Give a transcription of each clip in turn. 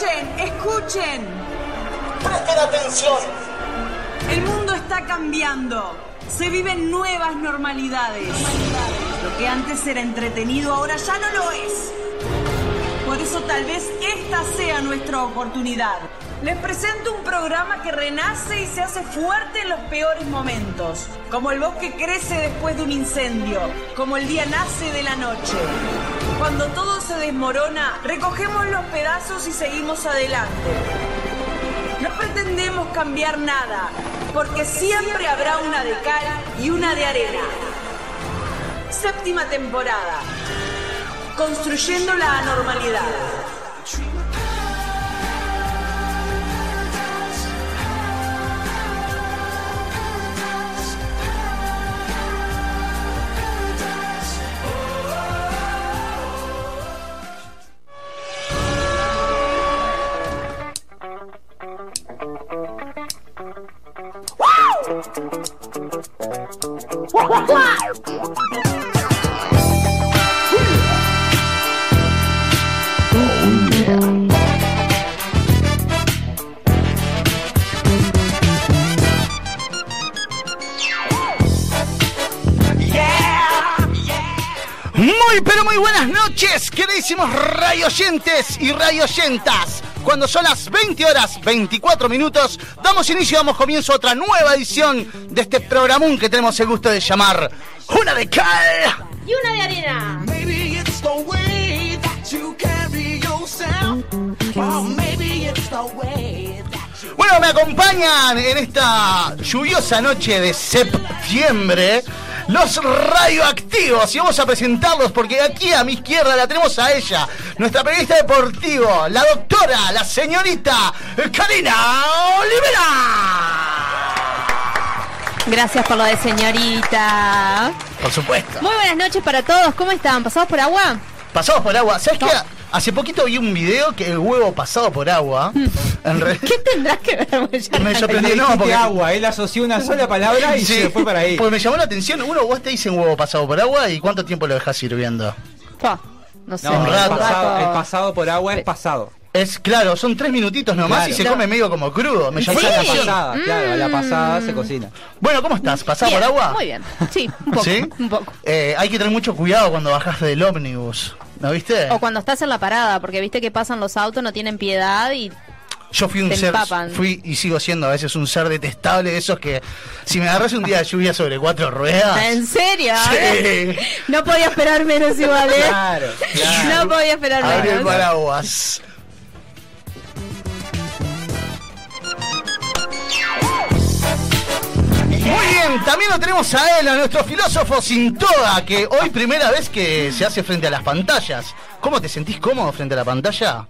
Escuchen, escuchen. Presten atención. El mundo está cambiando. Se viven nuevas normalidades. Lo que antes era entretenido ahora ya no lo es. Por eso tal vez esta sea nuestra oportunidad. Les presento un programa que renace y se hace fuerte en los peores momentos. Como el bosque crece después de un incendio. Como el día nace de la noche. Cuando todo se desmorona, recogemos los pedazos y seguimos adelante. No pretendemos cambiar nada, porque siempre habrá una de cal y una de arena. Séptima temporada. Construyendo la anormalidad. Queridísimos rayoyentes y rayoyentas. Cuando son las 20 horas 24 minutos, damos inicio, damos comienzo a otra nueva edición de este programón que tenemos el gusto de llamar Una de Cal. Y una de arena. Maybe it's the way that you carry yourself. Or maybe it's the way that you. Bueno, me acompañan en esta lluviosa noche de septiembre los radioactivos y vamos a presentarlos porque aquí a mi izquierda la tenemos a ella, nuestra periodista deportivo, la doctora, la señorita Karina Olivera. Gracias por lo de señorita. Por supuesto. Muy buenas noches para todos. ¿Cómo están? ¿Pasados por agua? Pasamos por agua. ¿Sabes qué? Hace poquito vi un video que el huevo pasado por agua. En re- ¿Qué tendrás que ver? Me sorprendió, no, porque agua, él asoció una sola palabra y Sí, se fue para ahí. Porque me llamó la atención. Uno, vos te dicen huevo pasado por agua y cuánto tiempo lo dejas hirviendo. Pa, no sé. No, un el pasado, el pasado por agua es pasado. Es claro, son tres minutitos nomás Claro. y se come medio como crudo. Me llamó Esa la es la atención. pasada, claro, a la pasada se cocina. Bueno, ¿cómo estás? ¿Pasado Bien, por agua? Muy bien. Sí, un poco. ¿Sí? Un poco. Eh, hay que tener mucho cuidado cuando bajas del ómnibus. ¿No viste? O cuando estás en la parada, porque viste que pasan los autos, no tienen piedad y Yo fui un ser, fui y sigo siendo a veces un ser detestable de esos que si me agarras un día de lluvia sobre cuatro ruedas. ¿En serio? Sí. No podía esperar menos igual, ¿eh? Claro, claro. No podía esperar Abrí el menos. paraguas. Muy bien, también lo tenemos a él, a nuestro filósofo sin toga, que hoy primera vez que se hace frente a las pantallas. ¿Cómo te sentís cómodo frente a la pantalla?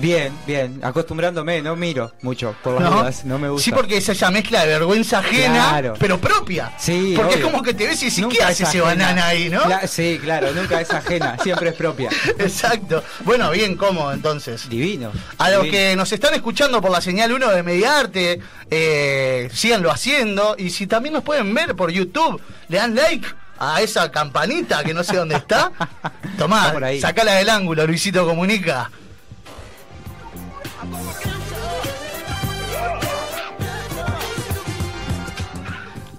Bien, bien, acostumbrándome, no miro mucho por las dudas, no me gusta. Sí, porque es esa mezcla de vergüenza ajena, Claro. pero propia. Sí, Porque es como que te ves y decís, Nunca ¿qué hace es ese banana ahí, no? Sí, claro, nunca es ajena, siempre es propia. Exacto. Bueno, bien cómodo entonces. Divino. A los divino. que nos están escuchando por la señal 1 de Mediarte, eh, síganlo haciendo. Y si también nos pueden ver por YouTube, le dan like a esa campanita que no sé dónde está. Tomá, sacala del ángulo, Luisito Comunica.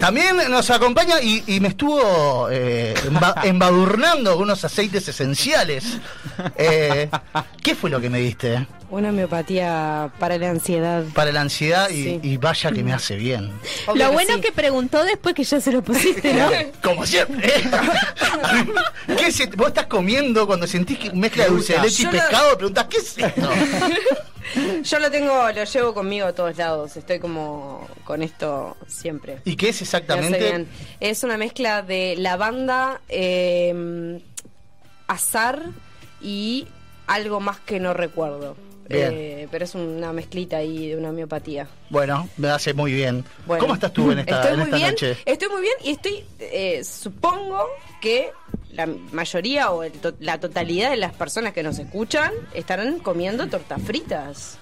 También nos acompaña y, y me estuvo eh, emba- embadurnando con unos aceites esenciales. Eh, ¿Qué fue lo que me diste? Una homeopatía para la ansiedad. Para la ansiedad y, Sí. y vaya que me hace bien. Obvio Lo que bueno sí. que preguntó después que ya se lo pusiste, ¿no? Como siempre. ¿Qué vos estás comiendo cuando sentís que mezcla de dulce de leche y pescado? Preguntás, ¿qué es esto? Yo lo tengo, lo llevo conmigo a todos lados. Estoy como con esto siempre. ¿Y qué es exactamente? Es una mezcla de lavanda, eh, azar y algo más que no recuerdo. Eh, pero es una mezclita ahí de una homeopatía. Bueno, me hace muy bien. Bueno. ¿Cómo estás tú en esta, estoy en muy esta bien, noche? estoy muy bien y estoy, eh, supongo que la mayoría o el to- la totalidad de las personas que nos escuchan estarán comiendo tortas fritas.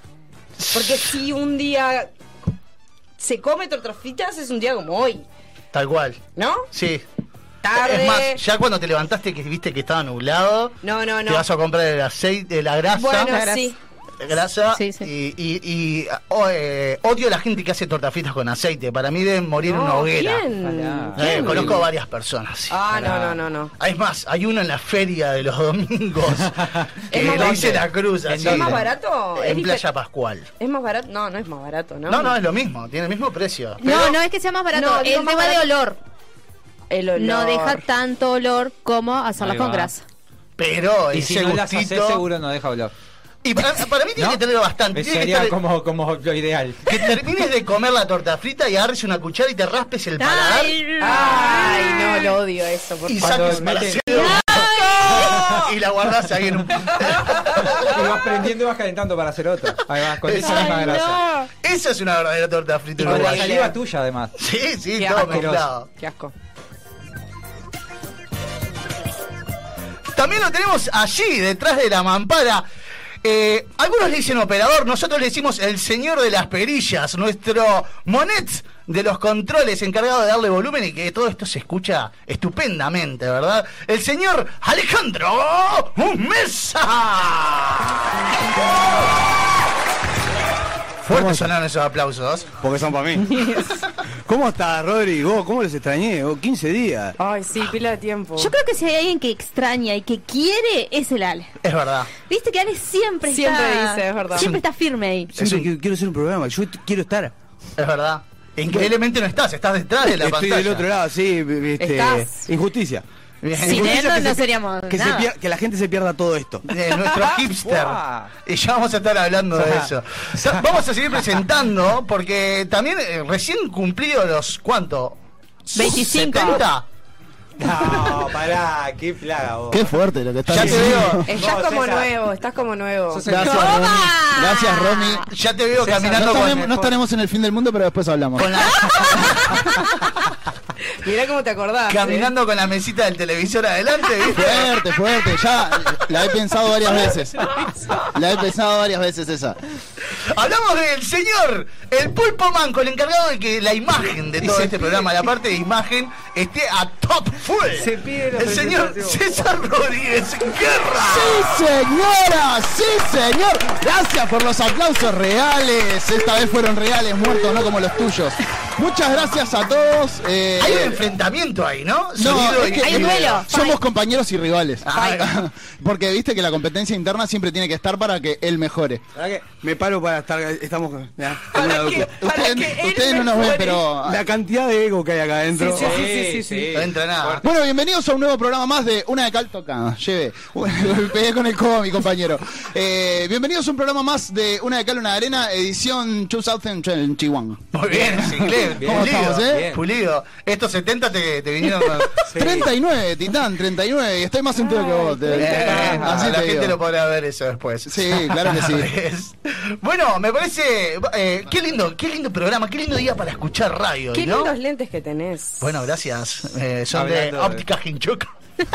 Porque si un día se come tortas fritas es un día como hoy, Tal cual. ¿no? Sí. Tarde. Es más, ya cuando te levantaste que viste que estaba nublado, No, no, te no. vas a comprar el aceite, la grasa. Bueno, grasa. sí. Grasa Sí, sí. y, y- y, oh, eh, odio a la gente que hace tortas fritas con aceite. Para mí deben morir en una hoguera. ¿quién? Eh, conozco varias personas. sí. Ah, no, no, no, no. Es más, hay uno en la feria de los domingos que ¿Es más le dice barato? la cruz ¿En así, más barato? ¿Es En Playa Pascual. ¿Es más barato? No, no es más barato, ¿no? No, no, es lo mismo, tiene el mismo precio. No, Pero- no es que sea más barato, No, el más tema de olor. El olor. No deja tanto olor como hacerla Ahí con grasa. Pero Y ese si no las haces, seguro no deja olor. Y para, para mí tiene ¿No? que tener bastante. Tiene que Sería estar- como, como lo ideal. Que termines de comer la torta frita y agarres una cuchara y te raspes el paladar Ay, no, lo odio eso. Por y saques meten- y la guardas ahí en un... Y vas prendiendo y vas calentando para hacer otra. Ahí vas, con esa misma grasa. Esa es una verdadera torta frita Y con la saliva tuya, además. Sí, sí, Qué todo mezclado. Qué asco. También lo tenemos allí, detrás de la mampara. Eh, algunos le dicen operador, nosotros le decimos el señor de las perillas, nuestro monet de los controles encargado de darle volumen y que todo esto se escucha estupendamente, ¿verdad? El señor Alejandro Mesa. Fuertes sonaron esos aplausos. Porque son para mí. ¿Cómo estás, Rodri? ¿Vos cómo les extrañé? ¿Vos 15 días. Ay, sí, pila de tiempo. Yo creo que si hay alguien que extraña y que quiere, es el Ale. Es verdad. Viste que Ale siempre Siempre está... dice, es verdad. Siempre está firme ahí. Siempre un- quiero hacer un programa. Yo quiero estar. Es verdad. Increíblemente no estás, estás detrás de la Estoy pantalla. del otro lado, sí. Este, Estás. Injusticia. Sin él no- seríamos que, se nada. pier- que la gente se pierda todo esto. de nuestro hipster. Y ya vamos a estar hablando de eso. Vamos a seguir presentando porque también eh, recién cumplido los ¿cuánto? 25. ¿70? No, pará, qué plaga vos. Qué fuerte lo que estás Ya te diciendo. veo, Estás como César. nuevo, estás como nuevo. Gracias, ¡Toma! Romy. Gracias, Romy. ya te veo César, caminando No con, estaremos, no estaremos en el fin del mundo, pero después hablamos. con la, Mirá cómo te acordás. ¿eh? caminando con la mesita del televisor adelante, ¿viste? Fuerte, fuerte. Ya la he pensado varias veces. La he pensado varias veces esa. Hablamos del señor, el Pulpo Manco, el encargado de que la imagen de todo este programa, la parte de imagen, esté a top full. Se pide la el señor. César Rodríguez Guerra. ¡Sí, señora! ¡Sí, señor! Gracias por los aplausos reales. Esta vez fueron reales, muertos, no como los tuyos. Muchas gracias a todos. Eh, Hay un enfrentamiento ahí, ¿no? No, es que Hay un y- duelo. somos compañeros y rivales. Ay. Porque viste que la competencia interna siempre tiene que estar para que él mejore. ¿Verdad que Me paro para estar. Estamos. ya, ¿Para dupla. Para Ustedes, que no nos ven, pero. La cantidad de ego que hay acá adentro. Sí, sí, sí, sí, sí. No entra nada. Bueno, bienvenidos a un nuevo programa más de Una de Cal Toca. Lleve. Pegué con el codo a mi compañero. Eh, bienvenidos a un programa más de Una de Cal, Una de Arena, edición 2021. Muy bien, es inglés. Bien. ¿Cómo pulido, estamos, eh? Bien. pulido. Estos 70 te, te vinieron. Sí. 39, Titán, 39. Y estoy más entero que vos. te- Eh, así la te gente digo. lo podrá ver eso después. Sí, claro que sí. Bueno, me parece... eh, qué lindo, qué lindo programa, qué lindo día para escuchar radio, Qué ¿no? lindos lentes que tenés. Bueno, gracias. Eh, son de Hablando de- Óptica Hinchuk.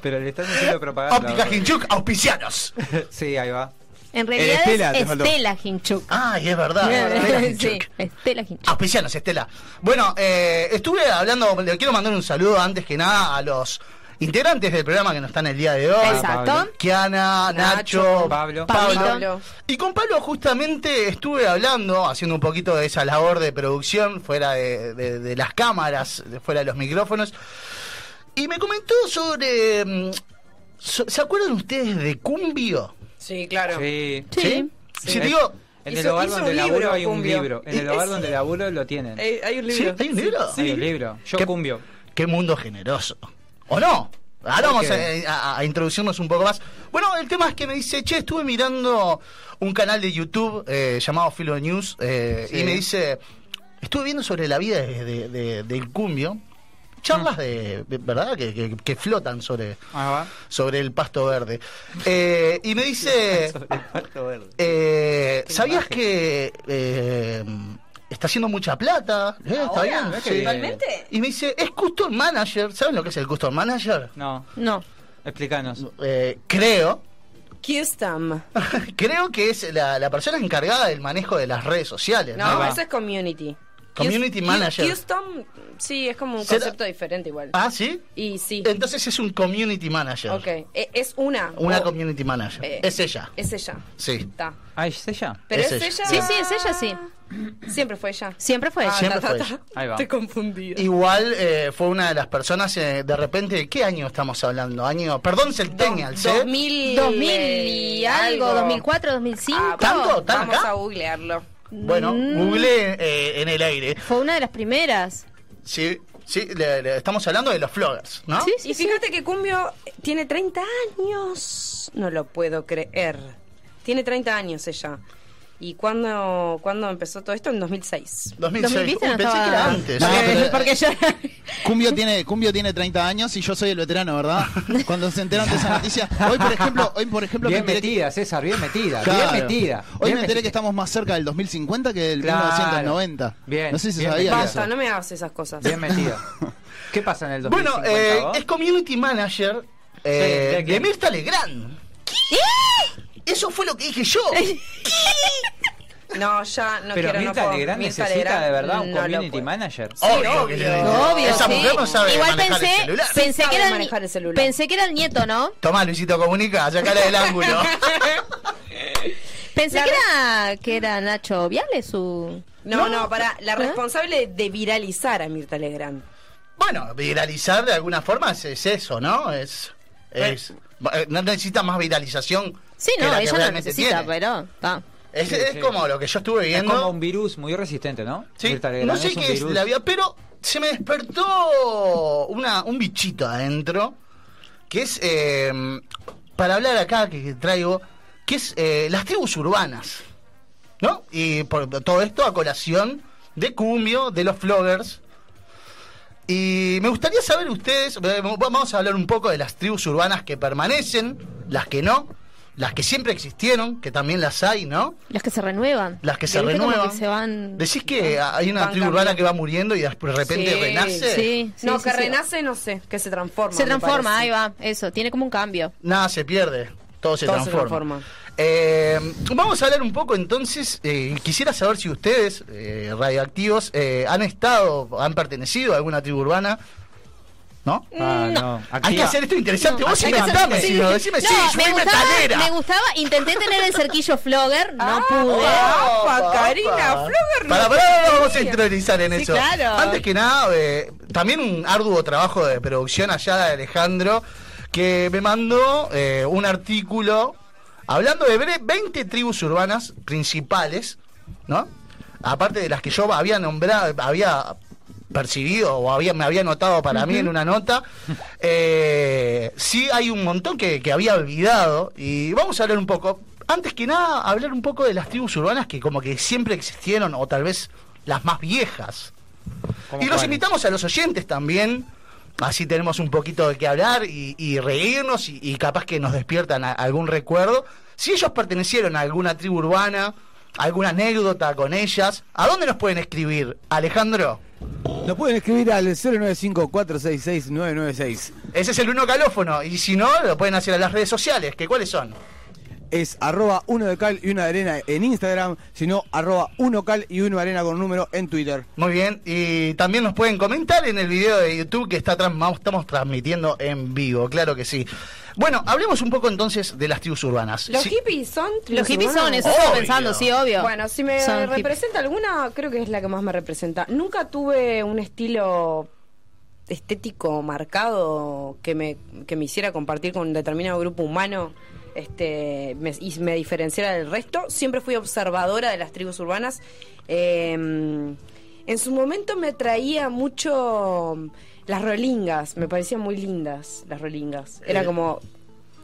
Pero le están haciendo propaganda. Óptica Hinchuk, auspicianos. Sí, ahí va. En realidad Estela, te es. Estela Hinchuk. Ay, es verdad. Estela sí, Hinchuk. Estela Hinchuk. Auspicianos, Estela. Bueno, eh, estuve hablando, le quiero mandar un saludo antes que nada a los integrantes del programa que no están el día de hoy. Exacto. Kiana, Nacho, Nacho, Pablo. Pablo. Pablo. Y con Pablo justamente estuve hablando, haciendo un poquito de esa labor de producción fuera de, de- de las cámaras, de fuera de los micrófonos. Y me comentó sobre... mm, ¿Se acuerdan ustedes de Cumbio? Sí, claro. Sí. Sí. Si Sí. digo... En el Hizo- hogar hizo donde laburo libro, hay un Cumbio. libro. En el hogar donde laburo lo tienen. Eh, hay un ¿Sí? libro. ¿Hay un libro? Hay un libro. Yo ¿Qué- cumbio. Qué mundo generoso. ¿O no? Ahora vamos a, a- a introducirnos un poco más. Bueno, el tema es que me dice, che, estuve mirando un canal de YouTube eh, llamado Filo News eh, Sí. y me dice, estuve viendo sobre la vida de- de- de- del cumbio, charlas Mm. de, de- ¿verdad? Que, que- que flotan sobre, sobre el pasto verde. Eh, y me dice, eh, ¿sabías que eh, está haciendo mucha plata? Eh, ¿Está bien? Y me dice, es custom manager. ¿Saben lo que es el custom manager? No, No. explícanos. Eh, creo, Custom. creo que es la, la persona encargada del manejo de las redes sociales, ¿no? Va. eso es community. Community manager. Houston, sí, es como un ¿Será- concepto diferente igual. Ah, ¿sí? Y sí. Entonces es un community manager. Ok, e- es una. Una o- community manager. eh, es ella. Es ella. Sí. Está. Ah, ¿es ella? Pero Es es, ella. ella. Sí, sí, es ella, sí. Siempre fue ella. Siempre fue Ah, ella. Siempre ta, fue ta, ella. Ahí va. Estoy confundida. Igual eh, fue una de las personas eh, de repente. ¿Qué año estamos hablando? Año. Perdón, Centennials, ¿eh? 2000, 2000 eh, y algo, 2004, 2005. Ah, ¿Tanto? ¿Tan Vamos acá? a googlearlo. Bueno, Google eh, en el aire. Fue una de las primeras. Sí, sí, le- le- estamos hablando de los floggers, ¿no? Sí, sí, Y sí. fíjate que Cumbio tiene 30 años. No lo puedo creer. Tiene 30 años ella. ¿Y cuándo, cuándo empezó todo esto? En 2006. 2006. ¿Viste? Uy, No pensé estaba- que era antes. No, Eh, pero- Porque yo... Cumbio tiene, Cumbio tiene 30 años y yo soy el veterano, ¿verdad? Cuando se enteraron de esa noticia. Hoy, por ejemplo, hoy, por ejemplo, Bien me enteré metida, César, bien metida. Claro. Bien metida. Hoy bien me enteré metida. que estamos más cerca del 2050 que del Claro. 1990. Bien, No sé si sabía. Basta, no me hagas esas cosas. Bien metida. ¿Qué pasa en el Bueno, 2050? eh, vos? es community manager eh, Sí, ¿de de, qué? Mirta Legrand. Eso fue lo que dije yo. No, ya no Pero quiero Mirta no puedo. Legrand Mirta necesita Legrand de verdad un no community manager. obvio, obvio. que. Obvio, Esa sí. mujer no sabe Igual manejar pensé, el celular. pensé que era el, manejar el celular. pensé que era el nieto, ¿no? Tomá, Luisito Comunica, sacala del ángulo. Pensé La que era que era Nacho Viale su No, no, para la ¿Eh? responsable de viralizar a Mirta Legrand. bueno, viralizar de alguna forma es, es eso, ¿no? Es, es eh, no necesita más viralización. Sí, no, ella no necesita, tiene. pero está. Es, Sí, es sí. como lo que yo estuve Es viendo. como un virus muy resistente, ¿no? Sí, no sé es qué es la vida, pero se me despertó una, un bichito adentro, que es, eh, para hablar acá que, que traigo, que es eh, las tribus urbanas, ¿no? Y por todo esto a colación de Cumbio, de los floggers. Y me gustaría saber ustedes, eh, vamos a hablar un poco de las tribus urbanas que permanecen, las que no, las que siempre existieron, que también las hay, ¿no? Las que se renuevan. Las que se ¿Viste como renuevan. que se van Decís que hay una tribu urbana que va muriendo y de repente Sí, renace. Sí, sí, no, sí, que sí. renace, no sé, que se transforma. Se transforma, ahí va, eso, tiene como un cambio. Nada se pierde, todo se Todo se transforma. transforma. Eh, vamos a hablar un poco entonces. eh, quisiera saber si ustedes, eh, radioactivos, eh, han estado, han pertenecido a alguna tribu urbana. ¿No? Ah, no. Hay que hacer esto interesante. No, Vos hay que inventame, hacer- si no, decime, sí, No, yo me soy gustaba, metalera. me gustaba, intenté tener el cerquillo flogger, no Ah, pude. Apa, Karina, Flogger no Para, para, vamos a interiorizar en Sí, eso. claro. Antes que nada, eh, también un arduo trabajo de producción allá de Alejandro, que me mandó eh, un artículo hablando de bre- 20 tribus urbanas principales, ¿no? Aparte de las que yo había nombrado, había percibido o había, me había notado para mí en una nota, eh, sí hay un montón que, que había olvidado y vamos a hablar un poco, antes que nada, hablar un poco de las tribus urbanas que como que siempre existieron o tal vez las más viejas. ¿Cómo Y los invitamos a los oyentes también. Así tenemos un poquito de qué hablar y, y reírnos y, y capaz que nos despiertan a- algún recuerdo. Si ellos pertenecieron a alguna tribu urbana, alguna anécdota con ellas, ¿a dónde nos pueden escribir? Alejandro, Nos pueden escribir al 095-466-996. ese es el uno calófono. Y si no, lo pueden hacer a las redes sociales. ¿que ¿Cuáles son? Es arroba uno de cal y una de arena en Instagram, sino arroba uno cal y uno de arena con número en Twitter. Muy bien, y también nos pueden comentar en el video de YouTube que está trans- estamos transmitiendo en vivo, claro que sí. Bueno, hablemos un poco entonces de las tribus urbanas. ¿Los Sí. hippies son? Los tribus hippies son, eso estaba Obvio. pensando, sí, obvio. Bueno, si me Son hippies. representa alguna, creo que es la que más me representa. Nunca tuve un estilo estético marcado que me, que me hiciera compartir con un determinado grupo humano este me, y me diferenciara del resto. Siempre fui observadora de las tribus urbanas. Eh, en su momento me atraía mucho las rolingas, me parecían muy lindas las rolingas. Era Eh, como...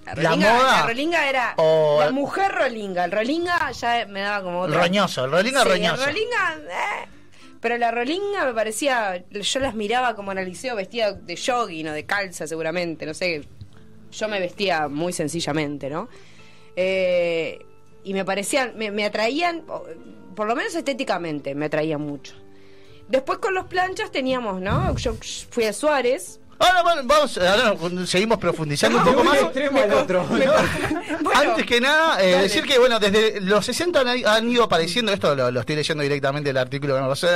La ¿la rolinga, moda? la rolinga era O- la mujer rolinga. El rolinga ya me daba como otra. Roñoso, el rolinga Sí, roñoso. El rolinga, eh. Pero la rolinga me parecía. Yo las miraba como en el liceo vestida de jogging o de calza, seguramente. No sé. Yo me vestía muy sencillamente, ¿no? Eh, y me parecían. Me, me atraían. Por lo menos estéticamente, me atraían mucho. Después con los planchas teníamos, ¿no? Yo fui a Suárez. Ahora bueno, vamos, ahora seguimos profundizando un poco más. extremo al otro. Antes que nada, eh, decir que bueno, desde los 60 han, han ido apareciendo, esto lo, lo estoy leyendo directamente del artículo que me pasó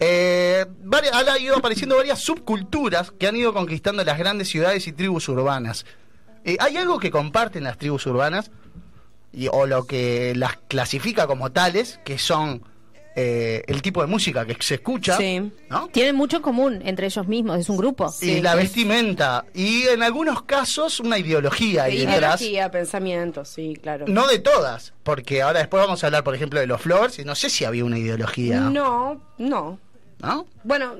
eh, varias- han ido apareciendo varias subculturas que han ido conquistando las grandes ciudades y tribus urbanas. Eh, ¿Hay algo que comparten las tribus urbanas? Y, o lo que las clasifica como tales, que son eh, el tipo de música que se escucha, Sí. ¿no? Tienen mucho en común entre ellos mismos, es un grupo. y la vestimenta, y en algunos casos una ideología ahí detrás. Ideología, pensamiento, sí, claro. No de todas, porque ahora después vamos a hablar, por ejemplo, de los Flowers, y no sé si había una ideología. No, no. ¿no? Bueno,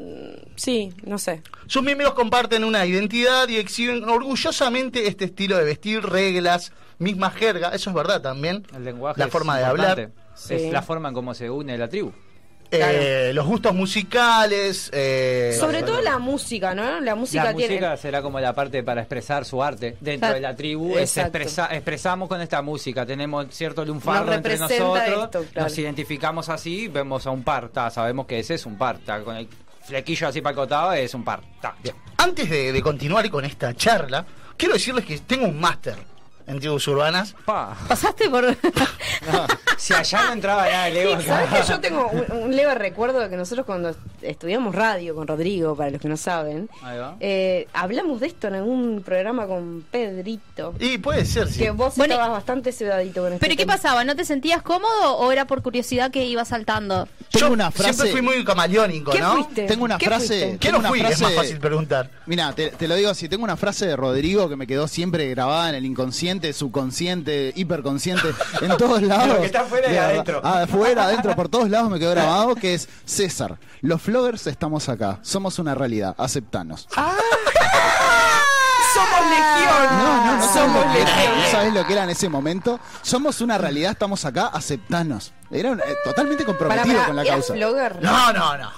sí, no sé. Sus miembros comparten una identidad y exhiben orgullosamente este estilo de vestir, reglas, misma jerga, eso es verdad también. El lenguaje La es forma de importante. hablar. Sí. Es la forma en cómo se une la tribu. Eh, los gustos musicales. eh, Sobre todo la música, ¿no? La música la tiene. música será como la parte para expresar su arte dentro de la tribu. Es Exacto. expresa- expresamos con esta música. Tenemos cierto lunfardo Nos entre nosotros. esto, claro. Nos identificamos así. Vemos a un parta. Sabemos que ese es un parta. Con el flequillo así para el costado es un parta. Bien. Antes de, de continuar con esta charla, quiero decirles que tengo un máster en tribus urbanas. Pa. Pasaste por. Si allá no entraba nada de Lego. ¿Sabes que yo tengo un, un leve recuerdo de que nosotros cuando estudiamos radio con Rodrigo, para los que no saben, eh, hablamos de esto en algún programa con Pedrito. Y puede ser, sí. Que vos Bueno, estabas bastante ciudadito con este ¿Pero qué tema. pasaba? ¿No te sentías cómodo o era por curiosidad que ibas saltando? Tengo Yo una frase. siempre fui muy camaleónico, ¿Qué ¿no? fuiste? Tengo una ¿Qué frase- fuiste? ¿Qué no fui? Es más fácil preguntar. Mira, te, te lo digo así, tengo una frase de Rodrigo que me quedó siempre grabada en el inconsciente, subconsciente, hiperconsciente, en todos lados. Pero que está afuera y adentro. Ah, afuera, adentro, por todos lados me quedó grabado, que es César, los floggers estamos acá, somos una realidad, aceptanos. Somos legión. No, no, no Somos sabes, lo que era, legión. no sabes lo que era en ese momento. Somos una realidad, estamos acá, aceptanos. Era eh, totalmente comprometido con la ¿eras causa. No, no, no.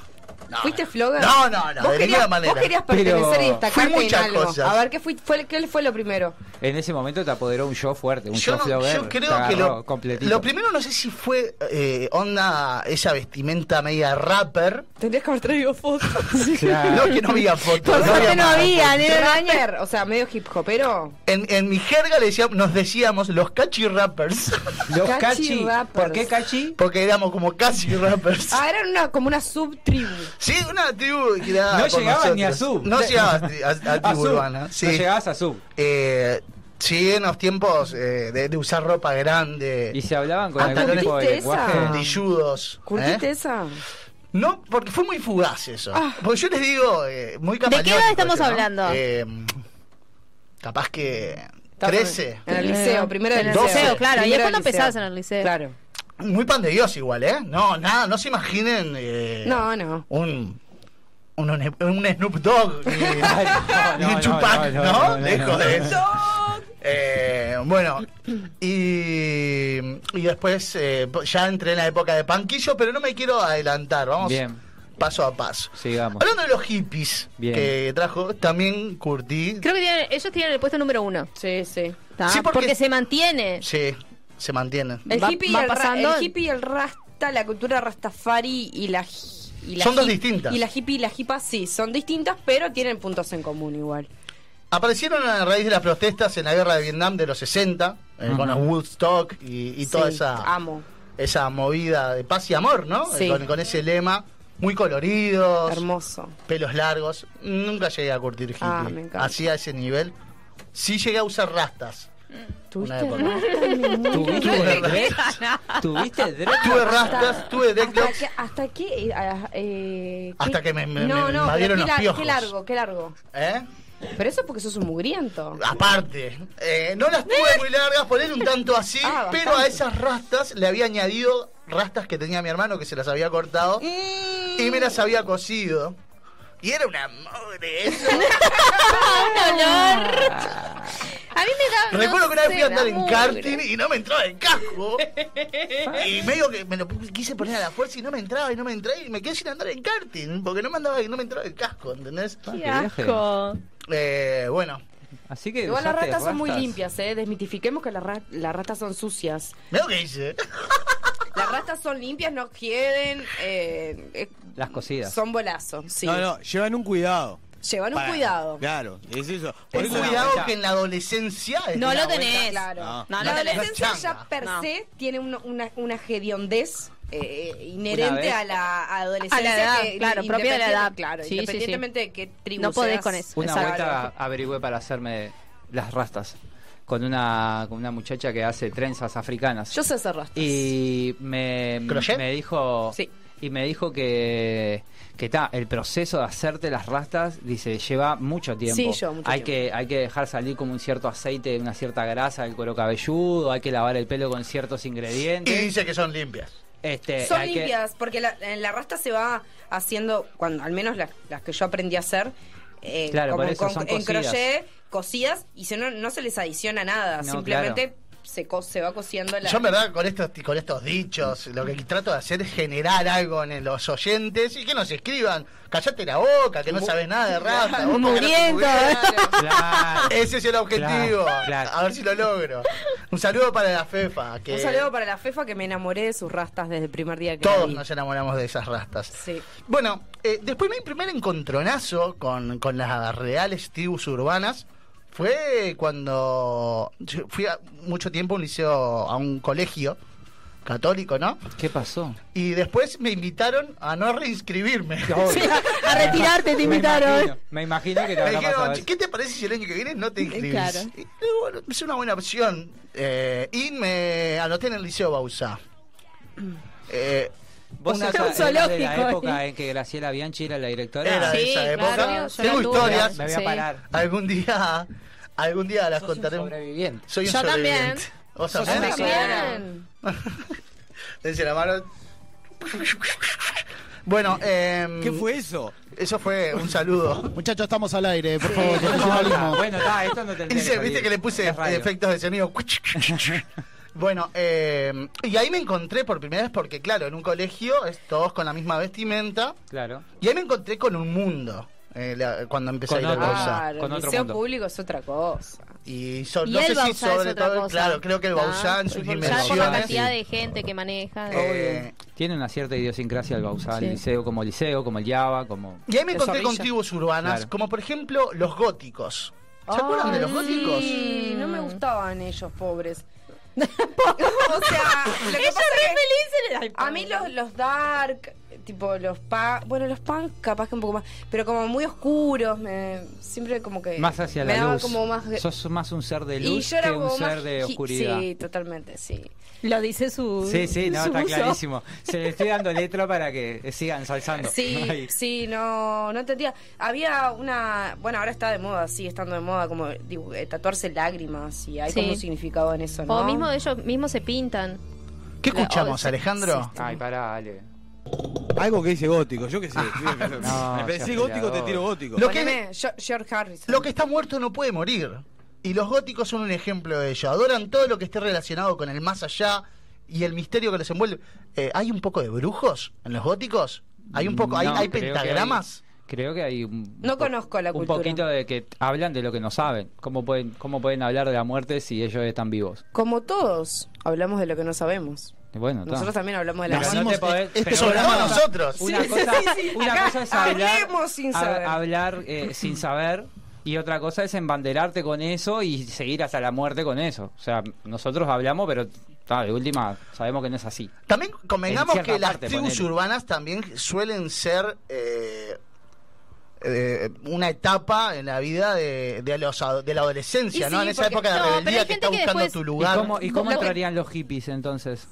No, ¿Fuiste flogger? No, no, no, ¿Vos de querías, ninguna manera. Vos querías pertenecer Pero- y destacarte Fui en muchas algo. cosas. A ver, ¿qué fue, fue, ¿qué fue lo primero? En ese momento te apoderó un show fuerte, un Yo, show flogger. yo te creo que lo, completito. lo primero no sé si fue eh, onda esa vestimenta media rapper. Tendrías que haber traído fotos. Claro. No es que no había fotos. Por no suerte no había, o sea, medio hip hopero. En, en mi jerga le decíamos, nos decíamos los cachi rappers. Los Cachi cachi. rappers. ¿Por qué cachi? Porque éramos como casi rappers. Ah, eran una, como una subtribu. Sí, una tribu creada No por llegaban ni a nosotros. sub. No llegabas a, a, a A tribu sub. urbana. Sí. No llegabas a sub. Eh, sí, en los tiempos eh, de, de usar ropa grande. Y se hablaban con Ah, algún tipo de ¿curtiste lenguaje. esa? Fundilludos. ¿Curtiste ¿eh? esa? No, porque fue muy fugaz eso. Ah. Porque yo les digo, eh, muy ¿De qué edad estamos hablando? Eh, capaz que Estabas 13. En el liceo, primero del En el liceo. claro. ¿Y Primero después no del liceo. empezabas en el liceo? Claro. Muy pan de Dios igual, ¿eh? No, nada, no se imaginen eh, No, no. un, un, un Snoop Dogg ni, no, un no, Tupac, no, ¿no? no, no, Dejo no. de eso. Eh, bueno, y, y después eh, ya entré en la época de panquillo, pero no me quiero adelantar, vamos Bien. paso a paso. Sigamos. Hablando de los hippies Bien. que trajo, también curtí. Creo que tienen- ellos tienen el puesto número uno. Sí, sí. Sí, porque- porque... se mantiene. Sí, se mantienen. El, Va- hippie, y el, ra- pasando. el hippie y el rasta, la cultura rastafari y la, y la Son dos distintas. Y la hippie y la hipa sí, son distintas, pero tienen puntos en común igual. Aparecieron a raíz de las protestas en la guerra de Vietnam de los 60, eh, con los Woodstock y, y toda Sí, esa, Amo. esa movida de paz y amor, ¿no? Sí. Eh, Con, con ese lema, muy coloridos, Hermoso. pelos largos. Nunca llegué a curtir hippie, Ah, me encanta. así a ese nivel. Sí llegué a usar rastas. ¿Tuviste Una época. rasta, mi amor? ¿Tuviste? ¿Tuviste? Tuve rastas, tuve ¿Hasta dreadlocks. qué? ¿Hasta qué? eh, ah, eh, Hasta qué- que me- me- no, me no, invadieron pero los la- piojos. qué largo, qué largo. ¿Eh? Pero eso es porque sos un mugriento. Aparte, eh, no las tuve muy largas, poner un tanto así, Ah, pero a esas rastas le había añadido rastas que tenía mi hermano que se las había cortado y me las había cosido. Y era un amor eso. ¡Un olor! A mí me da. Recuerdo no que una vez fui a andar da en karting y no me entraba el casco. y medio que me lo quise poner a la fuerza y no me entraba y no me entraba y me quedé sin andar en karting porque no me andaba no me entraba el casco, ¿entendés? Ah, ¡Qué asco! Eh, bueno, Así que Igual las ratas son muy limpias, ¿eh? Desmitifiquemos que las, ra- las ratas son sucias. veo que hice. Las ratas son limpias, no quieren. Eh, eh, Las cosidas. son bolazos, sí. No, no, llevan un cuidado. Llevan un Para- cuidado. Claro, es eso. Por eso cuidado que en la adolescencia. es No lo vuelta- tenés. Claro. No. No, la tenés. adolescencia ya per No. se tiene una, una, una hediondez eh, inherente vez- a la adolescencia. A la edad, que, claro, propia de la edad. Claro, Sí, sí, sí. independientemente de qué tribu No podés seas. con eso. Una Exacto. vuelta averigüé para hacerme las rastas con una, con una muchacha que hace trenzas africanas. Yo sé hacer rastas. Y me, ¿Crochet? me dijo Sí. Y me dijo que que ta, el proceso de hacerte las rastas dice lleva mucho tiempo. Sí, lleva mucho hay tiempo. que hay que dejar salir como un cierto aceite, una cierta grasa del cuero cabelludo, hay que lavar el pelo con ciertos Y ingredientes. dice que son limpias. Este, Son hay que- limpias, porque la, en la rasta se va haciendo, cuando al menos las, las que yo aprendí a hacer, eh, Claro, como por eso con- son en cocidas. crochet, cocidas, y si no, no se les adiciona nada, No, simplemente se, co- se va cociendo la... Yo en verdad con estos, con estos dichos, lo que trato de hacer es generar algo en los oyentes y que nos escriban, callate la boca, que no sabes nada de raza, vos no Muriendo, murieras". Claro. Ese es el objetivo. Claro, claro. A ver si lo logro. Un saludo para la FEFA. Que Un saludo para la FEFA que me enamoré de sus rastas desde el primer día que Todos vi. nos enamoramos de esas rastas. Sí. Bueno, eh, después mi primer encontronazo con, con las reales tribus urbanas fue cuando yo fui a, mucho tiempo a un liceo, a un colegio católico, ¿no? ¿Qué pasó? Y después me invitaron a no reinscribirme. A retirarte te Me invitaron. imagino, me imagino que te Me dijeron, pasado "Che, eso. ¿qué te parece si el año que viene no te inscribís? Claro. Y, bueno, es una buena opción. Eh, y me anoté en el Liceo Bausá. Eh, ¿Vos una- sos Un era de la época ahí. en que Graciela Bianchi era la directora? Era de Sí, esa época. claro, yo Tengo historias. Me voy a Sí. parar. Algún día, algún día las un contaré. sobreviviente. Soy un Yo también. sobreviviente. ¿Vos Sos también? Dense la mano. Bueno, eh, ¿Qué fue eso? Eso fue un saludo. Muchachos, estamos al aire, por favor, profesionalismo. Bueno, está, esto no tendría Dice, viste que le puse efectos de sonido. Bueno, eh, y ahí me encontré por primera vez porque, claro, en un colegio es todos con la misma vestimenta. Claro. Y ahí me encontré con un mundo eh, la- cuando empecé Con a ir al otro. Bausá. Claro, Con el otro mundo. público es otra cosa. Y, so- Y no el sé si sobre otra todo, cosa. claro, creo que el Bausá en sus ya por la dimensiones. cantidad de gente que maneja. eh, Tiene una cierta idiosincrasia el Bausá, Sí. el liceo como liceo, como el Java, como... y ahí me encontré con tribus urbanas, Claro. como por ejemplo los góticos. ¿Se acuerdan de los góticos? Sí, no me gustaban ellos, pobres. o sea, lo que Ella pasa re es a mí los, los dark, tipo los punk, bueno, los punk capaz que un poco más, pero como muy oscuros, me, siempre como que Más hacia me la daba luz. como más Sos más un ser de y luz yo era que un ser de oscuridad. Sí, totalmente, sí. Lo dice su. Sí, sí, no, su está uso. clarísimo. Se le estoy dando letra para que sigan salzando. Sí, Ahí. sí, no, no entendía. Había una, bueno, ahora está de moda, sigue estando de moda, como digo, eh, tatuarse lágrimas y hay Sí. como un significado en eso, ¿no? O mismo ellos mismos se pintan. ¿Qué escuchamos, Alejandro? Ay, pará, Ale. Algo que dice gótico, yo qué sé. No, Me pensé gótico, te tiro gótico. Lo que- Poneme Jo- George Harrison. Lo que está muerto no puede morir. Y los góticos son un ejemplo de ello. Adoran todo lo que esté relacionado con el más allá y el misterio que los envuelve. Eh, ¿Hay un poco de brujos en los góticos? ¿Hay un poco? ¿Hay, No, hay creo que pentagramas? Creo que hay un, No conozco la un cultura. poquito de que hablan de lo que no saben. ¿Cómo pueden, cómo pueden hablar de la muerte si ellos están vivos? Como todos, hablamos de lo que no sabemos. Y Bueno, está. Nosotros también hablamos de la no te podés- este pero todo cosa- nosotros. Una Sí, cosa, sí, sí. una cosa es hablar, sin saber. hablar eh, sin saber y otra cosa es embanderarte con eso y seguir hasta la muerte con eso. O sea, nosotros hablamos, pero ta, de última sabemos que no es así. También convengamos que las parte, tribus urbanas también suelen ser eh, eh, una etapa en la vida de, de, los de la adolescencia, Y ¿no? sí, en esa porque- época de no, rebeldía que está que buscando después- tu ¿Y lugar. cómo, y cómo Lo que- entrarían los hippies entonces?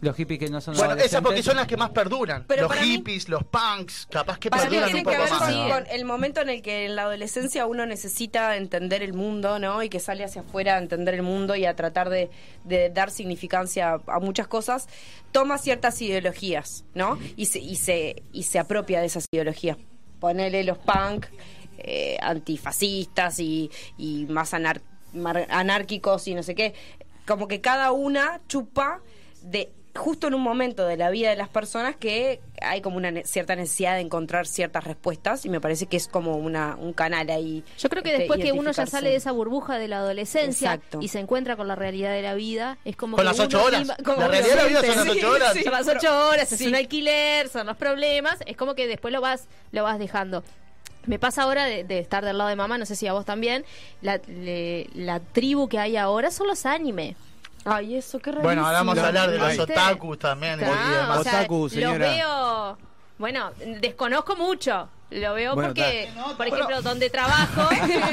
Los hippies que no son Bueno, esas porque son las que más perduran. Pero los mí- hippies, los punks, capaz que Para mí perduran tiene un que ver más. con, el momento en el que en la adolescencia uno necesita entender el mundo, ¿no? Y que sale hacia afuera a entender el mundo y a tratar de, de dar significancia a, a muchas cosas, toma ciertas ideologías, ¿no? Y se, y se, y se apropia de esas ideologías. Ponele los punk, eh, antifascistas y, y más anar- mar- anárquicos y no sé qué. Como que cada una chupa de justo en un momento de la vida de las personas que hay como una ne- cierta necesidad de encontrar ciertas respuestas y me parece que es como una, un canal ahí. Yo creo que este, después que uno ya sale de esa burbuja de la adolescencia Exacto. y se encuentra con la realidad de la vida, es como Con que las ocho horas. iba- como La realidad de la vida son las ocho horas. sí, Son las ocho horas, es sí. un alquiler, son los problemas, es como que después lo vas, lo vas dejando. Me pasa ahora de, de estar del lado de mamá, no sé si a vos también, la, le- la tribu que hay ahora son los anime. Ay, eso, qué Bueno, ahora vamos a hablar de los ¿Viste? otakus también y Claro, demás. o sea, Otaku, los señora. veo, bueno, desconozco mucho. Lo veo Bueno, porque, por ejemplo, donde trabajo,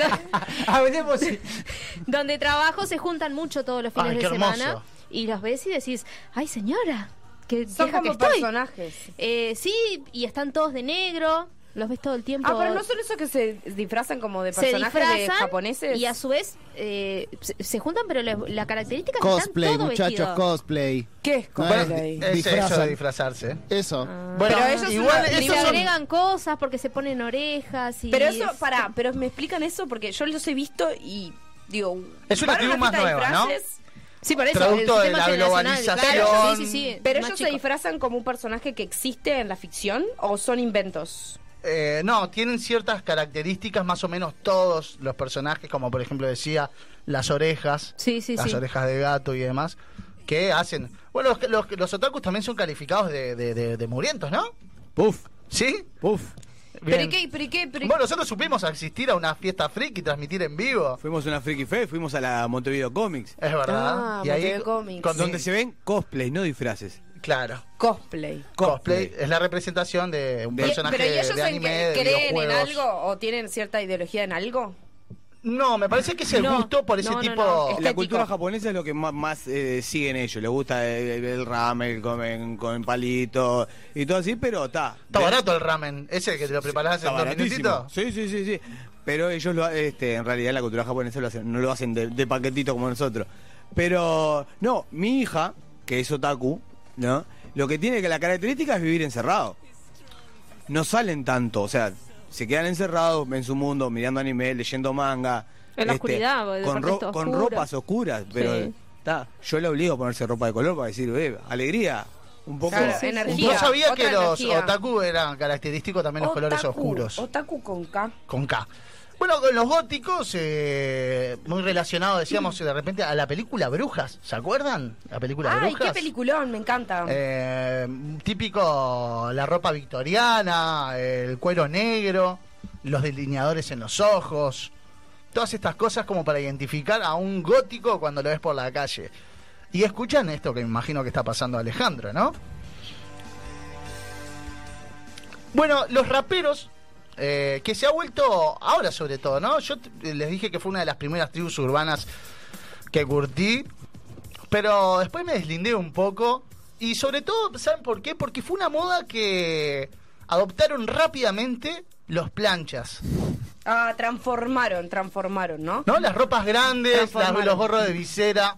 Hablemos. donde trabajo se juntan mucho todos los fines Ay, de semana y los ves y decís, ay señora, qué Son vieja que como estoy. personajes. Eh, sí, y están todos de negro, los ves todo el tiempo. Ah, pero no son esos que se disfrazan como de se personajes de japoneses. y a su vez eh, se, se juntan, pero la, la característica es que Cosplay, están todos muchachos, vestidos. cosplay. ¿Qué es No, cosplay? es- Es eso de disfrazarse. Eso. Bueno, Pero ellos igual son- le son- agregan cosas porque se ponen orejas y Pero eso, es- pará, pero me explican eso porque yo los he visto y digo. Es una ¿van a tribu más nueva, ¿no? Sí, por eso. Producto el de la globalización. claro, sí, sí, sí, Pero ellos se disfrazan como un personaje que existe en la ficción o son inventos. Eh, no, tienen ciertas características, más o menos todos los personajes, como por ejemplo decía, las orejas, Sí, sí, las sí. orejas de gato y demás, que hacen... Bueno, los, los, los otakus también son calificados de, de, de- de murientos, ¿no? Puf, ¿Sí? puf. Bien. ¿Pero y qué? ¿Pero y qué? ¿Pero Bueno, nosotros supimos asistir a una fiesta freak y transmitir en vivo. Fuimos a una Freaky Fe, fuimos a la Montevideo Comics. Es verdad. Ah, y ahí, Montevideo Comics. con- Donde se ven cosplay, no disfraces. Claro. Cosplay. Cosplay es la representación de un Y- personaje ¿Pero y ellos de en anime, que- de creen en algo o tienen cierta ideología en algo? No, me parece que es el No, gusto por ese no, tipo... no. La cultura japonesa es lo que más, más eh, siguen ellos. Les gusta el, el ramen, comen con palito y todo así, pero está. Está barato el ramen. Ese que te lo preparás en dos minutitos. Sí, sí, sí, sí. Pero ellos lo, este, en realidad la cultura japonesa lo hacen, no lo hacen de, de paquetito como nosotros. Pero no, mi hija, que es otaku, ¿no? Lo que tiene que la característica es vivir encerrado. No salen tanto, o sea, se quedan encerrados en su mundo, mirando anime, leyendo manga. este, En la oscuridad, porque con, está con ropas oscuras, pero Sí. está, yo le obligo a ponerse ropa de color para decir, "Eh, alegría, un poco. Claro, energía. Yo sabía que los otaku eran característicos también los colores oscuros. Otaku con K. Con K. Bueno, con los góticos, eh, muy relacionado, decíamos de repente, a la película Brujas. ¿Se acuerdan? La película Ay, Brujas. qué peliculón, me encanta. Eh, típico la ropa victoriana, el cuero negro, los delineadores en los ojos, todas estas cosas como para identificar a un gótico cuando lo ves por la calle. Y escuchan esto que me imagino que está pasando Alejandro, ¿no? Bueno, los raperos, eh, que se ha vuelto, ahora sobre todo, ¿no? Yo les dije que fue una de las primeras tribus urbanas que curtí, pero después me deslindé un poco. Y sobre todo, ¿saben por qué? Porque fue una moda que adoptaron rápidamente los planchas. Ah, transformaron, transformaron, ¿no? ¿No? Las ropas grandes, las- los gorros de visera.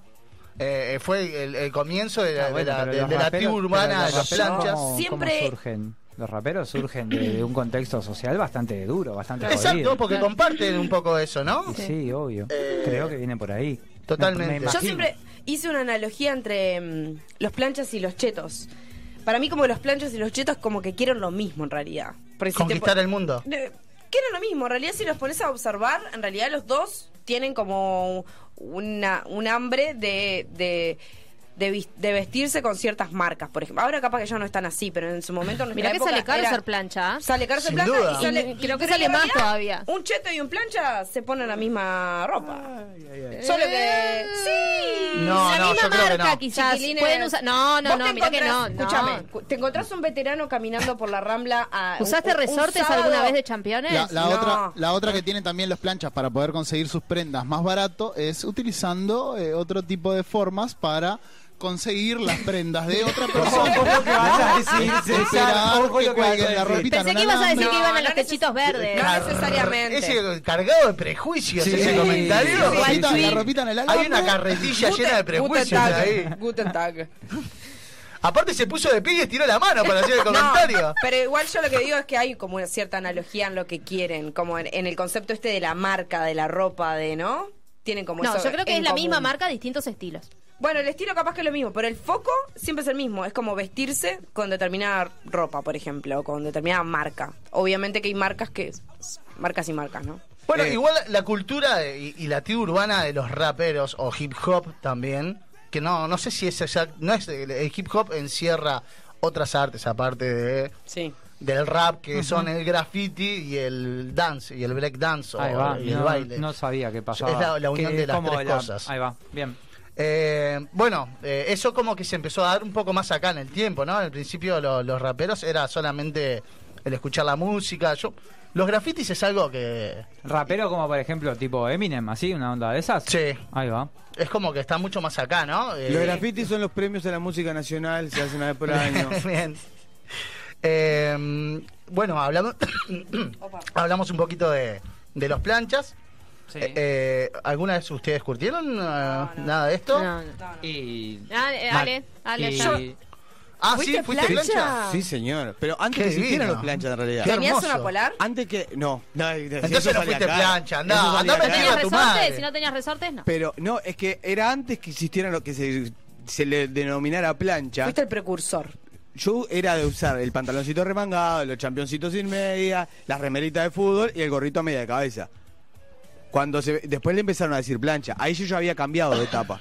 Eh, fue el, el comienzo de la, Ah, bueno, de la- de- de tribu urbana de raperos, planchas. ¿cómo- Siempre- cómo surgen? Los raperos surgen de, de un contexto social bastante duro, bastante Exacto, jodido. porque comparten un poco eso, ¿no? Sí, obvio. Eh, Creo que viene por ahí. totalmente. Me- me Yo siempre hice una analogía entre mm, los planchas y los chetos. Para mí como los planchas y los chetos como que quieren lo mismo en realidad. Porque Conquistar el mundo. Eh, Quieren lo mismo, en realidad si los pones a observar, en realidad los dos tienen como una, un hambre de, de, de, vestirse con ciertas marcas, por ejemplo. Ahora capaz que ya no están así, pero en su momento... en Mirá que sale caro era- ser plancha. ¿ah? Sale caro ser Sin plancha duda. y sale- Y creo que sale más todavía. Un cheto y un plancha se ponen la misma ropa. Solo que... Sí. No, la no, misma yo creo que marca no. quizás. Pueden usar... No, no, no, mira que no. no. Escúchame, te encontrás un veterano caminando por la rambla a. ¿Usaste un- resortes alguna vez de championes? La, la No. otra, la otra que tienen también los planchas para poder conseguir sus prendas más barato es utilizando eh, otro tipo de formas para conseguir las prendas de otra persona. Lo que vas a decir, César, que cuelguen la ropita Pensé en que ibas a decir que iban a los techitos verdes. No necesariamente. Ese cargado de prejuicios Sí. ese comentario. La Sí, ropita, sí. la ropita en el Hay alambre. una carretilla llena de prejuicios Guten ahí. Guten Tag. Aparte se puso de pie y estiró la mano para hacer el No, comentario. pero igual yo lo que digo es que hay como una cierta analogía en lo que quieren, como en, en el concepto este de la marca, de la ropa, de, ¿no? Tienen como No, eso yo creo que es la misma marca, distintos estilos. Bueno, el estilo capaz que es lo mismo, pero el foco siempre es el mismo. Es como vestirse con determinada ropa, por ejemplo, o con determinada marca. Obviamente que hay marcas que... Marcas y marcas, ¿no? Bueno, Eh. igual la cultura de- y, y la tribu urbana de los raperos o hip hop también, que no no sé si es exact- no es el, el hip hop encierra otras artes aparte de Sí. del rap, que son el graffiti y el dance, y el break dance, o, Ahí va, y el no, baile. no sabía qué pasaba. Es la- la unión Que de las tres la- cosas. Ahí va, bien. Eh, bueno, eh, eso como que se empezó a dar un poco más acá en el tiempo, ¿no? Al principio lo- los raperos era solamente el escuchar la música. Yo, los grafitis es algo que Rapero como por ejemplo tipo Eminem, así, una onda de esas. Sí. Ahí va. es como que está mucho más acá, ¿no? Eh, Los grafitis son los premios a la música nacional, se hacen una vez por año. Bien. Eh, bueno, hablamos, hablamos un poquito de, de los planchas. Sí. Eh, ¿Alguna vez ustedes curtieron eh, nada de esto? No, no. Y. Ale, Ale, Ale, y- yo- Ah, ¿Fuiste sí, fuiste plancha? plancha. Sí, señor. Pero antes Qué que existieran divino. los planchas en realidad. ¿Tenías una polar? Antes que. No, no Entonces no fuiste plancha, andá, andá a madre. Si no tenías resortes, no. Pero no, es que era antes que existieran lo que se, se le denominara plancha. Fuiste el precursor. Yo era de usar el pantaloncito remangado, los championcitos sin media, las remeritas de fútbol y el gorrito a media de cabeza. Cuando se, después le empezaron a decir plancha, ahí yo ya había cambiado de etapa.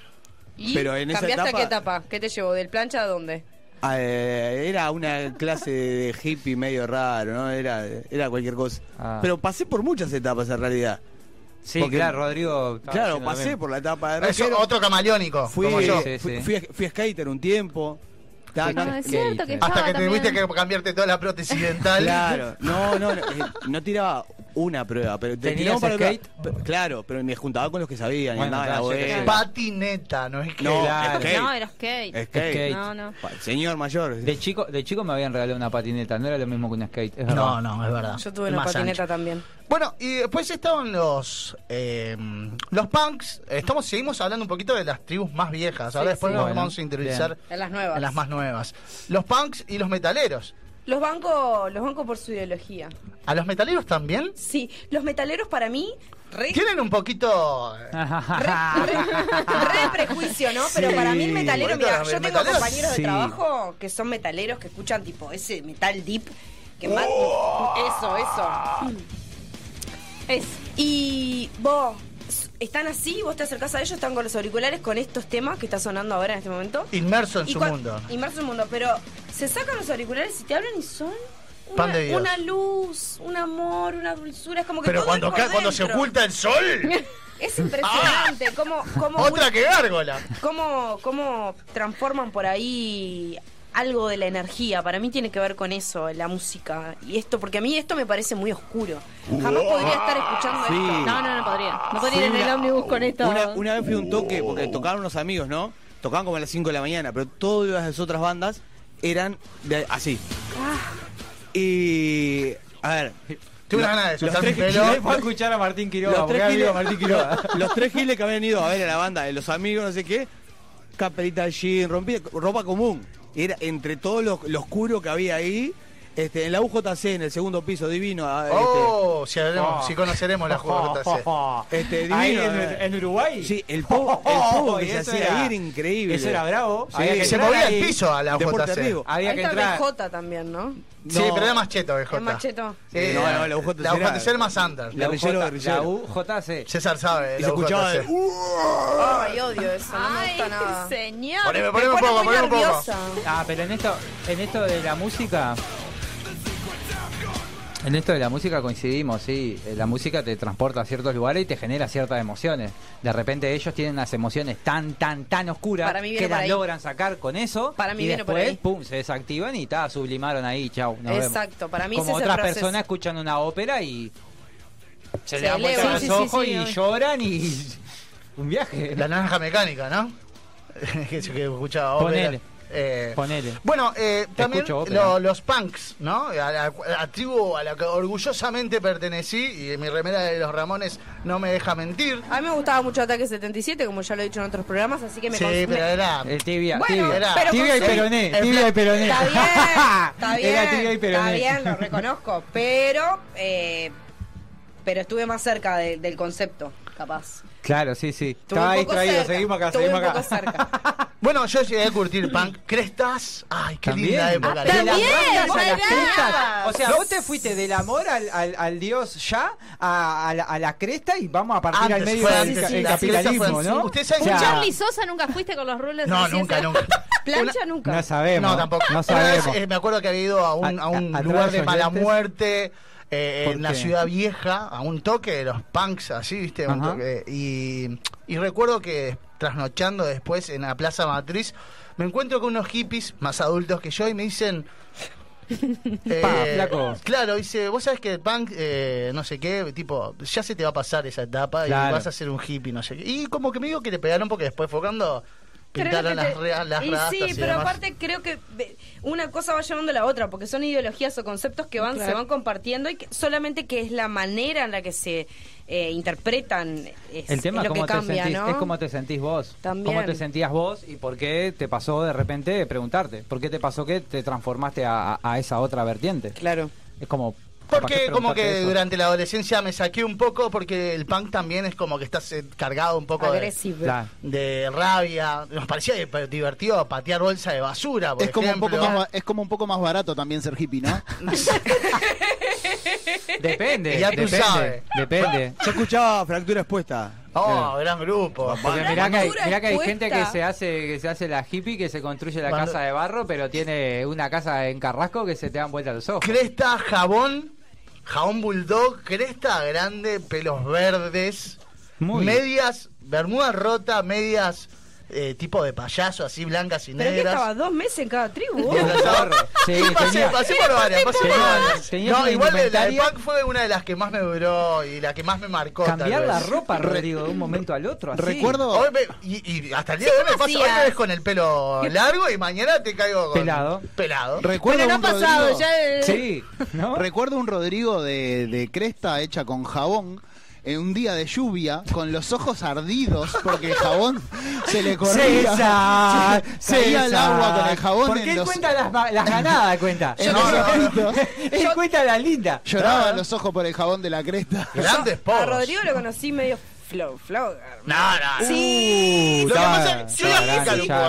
¿Y Pero en esa cambiaste etapa- a qué etapa? ¿Qué te llevó? ¿Del plancha a dónde? Eh, era una clase de hippie medio raro, ¿no? Era, era cualquier cosa. Ah. Pero pasé por muchas etapas en realidad. Sí, Porque- claro, Rodrigo. Claro, pasé por la etapa de Eso, rockero. otro camaleónico, Fui, como yo. Sí, fui, fui- fui skater un tiempo. Ta- no- es cierto que Hasta que estaba tuviste también. que cambiarte toda la prótesis dental. Claro, no, no, no, eh, no tiraba una prueba, pero te ¿Tenías para skate? claro, pero me juntaba con los que sabían, y andaba en la claro, sé. bodega. Patineta, no es que. No, Claro. skate. No, era skate. Skate. Skate. No, no. Pa- Señor mayor. De chico, de chico me habían regalado una patineta, no era lo mismo que un skate, es verdad. No, no, es verdad. Yo tuve Es una patineta ancho. también. Bueno, y después estaban los eh, los punks. Estamos seguimos hablando un poquito de las tribus más viejas. Ahora Sí, después sí. nos Bueno, vamos a interiorizar. En las nuevas. en las más nuevas. Los punks y los metaleros. Los banco, los banco por su ideología. ¿A los metaleros también? Sí, los metaleros para mí, re, Tienen un poquito. eh, re, re- re prejuicio, ¿no? Pero para mí el metalero, mira, yo tengo metaleros, compañeros sí. de trabajo que son metaleros que escuchan tipo ese metal deep que más Oh. eso, eso. Es y vos están así, vos te acercás a ellos, están con los auriculares con estos temas que está sonando ahora en este momento. Inmerso en Y su mundo. Inmerso en su mundo, pero se sacan los auriculares y te hablan y son una, Pan de Dios. una luz, un amor, una dulzura, es como que Pero todo cuando, es por ca- cuando se dentro. oculta el sol. Es impresionante cómo, cómo, Otra que gárgola. cómo, cómo transforman por ahí algo de la energía. Para mí tiene que ver con eso, la música. Y esto, porque a mí esto me parece muy oscuro. Jamás podría estar escuchando Sí. esto. No, no, no podría. No podría ir en el ómnibus con esto. Una, una vez fui a un toque, porque tocaban unos amigos, ¿no? Tocaban como a las 5 de la mañana, pero todas las otras bandas eran de, así. Y. A ver. Tuve una gana de los soltar mi tres- pelo. Ahí fue a escuchar a Martín Quiroga, los tres, giles, de Martín Quiroga. los, los tres giles que habían ido a ver a la banda, de los amigos, no sé qué, caperita de jean, rompida, ropa común. Era entre todo lo, lo que había ahí, este, en la UJC, en el segundo piso, divino. ah, Oh, si, habremos- Oh. si conoceremos la JC. Este, divino. Ahí eh. en, en Uruguay. Sí, el pogo, el pogo que Y se hacía ahí era increíble. Eso era bravo. Sí, Había que Que se movía ahí. el piso a la Deporte JC. riesgo. Había Ahí que entrar. BJ también, ¿no? Sí, No. pero era más cheto, BJ. Es macheto. Eh, No, no, la UJC La era- UJC era más under. La guerrillero, UJ guerrillero. La UJC. César sabe. Y se escuchaba UJC. de, "Uh". Ay, odio eso, no me Ay, gusta nada. señor. Poneme, Me poneme un poco, poneme un poco. Ah, pero en esto, en esto de la música. En esto de la música coincidimos, sí. Eh, La música te transporta a ciertos lugares y te genera ciertas emociones. De repente ellos tienen unas emociones tan, tan, tan oscuras Para mí viene que por las ahí. logran sacar con eso. Para mí y viene por después, ahí. pum, se desactivan y ta, sublimaron ahí, chau. nos vemos. Exacto, para mí Como ese otras proceso. personas escuchan una ópera y se, Se le dan vuelta los Sí, sí, sí, ojos sí, y obvio. lloran y un viaje. La naranja mecánica, ¿no? que se que escuchaba ópera. Ponele. Eh, Ponele. Bueno, eh, también lo- los punks, ¿no? A la, a la tribu a la que orgullosamente pertenecí y mi remera de los Ramones no me deja mentir. A mí me gustaba mucho Ataque 77, como ya lo he dicho en otros programas, así que me Sí, pero me- era... El tibia, Bueno, tibia. era- pero tibia y peroné, el tibia y peroné. Está bien, está bien, Era tibia y peroné. está bien, lo reconozco, pero eh, pero estuve más cerca de- del concepto, capaz. Claro, sí, sí. Estuve Estaba distraído, cerca, seguimos acá, estuve seguimos acá. cerca. Bueno, yo llegué a curtir punk. Crestas. Ay, qué También. linda época. Ah, De las también, rayas a las crestas. O sea, vos te fuiste del amor al, al, al dios ya a, a la, a la cresta y vamos a partir Antes, al medio del sí, cresta capitalismo, fue- ¿no? Ustedes saben O sea, Charlie Sosa nunca fuiste con los rulos No, nunca, nunca. Plancha Una- nunca. No sabemos. No, tampoco. No Una vez, sabemos. eh, me acuerdo que había ido a un, A- a un lugar de mala muerte eh, ¿Por en la ciudad vieja, a un toque de los punks, así, ¿viste? Un toque. y, y recuerdo que trasnochando después en la Plaza Matriz, me encuentro con unos hippies más adultos que yo y me dicen... eh, Pa. Claro, dice, vos sabés que el punk, eh, no sé qué, tipo, ya se te va a pasar esa etapa y vas a ser un hippie, no sé qué. Y como que me digo que le pegaron porque después fue las, te- rea- las y rastas sí, y pero demás. aparte creo que una cosa va llevando a la otra, porque son ideologías o conceptos que van se van compartiendo y que solamente que es la manera en la que se eh, interpretan es, El tema es que cómo te cambia, sentís, ¿no? es cómo te sentís vos. También. Cómo te sentías vos y por qué te pasó de repente preguntarte. ¿Por qué te pasó que te transformaste a esa otra vertiente? Claro. Es como... Porque como que eso. durante la adolescencia me saqué un poco porque el punk también es como que estás cargado un poco de, rabia. Nos parecía di- divertido patear bolsa de basura, por Es como, un poco más, es como un poco más barato también ser hippie, ¿no? Depende, Ya tú depende, sabes. depende. Yo escuchaba Fractura Expuesta. Oh, gran grupo. Porque mirá que, hay, Basura mirá que hay expuesta. gente que se hace que se hace la hippie, que se construye la Cuando- casa de barro, pero tiene una casa en Carrasco que se te dan vuelta los ojos. Cresta, jabón, jabón bulldog, cresta grande, pelos verdes, Muy. medias, bermuda rota, medias eh, tipo de payaso, así blancas y ¿Pero negras. estaba? ¿Dos meses en cada tribu? Sí, Sí, pasé, tenía- pasé por varias, pasé por varias. No, igual la de punk fue una de las que más me duró y la que más me marcó. Cambiar la ropa, Rodrigo, de un momento al otro. Así. Recuerdo, Hoy me- y, y hasta el día de hoy me ¿cómo pasa, hoy me ves con el pelo largo y mañana te caigo con Pelado. Pelado. recuerdo Pero no ha un pasado, Rodrigo, ya... Sí, ¿no? recuerdo un Rodrigo de, de cresta hecha con jabón en un día de lluvia con los ojos ardidos porque el jabón se le corría. César, Se caía el César. agua con el jabón Porque en él los, cuenta las, ganadas, cuenta. en No, no, él cuenta la linda. Lloraban los ojos por el jabón de la cresta. Grandes A. Rodrigo lo conocí medio flow, flow. No, no. Sí. Lo que pasa es- yo.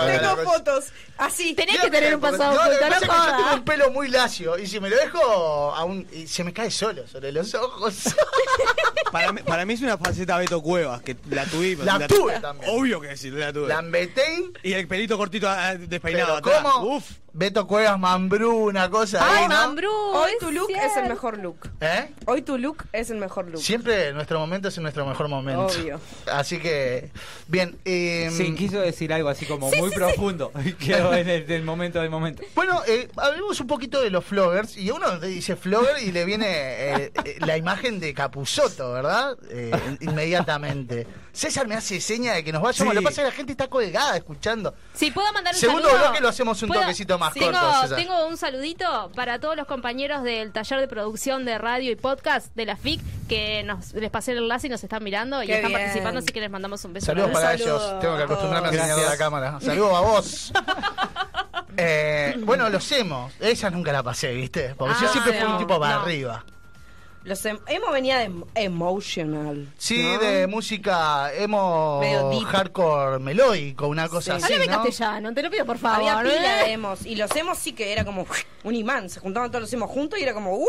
Tengo fotos así. Tenés que tener un pasado No, lo que oculto, no que yo tengo jodas. un pelo muy lacio y si me lo dejo aún se me cae solo sobre los ojos. Para mí, para mí es una faceta Beto Cuevas, que la tuvimos. La tuve también. Obvio que sí, la tuve. Lambetein, Y el pelito cortito ah, despeinado pero atrás. ¿cómo? Uf. Beto Cuevas Mambrú, una cosa Ay, ahí, ¿no? Mambrú. Hoy tu look es el mejor look. ¿Eh? Hoy tu look es el mejor look. Siempre nuestro momento es nuestro mejor momento. Obvio. Así que, bien. eh, Sí, quiso decir algo así como muy profundo. Y quedó en el del momento del momento. Bueno, eh, hablemos un poquito de los floggers. Y uno dice flogger y le viene eh, eh, la imagen de Capuzoto, ¿verdad? Eh, inmediatamente. César me hace seña de que nos vayamos. Sí. Lo que pasa es que la gente está colgada escuchando. Si puedo mandar un Segundo saludo. bloque lo hacemos un ¿Puedo? toquecito más tengo, corto. Tengo un saludito para todos los compañeros del taller de producción de radio y podcast de la FIC que nos les pasé el enlace y nos están mirando y están bien. participando, así que les mandamos un beso. Saludos para saludo ellos. Tengo que acostumbrarme a enseñar la cámara. Saludos a vos. Eh, bueno, los hemos. Esa nunca la pasé, ¿viste? Porque yo Ah, siempre fui un tipo para no. arriba. Los em- emo venía de em- emotional. Sí, ¿no? de música emo hardcore melódico, una cosa Sí. así. Háblame ¿no? castellano, te lo pido por favor. Había pila ¿eh? de emos. Y los emos sí que era como un imán. Se juntaban todos los emos juntos y era como, ¡wow!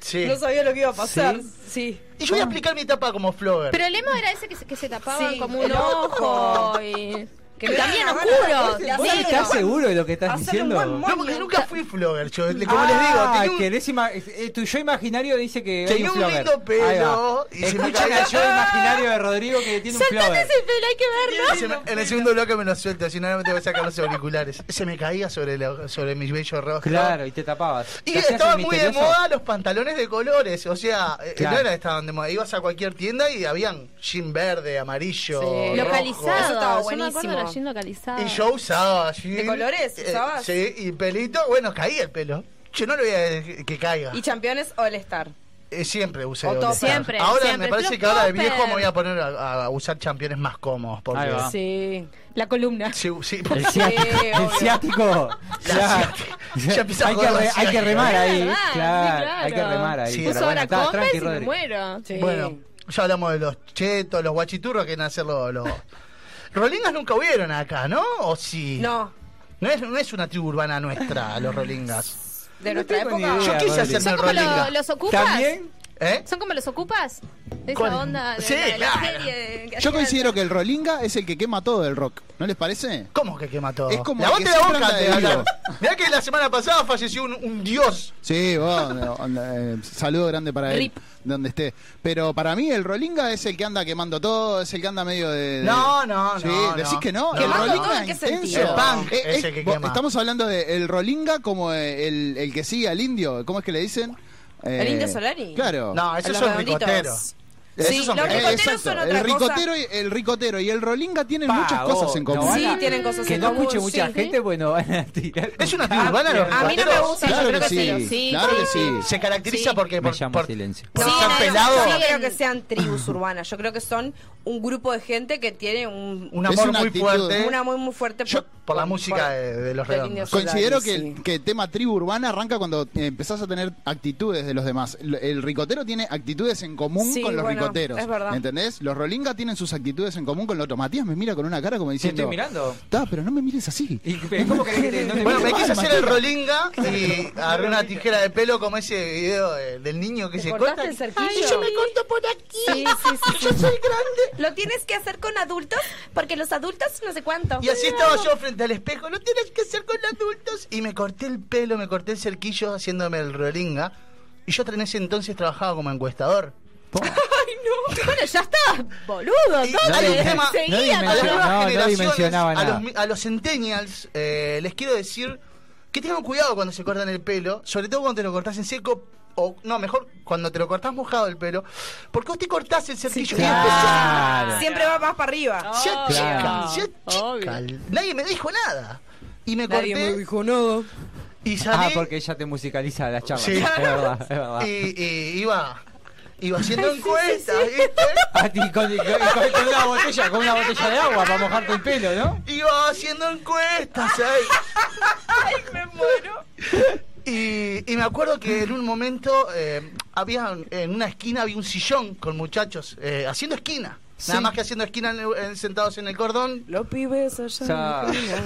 Sí. No sabía lo que iba a pasar. Sí. Y yo voy a explicar mi etapa como flogger. Pero el emo era ese que se, que se tapaban Sí, como un ojo y... Que también oscuro. ¿Vos estás seguro de lo que estás diciendo? no, porque nunca fui flogger. Yo, como Ah, les digo, tenía un, ima- eh, tu yo imaginario dice que hay Tenía un flogger. lindo pelo y se me Escuchen al yo imaginario de Rodrigo que tiene un Soltate flogger. ese pelo, hay que verlo. se me- en el segundo bloque me lo suelto, si no, no me tengo que sacar los auriculares. Se me caía sobre, la- sobre mi bello rostro. Claro, y te tapabas. Y ¿Te hacías estaban muy de moda los pantalones de colores, o sea, eh, Claro. no era que estaban de moda, ibas a cualquier tienda y habían jean verde, amarillo, Sí. rojo. Localizado. Eso estaba buenísimo. Y yo usaba jean. ¿De colores eh, usabas? sí, y pelito, bueno, caía el pelo. Yo no lo voy a dejar que caiga. Y campeones All Star. Eh, siempre usé O All. Star. Siempre, Ahora siempre. me parece Flop que ahora de viejo me voy a poner a, a usar championes más cómodos. Porque Ahí va. Sí. La columna. Sí, sí, El ciático. Ya. Ya hay, que re- hay que remar ahí. Claro, sí, Claro, claro. hay que remar ahí. Sí, Pero Uso bueno, ahora tranqui, y me muero. Sí. Bueno, ya hablamos de los chetos, los guachiturros, que quieren hacer los, los, Rolingas nunca hubieron acá, ¿no? ¿O sí? No, No es, no es una tribu urbana nuestra, los Rolingas. de nuestra época. idea. Yo quise hacerme ¿Son el como Rolinga. lo- los ocupas? ¿También? ¿Eh? ¿Son como los ocupas? Esa onda de, Sí, la, de la claro. serie. que Yo hacían- considero que el Rolinga es el que quema todo el rock. ¿No les parece? ¿Cómo que quema todo? Es como Lavate que la siempre boca anda de hablar. vivo. Mirá que la semana pasada falleció un, un dios. Sí, vos, eh, saludo grande para él, Rip. donde esté. Pero para mí el Rolinga es el que anda quemando todo, es el que anda medio de... de- No, no, Sí, no, decís no. que no. No, el ¿Quemando Rolinga en qué intenso. sentido? El punk Eh, es eh, el que vos- quema. Estamos hablando de el Rolinga como eh, el, el que sigue al indio. ¿Cómo es que le dicen? Eh, ¿El indio Solari? Claro. No, esos son ricoteros. Sí, Esos son los ricoteros. ricoteros son otra el ricotero, y, el ricotero y el Rolinga tienen Pa, muchas cosas en no común. Sí, a- tienen cosas Que en no común, escuche mucha sí. gente, bueno, van a tirar. Es una tribu urbana, los cambio. A mí no me ricoteros. gusta, Claro yo que creo que sí, claro que sí. Se caracteriza Sí. porque Me por, llamo por- silencio. por No, ser no, pelado. yo no creo que sean tribus urbanas. Yo creo que son un grupo de gente que tiene un, Un amor una muy actitud. fuerte una muy muy fuerte Yo- por la música de, de los redondos. Considero que, que el tema tribu urbana arranca cuando empezás a tener actitudes de los demás. El, ricotero tiene actitudes en común con los bueno, es verdad. ¿Entendés? Los rolinga tienen sus actitudes en común con los otros. Matías me mira con una cara como Te diciendo. estoy mirando. "Ta, pero no me mires así. ¿Y cómo que te, no te Bueno, me quise hacer el rolinga y agarré una tijera de pelo como ese video del niño que ¿Te se corta. el cerquillo? Ay, yo me corto por aquí. Sí, sí, sí, Yo soy grande. Lo tienes que hacer con adultos porque los adultos no sé cuánto. Y así estaba yo frente al espejo. Lo tienes que hacer con adultos. Y me corté el pelo, me corté el cerquillo haciéndome el rolinga. Y yo en ese entonces trabajaba como encuestador. Bueno, ya está, boludo. Tema- seguía nadie a las nuevas generaciones, a los, mi- a los centennials, eh, les quiero decir que tengan cuidado cuando se cortan el pelo, sobre todo cuando te lo cortás en seco, o no, mejor cuando te lo cortás mojado el pelo, porque vos te cortás el cerquillo y claro. Siempre va más para arriba. Claro. Nadie me dijo nada. Y me Nadie corté me dijo nada. y salí. Ah, porque ella te musicaliza las charlas. Sí. Es verdad, es verdad. y, y iba, iba haciendo encuestas, ¿viste? A ti con, con- con- con una botella, con una botella de agua para mojarte el pelo, ¿no? Iba haciendo encuestas ahí. Ay, me muero. Y, y me acuerdo que en un momento eh, había en una esquina había un sillón con muchachos eh, haciendo esquina. Nada más que haciendo esquina en- en- sentados en el cordón. Los pibes allá.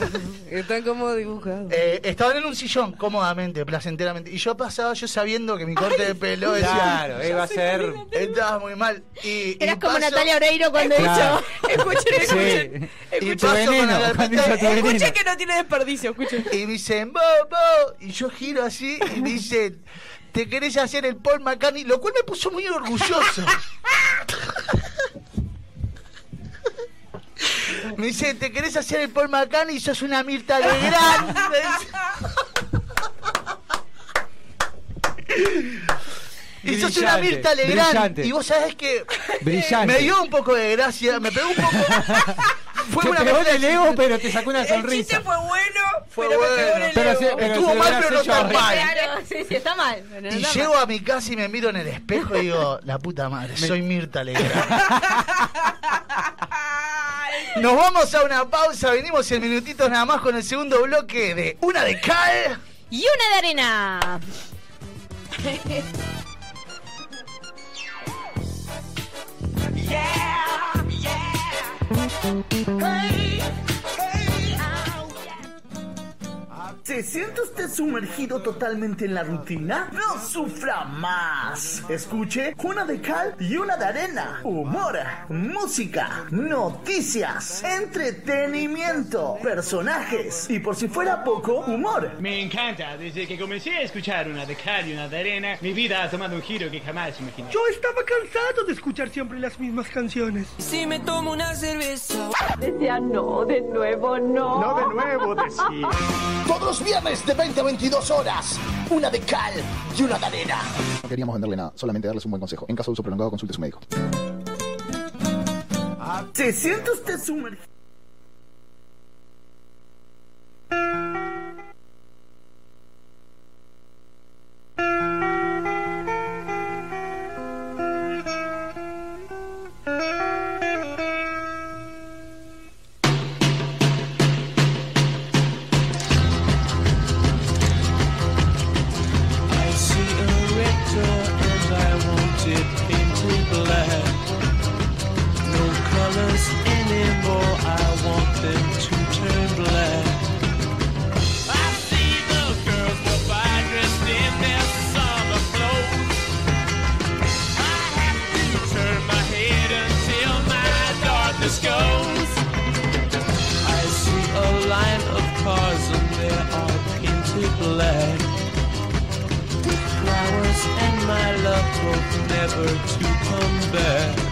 Están como dibujados. Eh, estaban en un sillón cómodamente, placenteramente. Y yo pasaba yo sabiendo que mi corte de pelo decía, Claro, iba a ser. estaba muy mal. Y, y Eras como paso- Natalia Oreiro cuando Claro. hizo. Escuchen, escuchen. Sí. Y paso con veneno, veneno. Escuchen que no tiene desperdicio, escuchen. Y me dicen, bo, bo. Y yo giro así y me dicen, ¿te querés hacer el Paul McCartney? Lo cual me puso muy orgulloso. Me dice, ¿te querés hacer el Paul McCartney? Y sos una Mirta. Me dice. Y sos una Mirta Legrand. brillante. Y vos sabés que Brillante. me dio un poco de gracia, me pegó un poco. Fue Te una pegó el de- ego, pero te sacó una El chiste sonrisa. fue bueno, Fue pero me pegó en bueno. el Pero ego. sí, pero Estuvo mal, pero no tan mal. Claro, sí, sí, está mal. no Y está llego a mi casa y me miro en el espejo y digo, la puta madre, soy Mirta Legrand. Nos vamos a una pausa, venimos en minutitos nada más con el segundo bloque de Una de Cal. Y una de arena. Yeah, yeah. Hey. ¿Se siente usted sumergido totalmente en la rutina? No sufra más. Escuche una de cal y una de arena. Humor, música, noticias, entretenimiento, personajes y por si fuera poco, humor. Me encanta, desde que comencé a escuchar una de cal y una de arena, mi vida ha tomado un giro que jamás imaginé. Yo estaba cansado de escuchar siempre las mismas canciones. Si me tomo una cerveza. No de nuevo, decía. Todos los viernes de 20 a 22 horas, Una de Cal y una de arena. No queríamos venderle nada, solamente darles un buen consejo. En caso de uso prolongado, consulte a su médico. ¿Se siente usted sumergido? Never to come back.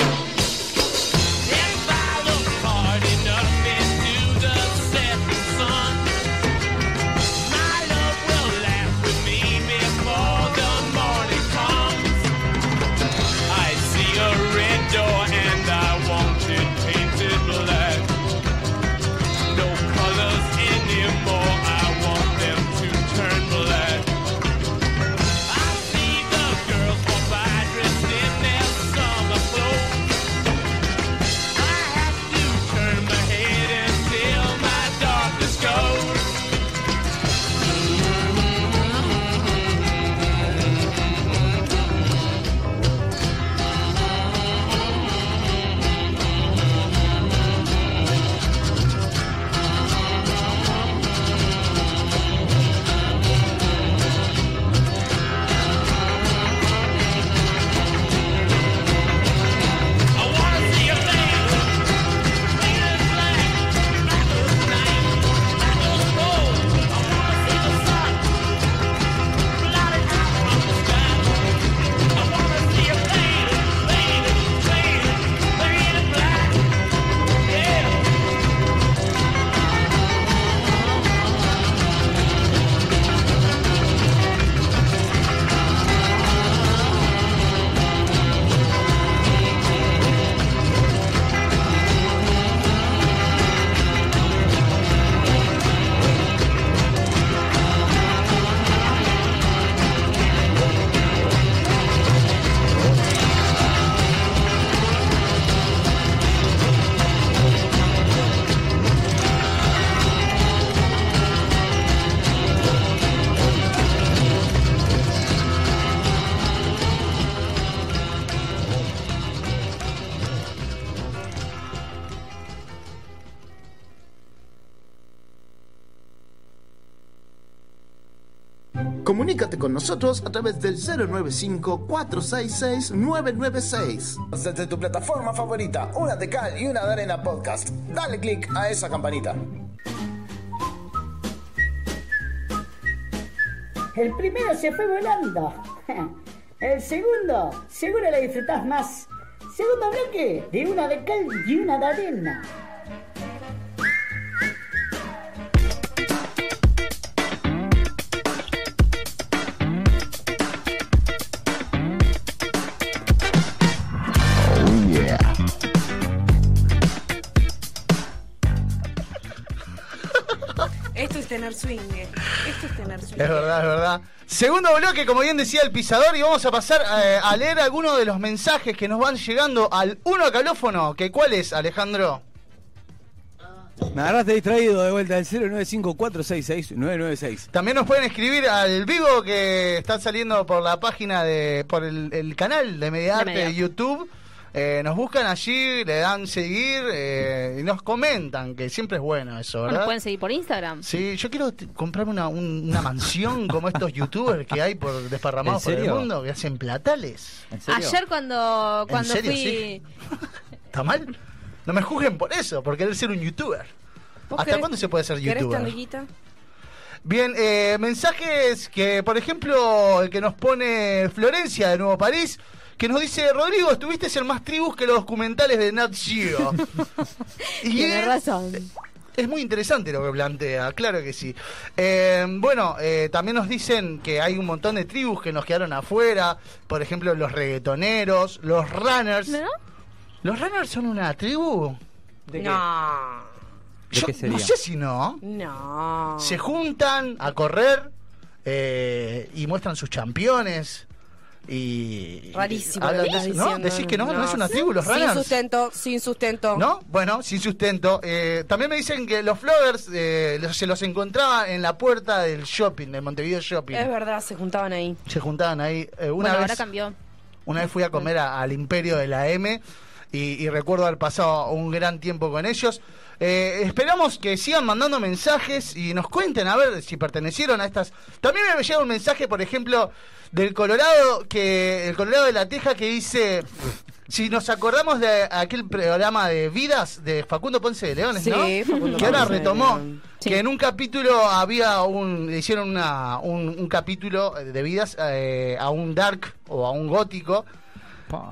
Nosotros a través del 095-466-996. Desde tu plataforma favorita, una de cal y una de arena podcast. Dale click a esa campanita. El primero se fue volando. El segundo, seguro lo disfrutás más. Segundo bloque, de una de cal y una de arena. Esto es tener swing. eh. Esto es tener swing. Es verdad, es verdad. Segundo bloque, como bien decía el pisador, y vamos a pasar eh, a leer algunos de los mensajes que nos van llegando al uno calófono. Que ¿Cuál es, Alejandro? Me agarraste distraído de vuelta del 095-466-996. También nos pueden escribir al vivo que está saliendo por la página de, por el, el canal de Mediarte De Mediarte. de YouTube. Eh, nos buscan allí, le dan seguir eh, y nos comentan, que siempre es bueno eso, ¿O ¿verdad? nos pueden seguir por Instagram. Sí, yo quiero comprarme una, un- una mansión como estos youtubers que hay por desparramados ¿En por el mundo, que hacen platales. ¿En serio? Ayer cuando, cuando serio? fui... Sí. ¿Está mal? No me juzguen por eso, por querer ser un youtuber. ¿Vos ¿Hasta querés- cuándo se puede ser ¿Querés youtuber? Bien, eh, mensajes que, por ejemplo, el que nos pone Florencia de Nuevo París, que nos dice, Rodrigo, estuviste en más tribus que los documentales de Nat Geo. y es- razón. Es muy interesante lo que plantea, claro que sí. Eh, bueno, eh, también nos dicen que hay un montón de tribus que nos quedaron afuera, por ejemplo, los reggaetoneros, los runners. ¿No? ¿Los runners son una tribu? No. ¿De Yo qué sería? No sé si no. No. Se juntan a correr eh, y muestran sus campeones. Y. Rarísimo hablan de eso, ¿no? Decís que no, no, es una tribu, los Sin sustento, sin sustento. ¿No? Bueno, sin sustento. Eh, también me dicen que los floggers eh, los- se los encontraba en la puerta del shopping, del Montevideo Shopping. Es verdad, se juntaban ahí. Se juntaban ahí. Eh, una, Bueno, vez, ahora cambió. una vez fui a comer a- al Imperio de la M y, y recuerdo haber pasado un gran tiempo con ellos. Eh, esperamos que sigan mandando mensajes y nos cuenten a ver si pertenecieron a estas. También me llega un mensaje, por ejemplo, del Colorado, que el Colorado de la Teja que dice. Si nos acordamos de aquel programa de vidas de Facundo Ponce de Leones, Sí, ¿no? Facundo que ahora retomó. Que en un capítulo había un. hicieron una, un, un capítulo de vidas eh, a un dark o a un gótico.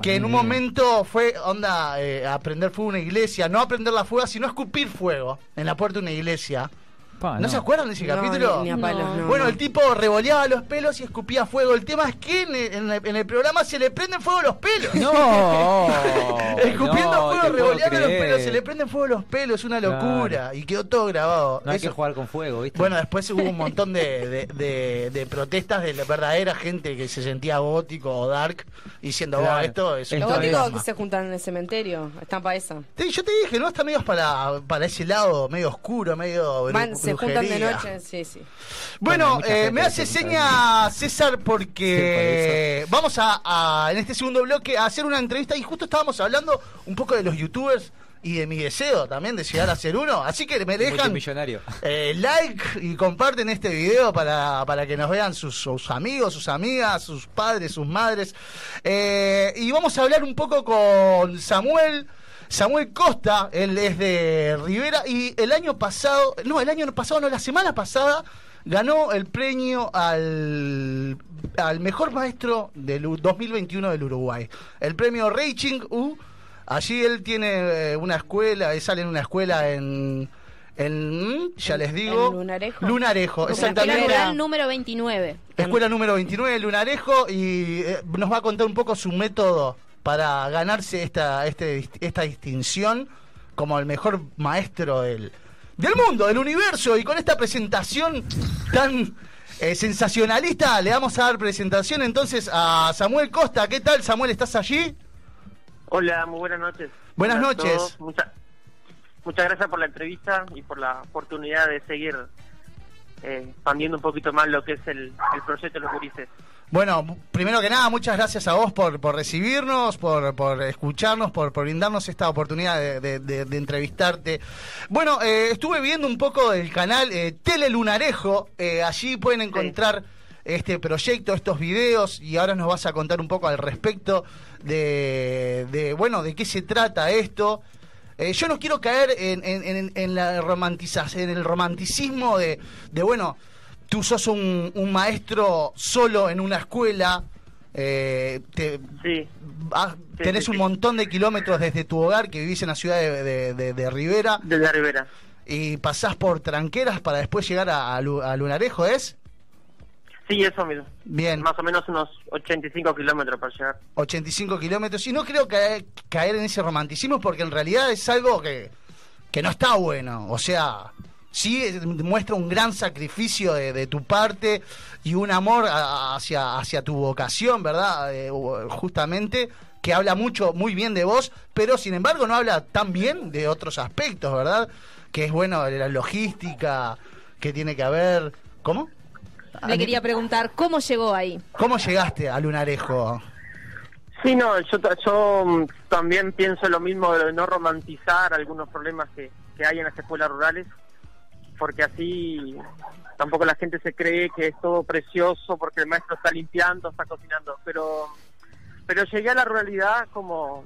Que en un momento fue, onda, eh, a prender fuego a una iglesia. No a prender la fuego, sino escupir fuego en la puerta de una iglesia. Pa, ¿No, se acuerdan de ese No, capítulo? ni- ni a palos, no, bueno, no. el tipo revoleaba los pelos y escupía fuego. El tema es que en el, en el- en el programa se le prenden fuego los pelos. No, Escupiendo no, fuego, revoleando los pelos, se le prenden fuego los pelos, es una locura. Claro. Y quedó todo grabado. No hay Eso- que jugar con fuego, ¿viste? bueno, después hubo un montón de, de- de- de protestas de la verdadera gente que se sentía gótico o dark diciendo, Claro. "Oh, esto es un Los góticos programa". que se juntan en el cementerio están para esa. Sí, yo te dije, ¿no? Está medio para, para ese lado, medio oscuro, medio bru- Se juntan de noche, sí, sí. Bueno, eh, me hace seña César porque vamos a, a, en este segundo bloque a hacer una entrevista y justo estábamos hablando un poco de los youtubers y de mi deseo también de llegar a ser uno. Así que me dejan eh, like y comparten este video para, para que nos vean sus, sus amigos, sus amigas, sus padres, sus madres. Eh, y vamos a hablar un poco con Samuel. Samuel Costa, él es de Rivera y el año pasado, no, el año pasado, no, la semana pasada ganó el premio al, al mejor maestro del U- 2021 del Uruguay. El premio Raching U. Allí él tiene eh, una escuela, él sale en una escuela en, en ya les digo, en Lunarejo. Lunarejo, Escuela exactamente. Rural número 29. Escuela número 29 de Lunarejo y eh, nos va a contar un poco su método para ganarse esta, este, esta distinción como el mejor maestro del, del mundo, del universo. Y con esta presentación tan eh, sensacionalista le vamos a dar presentación entonces a Samuel Costa. ¿Qué tal Samuel? ¿Estás allí? Hola, muy buenas noches. Buenas noches. Mucha- muchas gracias por la entrevista y por la oportunidad de seguir eh, expandiendo un poquito más lo que es el, el proyecto de los gurises. Bueno, primero que nada, muchas gracias a vos por, por recibirnos, por, por escucharnos, por, por brindarnos esta oportunidad de, de- de- de entrevistarte. Bueno, eh, estuve viendo un poco del canal eh, Tele Lunarejo, eh, allí pueden encontrar este proyecto, estos videos, y ahora nos vas a contar un poco al respecto de, de bueno, de qué se trata esto. Eh, yo no quiero caer en, en, en- la romantización, en el romanticismo de, de bueno, tú sos un, un maestro solo en una escuela, eh, te, ah, Sí, tenés sí, un montón de kilómetros desde tu hogar que vivís en la ciudad de, de- de- de Rivera. Desde Rivera. Y pasás por tranqueras para después llegar a, a Lu- a Lunarejo, ¿es? Sí, eso mismo. Bien. Más o menos unos 85 kilómetros para llegar. 85 kilómetros. Y no creo que caer en ese romanticismo porque en realidad es algo que, que no está bueno. O sea, sí muestra un gran sacrificio de, de tu parte y un amor a- hacia, hacia tu vocación, ¿verdad? Eh, justamente, que habla mucho, muy bien de vos, pero sin embargo no habla tan bien de otros aspectos, ¿verdad? Que es bueno, la logística, que tiene que haber... ¿Cómo? Le quería preguntar, ¿cómo llegó ahí? ¿Cómo llegaste a Lunarejo? Sí, no, yo, yo mm, también pienso lo mismo de no romantizar algunos problemas que, que hay en las escuelas rurales, porque así tampoco la gente se cree que es todo precioso porque el maestro está limpiando, está cocinando, pero pero llegué a la ruralidad como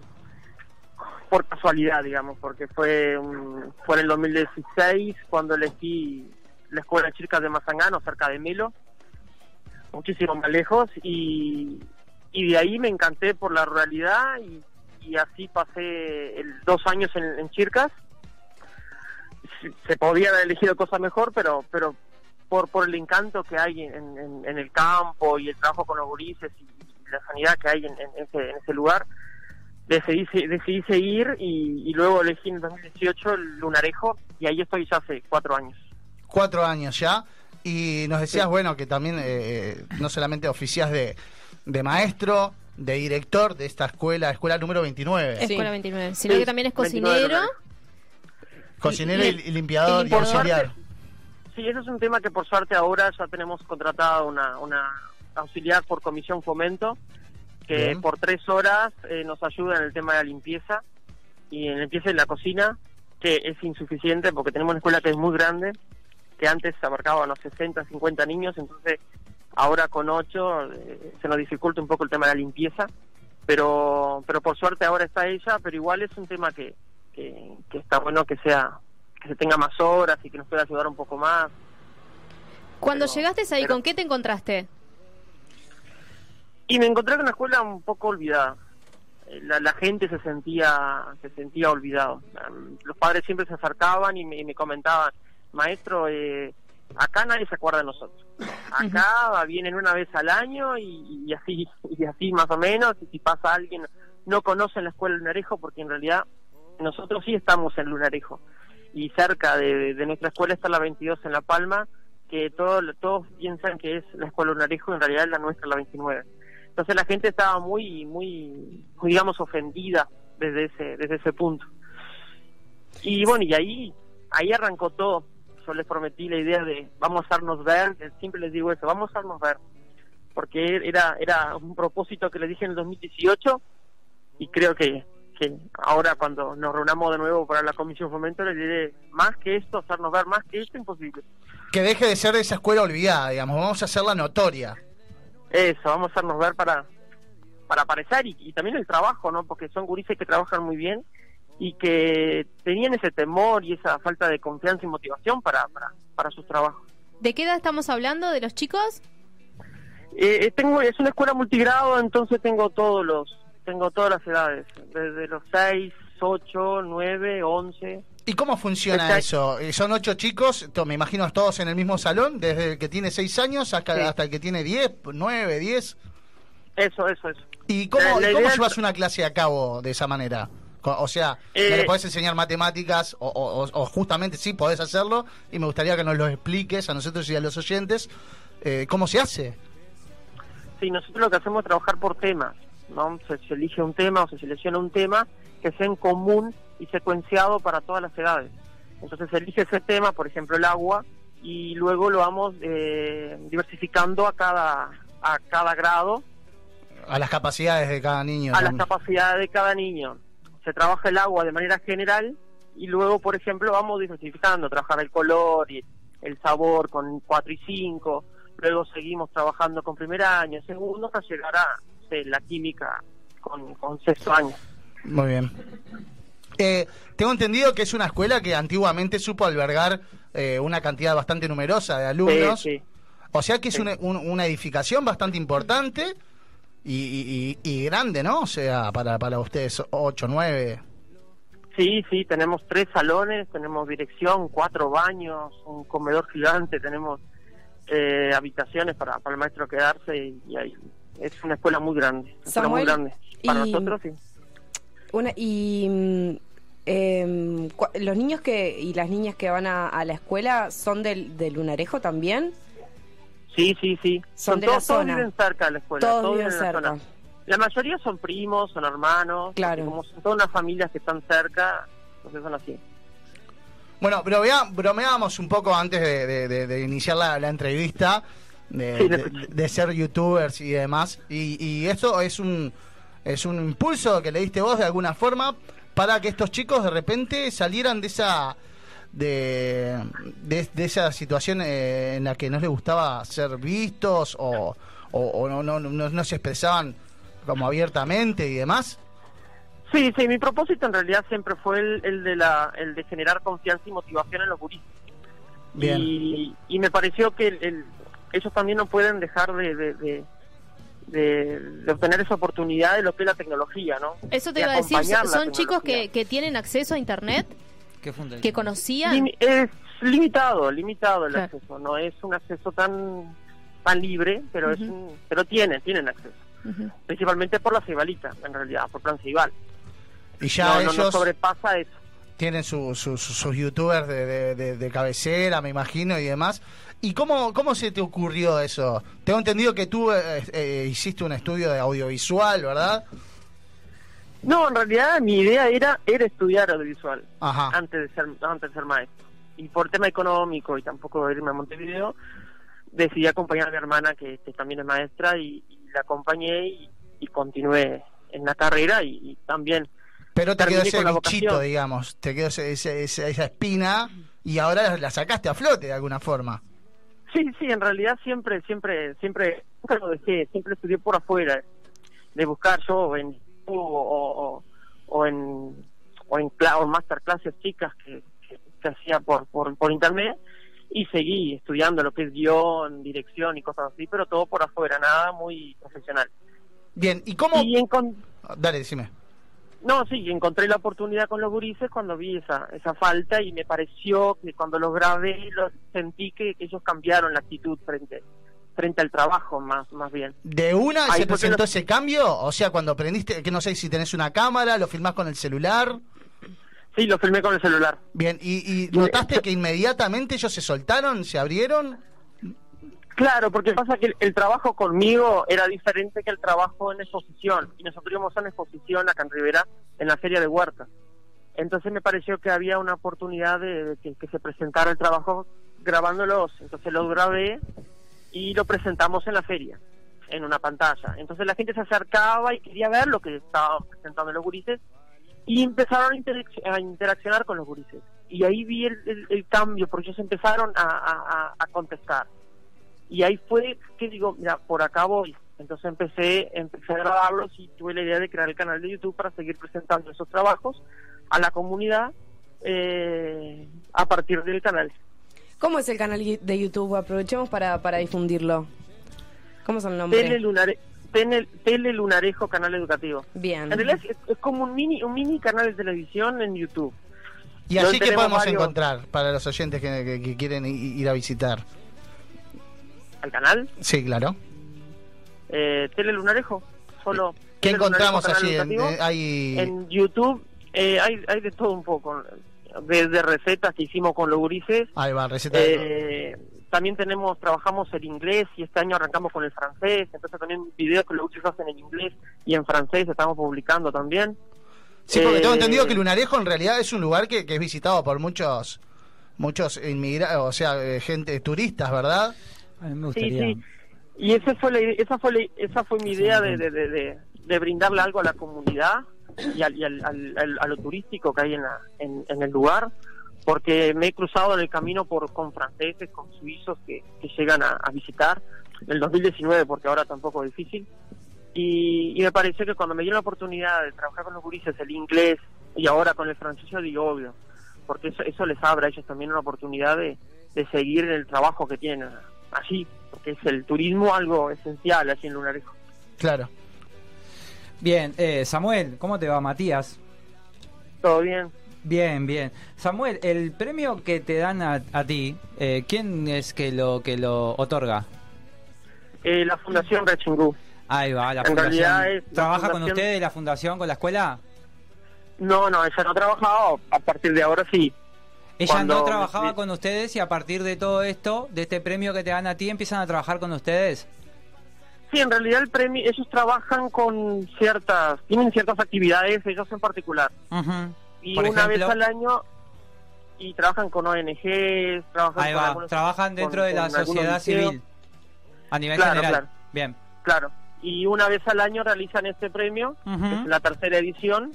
por casualidad, digamos, porque fue un- fue en el 2016 cuando elegí la escuela de chicas de Mazangano, cerca de Melo, muchísimo más lejos, y, y de ahí me encanté por la ruralidad y, y así pasé el- dos años en, en Chircas. Se- podía haber elegido cosa mejor, pero pero por por el encanto que hay en, en- en el campo y el trabajo con los gurises y, y la sanidad que hay en, en ese, en ese lugar, decidí, se- decidí seguir y, y luego elegí en 2018 el Lunarejo y ahí estoy ya hace cuatro años. cuatro años ya. Y nos decías, bueno, que también eh, eh, no solamente oficias de, de maestro, de director de esta escuela, escuela número 29. Escuela 29. Sino Sí, que también es 29 cocinero. Y, y- y limpiador y, auxiliar. suerte- Sí, ese es un tema que por suerte ahora ya tenemos contratada una, una auxiliar por comisión fomento que Bien. por tres horas eh, nos ayuda en el tema de la limpieza y en la limpieza de la cocina que es insuficiente porque tenemos una escuela que es muy grande que antes abarcaba unos 60, 50 niños, entonces ahora con ocho eh, se nos dificulta un poco el tema de la limpieza, pero pero por suerte ahora está ella, pero igual es un tema que, que, que está bueno que sea que se tenga más horas y que nos pueda ayudar un poco más. Cuando Pero- llegaste ahí, pero- ¿con qué te encontraste? Y me encontré con una escuela un poco olvidada. Eh, La, la gente se sentía se sentía olvidado. Los padres siempre se acercaban y me, y me comentaban, maestro, eh, acá nadie se acuerda de nosotros. Acá vienen una vez al año y, y así y así más o menos. Y si pasa alguien no conocen la escuela Lunarejo porque en realidad nosotros sí estamos en Lunarejo y cerca de, nuestra escuela está la 22 en La Palma que todos todos piensan que es la escuela Lunarejo y en realidad es la nuestra la 29 entonces la gente estaba muy, muy, digamos ofendida desde ese desde ese punto. Y bueno y ahí ahí arrancó todo. Yo les prometí la idea de vamos a hacernos ver siempre les digo eso vamos a hacernos ver. Porque era era un propósito que les dije en el 2018 y creo que, que ahora cuando nos reunamos de nuevo para la comisión fomento les diré más que esto hacernos ver más que esto imposible Que deje de ser esa escuela olvidada, digamos, vamos a hacerla notoria. eso vamos a hacernos ver para para aparecer y, y también el trabajo no porque son gurises que trabajan muy bien y que tenían ese temor y esa falta de confianza y motivación para para, para sus trabajos ¿De qué edad estamos hablando? ¿De los chicos? Eh, eh, tengo es una escuela multigrado, entonces tengo todos los tengo todas las edades, desde los 6, 8, 9, 11. ¿Y cómo funciona Exacto. eso? Eh, Son ocho chicos, me imagino todos en el mismo salón, desde el que tiene seis años hasta, Sí. hasta el que tiene diez, nueve, diez. Eso, eso, eso. ¿Y cómo, La- la y cómo idea- llevas una clase a cabo de esa manera? O sea, Eh, ¿no le podés enseñar matemáticas o, o- o- o justamente sí podés hacerlo? Y me gustaría que nos lo expliques a nosotros y a los oyentes. eh, ¿Cómo se hace? Sí, nosotros lo que hacemos es trabajar por temas, ¿no? Se, se elige un tema o se selecciona un tema que sea en común y secuenciado para todas las edades. Entonces se elige ese tema, por ejemplo el agua, y luego lo vamos eh, diversificando a cada a cada grado, A las capacidades de cada niño. a las capacidades de cada niño. Se trabaja el agua de manera general y luego, por ejemplo, vamos diversificando, trabajar el color y el sabor con 4 y 5, luego seguimos trabajando con primer año, segundo, hasta llegar a la química con, con sexto año. Muy bien. Eh, tengo entendido que es una escuela que antiguamente supo albergar eh, una cantidad bastante numerosa de alumnos. Sí, sí. O sea que es Sí. una, un- una edificación bastante importante y, y- y- y grande, ¿no? O sea, para, para ustedes, ocho, nueve. Sí, sí, tenemos tres salones, tenemos dirección, cuatro baños, un comedor gigante, tenemos eh, habitaciones para, para el maestro quedarse y, y ahí es una escuela muy grande, una escuela muy Samuel, grande. Para y- nosotros sí. Una, y mm, em, los niños que y las niñas que van a, a la escuela son del, del lunarejo también. Sí, sí, sí. Son de todos, la todos zona. viven cerca de la escuela. Todos todos viven en la cerca. zona. La mayoría son primos, son hermanos. Claro. Como son todas las familias que están cerca, entonces son así. Bueno, bromea- bromeábamos un poco antes de, de- de- de iniciar la, la entrevista de, Sí, de- le- de ser youtubers y demás. Y, y esto es un, es un impulso que le diste vos de alguna forma para que estos chicos de repente salieran de esa de, de, de esa situación eh, en la que no les gustaba ser vistos o, o- o no, no, no, no se expresaban como abiertamente y demás. Sí, sí, mi propósito en realidad siempre fue el, el de la el de generar confianza y motivación en los guristas. Bien. Y, y me pareció que el- el- ellos también no pueden dejar de, de, de- de- de obtener esa oportunidad de lo que es la tecnología, ¿no? Eso te De iba a decir, son chicos que, que tienen acceso a internet, ¿Qué funda que conocían. Es limitado, limitado el Claro. acceso, no es un acceso tan tan libre, pero es un, pero tienen, tienen acceso, principalmente por la Cebalita, en realidad, por Plan Ceibal. Y ya no, ellos no sobrepasa eso. tienen su- su- su- sus youtubers de, de- de- de cabecera, me imagino, y demás. ¿Y cómo, cómo se te ocurrió eso? Tengo entendido que tú eh, eh, hiciste un estudio de audiovisual, ¿verdad? No, en realidad mi idea era era estudiar audiovisual Ajá. antes de ser antes de ser maestro. Y por tema económico y tampoco irme a Montevideo, decidí acompañar a mi hermana que, que también es maestra y, y la acompañé y, y continué en la carrera y, y también Pero te quedó ese bichito, digamos. Te quedó ese- ese- esa espina y ahora la sacaste a flote de alguna forma. Sí, sí, en realidad siempre, siempre, siempre, nunca lo dejé, siempre estudié por afuera, de buscar yo en o, o, o en o en, o en masterclasses chicas que, que, que hacía por, por, por internet y seguí estudiando lo que es guion, dirección y cosas así, pero todo por afuera, nada muy profesional. Bien, ¿y cómo...? Y encon- Dale, decime. No, sí, encontré la oportunidad con los gurises cuando vi esa, esa falta y me pareció que cuando los grabé los sentí que, que ellos cambiaron la actitud frente frente al trabajo más más bien. ¿De una Ahí se presentó ese cambio? O sea, cuando aprendiste, que no sé si tenés una cámara, lo filmás con el celular. Sí, lo filmé con el celular. Bien, ¿y, y notaste que inmediatamente ellos se soltaron, se abrieron? Claro, porque pasa que el, trabajo conmigo era diferente que el trabajo en exposición. Y nosotros íbamos a una exposición acá en Rivera, en la Feria de Huerta. Entonces me pareció que había una oportunidad de, que, se presentara el trabajo grabándolos. Entonces los grabé y lo presentamos en la feria, en una pantalla. Entonces la gente se acercaba y quería ver lo que estaban presentando los gurises y empezaron a, interacc- a interaccionar con los gurises. Y ahí vi el, cambio, porque ellos empezaron a contestar. Y ahí fue que digo, mira, por acá voy. Entonces empecé, empecé a grabarlos y tuve la idea de crear el canal de YouTube para seguir presentando esos trabajos a la comunidad eh, a partir del canal. ¿Cómo es el canal de YouTube? Aprovechemos para, para difundirlo. ¿Cómo es el nombre? Tele, Lunare- Tele- Tele Lunarejo Canal Educativo. Bien. En realidad es, es como un mini, un mini canal de televisión en YouTube. ¿Y qué tenemos podemos varios- encontrar para los oyentes que, que- que quieren ir a visitar? ¿Al canal? Sí, claro. Eh, Tele Lunarejo. Solo. ¿Qué Tele encontramos allí? En, eh, hay... En YouTube eh, hay, hay de todo un poco. Desde recetas que hicimos con los gurises. Ahí va, receta de- Eh, también tenemos, trabajamos el inglés y este año arrancamos con el francés. Entonces también videos que los gurises hacen en inglés y en francés estamos publicando también. Sí, porque tengo Eh, entendido que Lunarejo en realidad es un lugar que, que es visitado por muchos muchos inmigrantes, o sea, gente turistas, ¿verdad? A mí me Sí, gustaría. sí. Y esa fue, la, esa fue, la- esa fue mi idea de, de, de, de- brindarle algo a la comunidad y, al, y al- al- al- a lo turístico que hay en, la, en, en el lugar, porque me he cruzado en el camino por con franceses, con suizos que, que llegan a, a visitar en el 2019, porque ahora tampoco es difícil. Y, y me pareció que cuando me dieron la oportunidad de trabajar con los gurises, el inglés y ahora con el francés, yo digo obvio, porque eso, eso les abre a ellos también una oportunidad de, de seguir el trabajo que tienen allí, porque es el turismo algo esencial allí en Lunarejo. Claro. Bien, eh, Samuel, ¿cómo te va, Matías? ¿Todo bien? Bien, bien. Samuel, el premio que te dan a, a ti, eh, ¿quién es que lo que lo otorga? Eh, la Fundación Rechingú. Ahí va, la En fundación. realidad es ¿Trabaja con ustedes la fundación, con la escuela? No, no, ella no ha trabajado, a partir de ahora sí. Ella Cuando no trabajaba con ustedes y a partir de todo esto, de este premio que te dan a ti, empiezan a trabajar con ustedes. Sí, en realidad el premio, ellos trabajan con ciertas, tienen ciertas actividades, ellos en particular. Y Por una ejemplo. vez al año, y trabajan con ONGs, trabajan Ahí con va, algunos- trabajan dentro con- de la sociedad civil. A nivel Claro, general. claro. Bien. Claro. Y una vez al año realizan este premio, que es la tercera edición,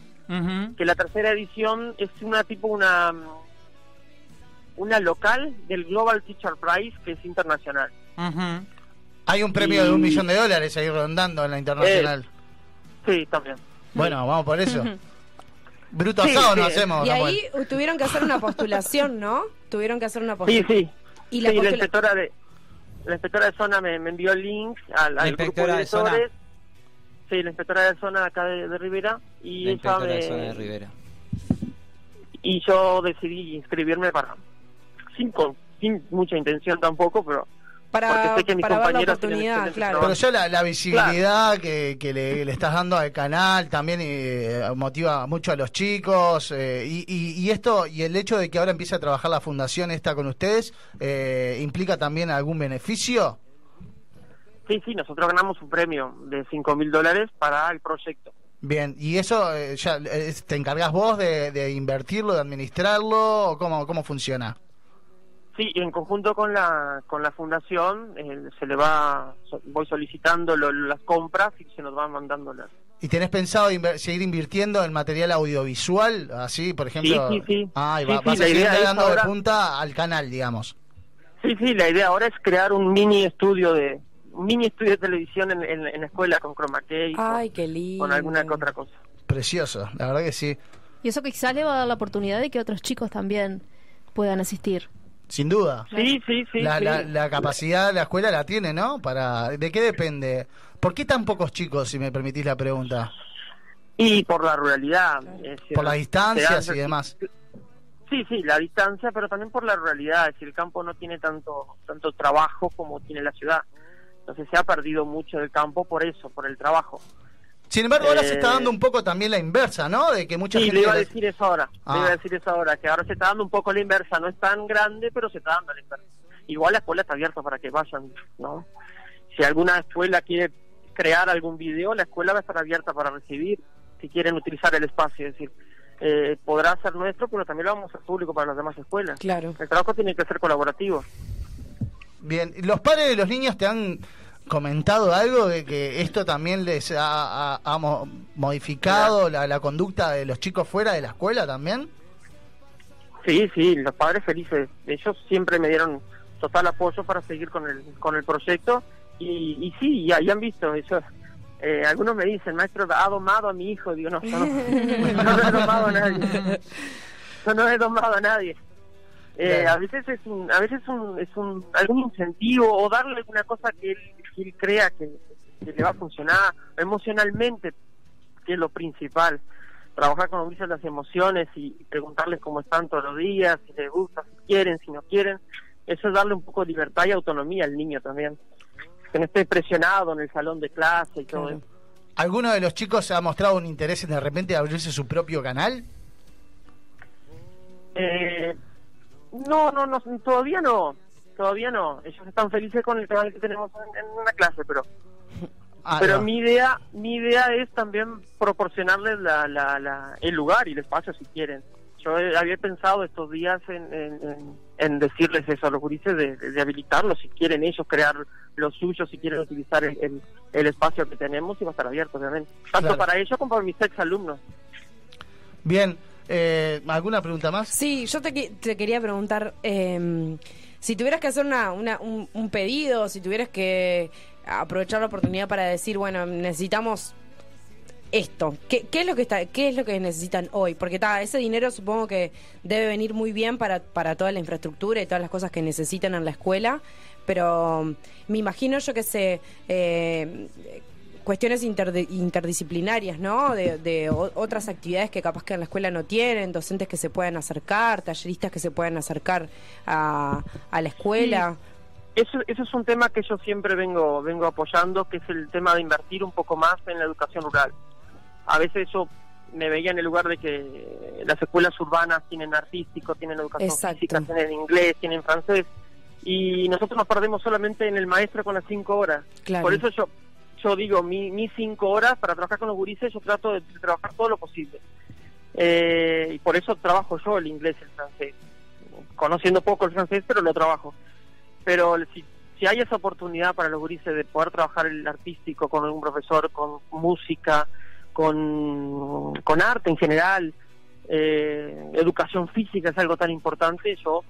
que la tercera edición es una tipo una una local del Global Teacher Prize que es internacional. Hay un premio de un millón de dólares ahí rondando en la internacional. Sí, también. Bueno, vamos por eso. Bruto Sí, asado no hacemos. Y Samuel. ahí tuvieron que hacer una postulación, ¿no? Tuvieron que hacer una postulación. sí. Y la Sí, la postula- inspectora de la inspectora de zona me, me envió el link al, La al grupo de inspectora de zona. directores. Sí, la inspectora de zona acá de, de Rivera y La ella de zona de Rivera. y yo decidí inscribirme para sin con- sin mucha intención tampoco, pero Para- sé que mis para la oportunidad, claro. Pero ya la, la visibilidad que, que le, le estás dando al canal también eh, motiva mucho a los chicos eh, y, y- y esto y el hecho de que ahora empiece a trabajar la fundación esta con ustedes eh, implica también algún beneficio. Sí, sí, nosotros ganamos un premio de 5 mil dólares para el proyecto. Bien, y eso eh, ya eh, te encargas vos de, de invertirlo, de administrarlo, o cómo cómo funciona. Sí, en conjunto con la con la fundación eh, se le va so- voy solicitando lo- las compras y se nos van mandando las ¿Y tenés pensado inver- seguir invirtiendo en material audiovisual? Así, por ejemplo. Sí, sí, sí. Ah, y Sí, va- sí, vas a la seguir dando ahora- de punta al canal, digamos. Sí, sí, la idea ahora es crear un mini estudio de un mini estudio de televisión en, en- en la escuela con chroma key, con- Ay, qué lindo. con alguna que otra cosa. Precioso, la verdad que sí. Y eso quizás le va a dar la oportunidad de que otros chicos también puedan asistir. Sin duda. Sí, sí, sí. la, sí. la- la capacidad de la escuela la tiene, ¿no? Para ¿De qué depende? ¿Por qué tan pocos chicos, si me permitís la pregunta? Y por la ruralidad. Por las distancias dan- y demás. Sí, sí, la distancia, pero también por la ruralidad. Es decir, el campo no tiene tanto tanto trabajo como tiene la ciudad. Entonces se ha perdido mucho del campo por eso, por el trabajo. Sin embargo, ahora se está Eh, dando un poco también la inversa, ¿no? De que mucha Sí, gente... le iba a decir eso ahora. Ah. Le iba a decir eso ahora, que ahora se está dando un poco la inversa. No es tan grande, pero se está dando la inversa. Igual la escuela está abierta para que vayan, ¿no? Si alguna escuela quiere crear algún video, la escuela va a estar abierta para recibir, si quieren utilizar el espacio. Es decir, eh, podrá ser nuestro, pero también lo vamos a hacer público para las demás escuelas. Claro. El trabajo tiene que ser colaborativo. Bien, ¿los padres de los niños te han comentado algo de que esto también les ha, ha- ha mo- modificado la, la conducta de los chicos fuera de la escuela también? Sí, sí, los padres felices. Ellos siempre me dieron total apoyo para seguir con el, con el proyecto y, y sí, ya, ya han visto eso. Eh, algunos me dicen, maestro, ha domado a mi hijo. Digo, no, yo no, yo no he domado a nadie. Yo no he domado a nadie. Eh, a veces es un, a veces es un, es un algún incentivo o darle alguna cosa que él, que él crea que, que le va a funcionar emocionalmente, que es lo principal. Trabajar con los las emociones y preguntarles cómo están todos los días, si les gusta, si quieren, si no quieren. Eso es darle un poco de libertad y autonomía al niño también. Que no esté presionado en el salón de clase y todo eso. ¿Alguno de los chicos ha mostrado un interés en de repente abrirse su propio canal? Eh, no, no, no, todavía no, todavía no. Ellos están felices con el canal que tenemos en, en una clase, pero Ah, pero no. mi idea mi idea es también proporcionarles la, la, la- el lugar y el espacio si quieren. Yo había pensado estos días en, en, en- en decirles eso a los gurises, de, habilitarlos si quieren ellos crear lo suyo, si quieren utilizar el, el, el espacio que tenemos y va a estar abierto, obviamente. Tanto Claro. para ellos como para mis ex alumnos. Bien, eh, ¿alguna pregunta más? Sí, yo te, te quería preguntar, eh, si tuvieras que hacer una, una- un, un pedido, si tuvieras que aprovechar la oportunidad para decir, bueno, necesitamos esto, ¿qué, qué es lo que está, qué es lo que necesitan hoy? Porque ta, ese dinero supongo que debe venir muy bien para, para toda la infraestructura y todas las cosas que necesitan en la escuela, pero mm, me imagino yo que sé, eh, cuestiones interde- interdisciplinarias, ¿no? De, de otras actividades que capaz que en la escuela no tienen, docentes que se puedan acercar, talleristas que se puedan acercar a, a la escuela. Eso, eso es un tema que yo siempre vengo vengo apoyando, que es el tema de invertir un poco más en la educación rural. A veces yo me veía en el lugar de que las escuelas urbanas tienen artístico, tienen educación Exacto. física, tienen inglés, tienen francés, y nosotros nos perdemos solamente en el maestro con las cinco horas. Claro. Por eso yo yo digo, mi- mis cinco horas para trabajar con los gurises, yo trato de, trabajar todo lo posible. Eh, y por eso trabajo yo el inglés el francés. Conociendo poco el francés, pero lo trabajo pero si, si hay esa oportunidad para los gurises de poder trabajar el artístico con un profesor, con música, con, con arte en general, eh, educación física es algo tan importante, yo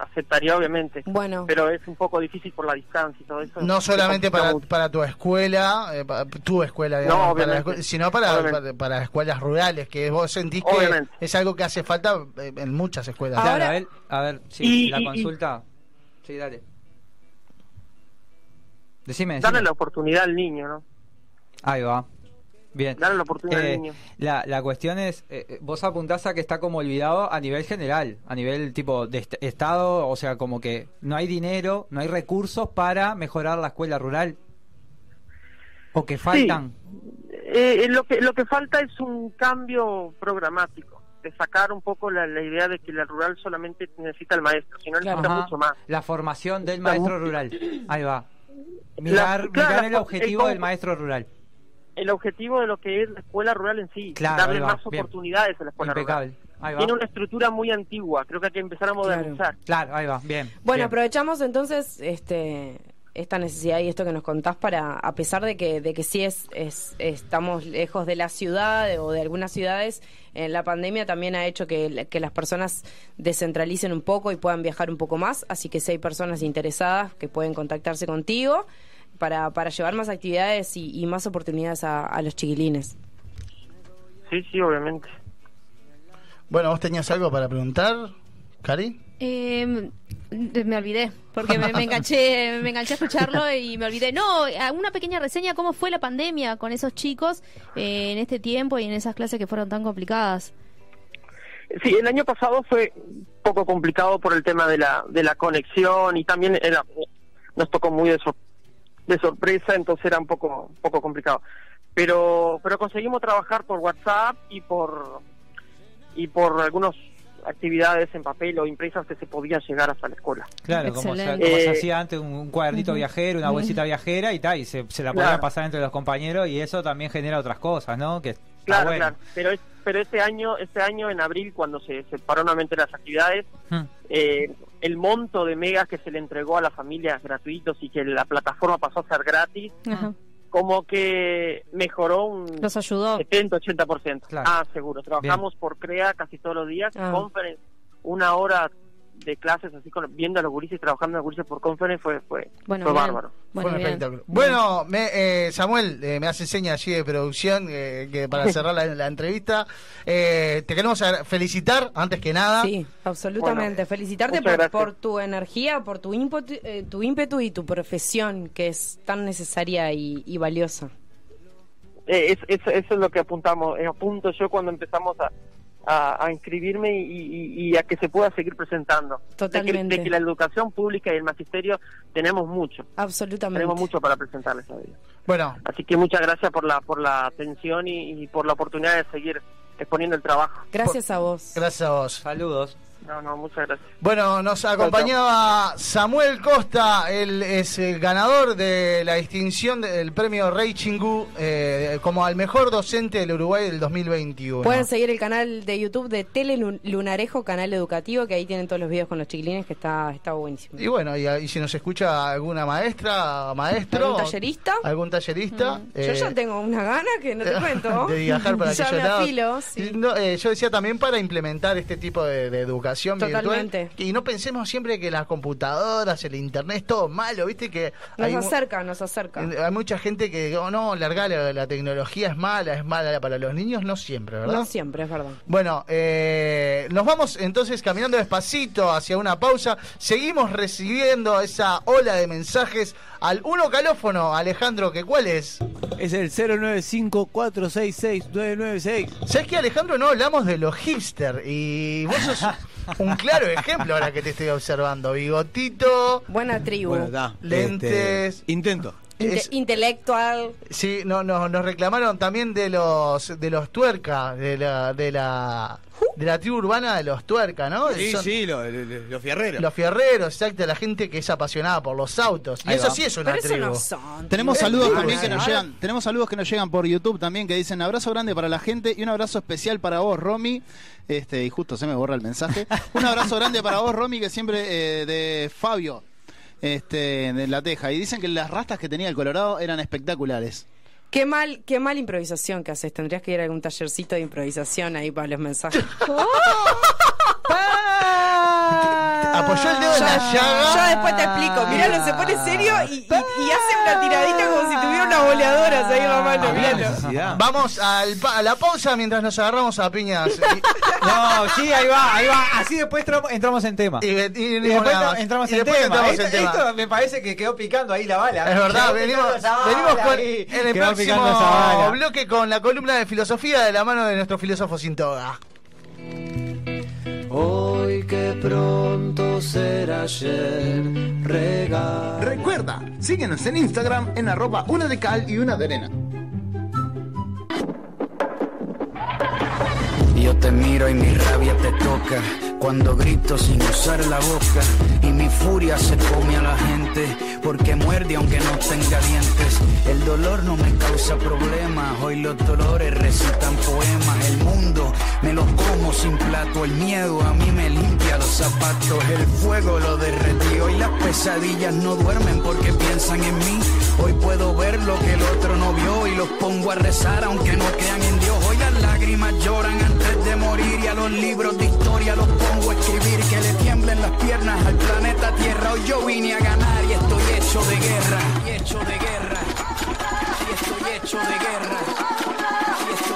aceptaría obviamente. Bueno. Pero es un poco difícil por la distancia y todo eso. No solamente para, para tu escuela, eh, pa- tu escuela, No, digamos, para la obviamente. escuela, sino para, para, para escuelas rurales, que vos sentís que Obviamente. es algo que hace falta eh, en muchas escuelas. Claro, a ver, a ver, sí, Y- la y- y- consulta. Sí, dale. Decime, decime. Darle la oportunidad al niño, ¿no? Ahí va. Bien. darle la oportunidad Eh, al niño. La, la cuestión es, eh, vos apuntás a que está como olvidado a nivel general, a nivel tipo de est- Estado, o sea, como que no hay dinero, no hay recursos para mejorar la escuela rural. O que faltan. Eh, eh, lo que lo que falta es un cambio programático, de sacar un poco la, la idea de que la rural solamente necesita el maestro, sino necesita Ajá. mucho más. La formación del maestro rural. Ahí va. Mirar, La- claro, mirar el objetivo el del maestro rural. El objetivo de lo que es la escuela rural en sí, Claro, darle va, más bien. oportunidades a la escuela Impecable. rural. Ahí va. Tiene una estructura muy antigua, creo que hay que empezar a modernizar. Claro, ahí va, bien. Bueno, bien. aprovechamos entonces este esta necesidad y esto que nos contás para, a pesar de que, de que sí es, es estamos lejos de la ciudad o de algunas ciudades, eh, la pandemia también ha hecho que las personas descentralicen un poco y puedan viajar un poco más, así que si hay personas interesadas que pueden contactarse contigo para, para llevar más actividades y, y más oportunidades a, a los chiquilines. Sí, sí, obviamente. Bueno, ¿vos tenías algo para preguntar, Cari? Eh, me olvidé, porque me, me enganché me enganché a escucharlo y me olvidé. No, una pequeña reseña cómo fue la pandemia con esos chicos eh, en este tiempo y en esas clases que fueron tan complicadas. Sí, el año pasado fue un poco complicado por el tema de la, de la conexión y también era, nos tocó muy de, sor- de sorpresa, entonces era un poco, un poco complicado. Pero, pero conseguimos trabajar por WhatsApp y por, y por algunas actividades en papel o impresas que se podían llegar hasta la escuela. Claro, como se, Excelente. como se Eh, hacía antes, un, un cuadernito viajero, una bolsita viajera y tal, y se, se la Claro. podían pasar entre los compañeros y eso también genera otras cosas, ¿no? Que Claro, bueno. claro. Pero, es- pero este año, este año en abril, cuando se, se paró nuevamente las actividades, eh, el monto de megas que se le entregó a las familias gratuitos y que la plataforma pasó a ser gratis, como que mejoró un Los ayudó. 70-80%. Claro. Ah, seguro. Trabajamos por CREA casi todos los días, Ah. conference, una hora de clases así con, viendo a los gurises y trabajando a los gurises por conference fue, fue, Bueno, fue bárbaro. Fue un espectáculo. Bueno, me, eh, Samuel, eh, me hace señas allí de producción eh, que para cerrar la, la entrevista. Eh, te queremos felicitar, antes que nada. Sí, absolutamente. Felicitarte muchas por, por tu energía, por tu ímpetu, eh, tu ímpetu y tu profesión, que es tan necesaria y, y valiosa. Eh, es- es- eso es lo que apuntamos, eh, apunto yo cuando empezamos a, a, a inscribirme y, y- y a que se pueda seguir presentando. De que- Totalmente. De que, la educación pública y el magisterio tenemos mucho. Absolutamente. Tenemos mucho para presentarles todavía. Bueno. Así que muchas gracias por la por la atención y, y por la oportunidad de seguir exponiendo el trabajo. Gracias a vos. Gracias a vos. Saludos. No, no, muchas gracias. Bueno, nos acompañaba Samuel Costa, él es el ganador de la distinción del premio Rey Chingú eh, como al mejor docente del Uruguay del 2021. Pueden seguir el canal de YouTube de Tele Lu- Lunarejo, canal educativo, que ahí tienen todos los videos con los chiquilines, que está, está buenísimo. Y bueno, y, y si nos escucha alguna maestra, maestro, ¿Algún tallerista? algún tallerista, Yo eh, ya tengo una gana que no te cuento. de viajar para ya aquellos me lados. afilo, sí. Y no, eh, yo decía también para implementar este tipo de, de educación Totalmente. virtual. Y no pensemos siempre que las computadoras, el internet es todo malo, viste que Nos hay acerca, nos acerca. hay mucha gente que oh, no, larga la, la tecnología es mala, es mala para los niños, no siempre, ¿verdad? No siempre, es verdad. Bueno, eh, nos vamos entonces caminando despacito hacia una pausa. Seguimos recibiendo esa ola de mensajes al uno calófono, Alejandro, que cuál es? Es el 095-466-996. ¿Sabes que Alejandro no hablamos de los hipster? Y vos sos un claro ejemplo ahora que te estoy observando. Bigotito. Buena tribu. Bueno, está. Lentes. Este, intento. Inte- Es- intelectual. Sí, no, no, nos reclamaron también de los de los tuerca, de la de la de la tribu urbana de los tuerca, ¿no? Sí, Son sí, los, los- los fierreros. Los fierreros, exacto, la gente que es apasionada por los autos. Y eso sí es una Pero eso tribu. no son. Tenemos saludos tribu, también que nos llegan. Tenemos saludos que nos llegan por YouTube también que dicen abrazo grande para la gente y un abrazo especial para vos, Romy. Este, y justo se me borra el mensaje. Un abrazo grande para vos, Romy, que siempre eh, de Fabio, este, de La Teja. Y dicen que las rastas que tenía el Colorado eran espectaculares. Qué mal, qué mal improvisación que haces. Tendrías que ir a algún tallercito de improvisación ahí para los mensajes. apoyó el dedo en la llaga. Yo después te explico. Miralo, se pone serio y, y- y hace una tiradita como si tuviera unas boleadoras ahí en la mano. Miralo. Vamos al pa- a la pausa mientras nos agarramos a piñas. No, sí, ahí va, ahí va. Así después entramos, en tema. Y, después entramos en después tema. entramos esto, en tema. esto me parece que quedó picando ahí la bala. Es verdad, venimos, venimos con, en el próximo bloque con la columna de filosofía de la mano de nuestro filósofo sin toga. Hoy que pronto será ayer, regalo. Recuerda, síguenos en Instagram en arroba una de cal y una de arena. Yo te miro y mi rabia te toca cuando grito sin usar la boca y mi furia se come a la gente porque muerde aunque no tenga dientes. El dolor no me causa problemas, hoy los dolores recitan poemas. El mundo me lo como sin plato, el miedo a mí me limpia los zapatos, el fuego lo derretió y las pesadillas no duermen porque piensan en mí. Hoy puedo ver lo que el otro no vio y los pongo a rezar aunque no crean en Dios. Hoy las lágrimas lloran antes morir y a los libros de historia los pongo a escribir que le tiemblen las piernas al planeta Tierra. Hoy yo vine a ganar y estoy hecho de guerra. Y hecho de guerra. Y estoy hecho de guerra. Y estoy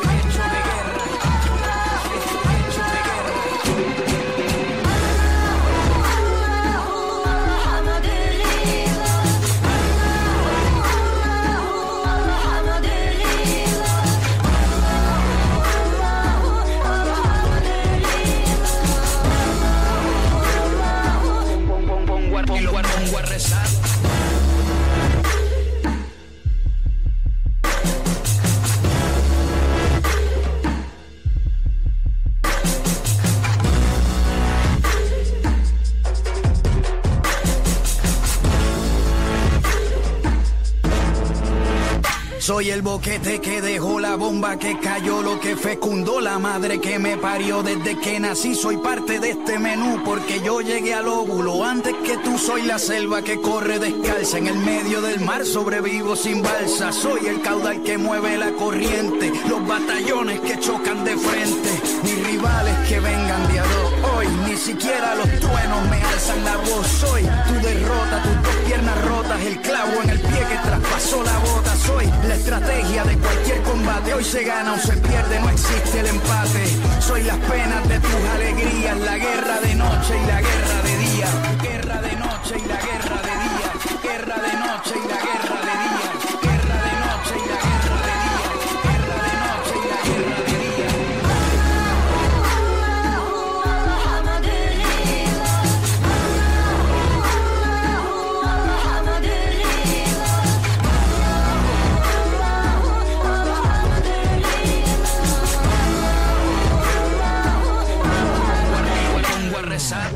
Soy el boquete que dejó la bomba que cayó, lo que fecundó la madre que me parió desde que nací. Soy parte de este menú porque yo llegué al óvulo antes que tú. Soy la selva que corre descalza en el medio del mar. Sobrevivo sin balsa. Soy el caudal que mueve la corriente, los batallones que chocan de frente. Mis rivales que vengan de a dos. Hoy ni siquiera los truenos me alzan la voz. Soy tu derrota, tus dos piernas rotas, el clavo en el pie que traspasó la bota. Soy la estrategia de cualquier combate. Hoy se gana o se pierde, no existe el empate. Soy las penas de tus alegrías, la guerra de noche y la guerra de día. Guerra de noche y la guerra de día. Guerra de noche y la guerra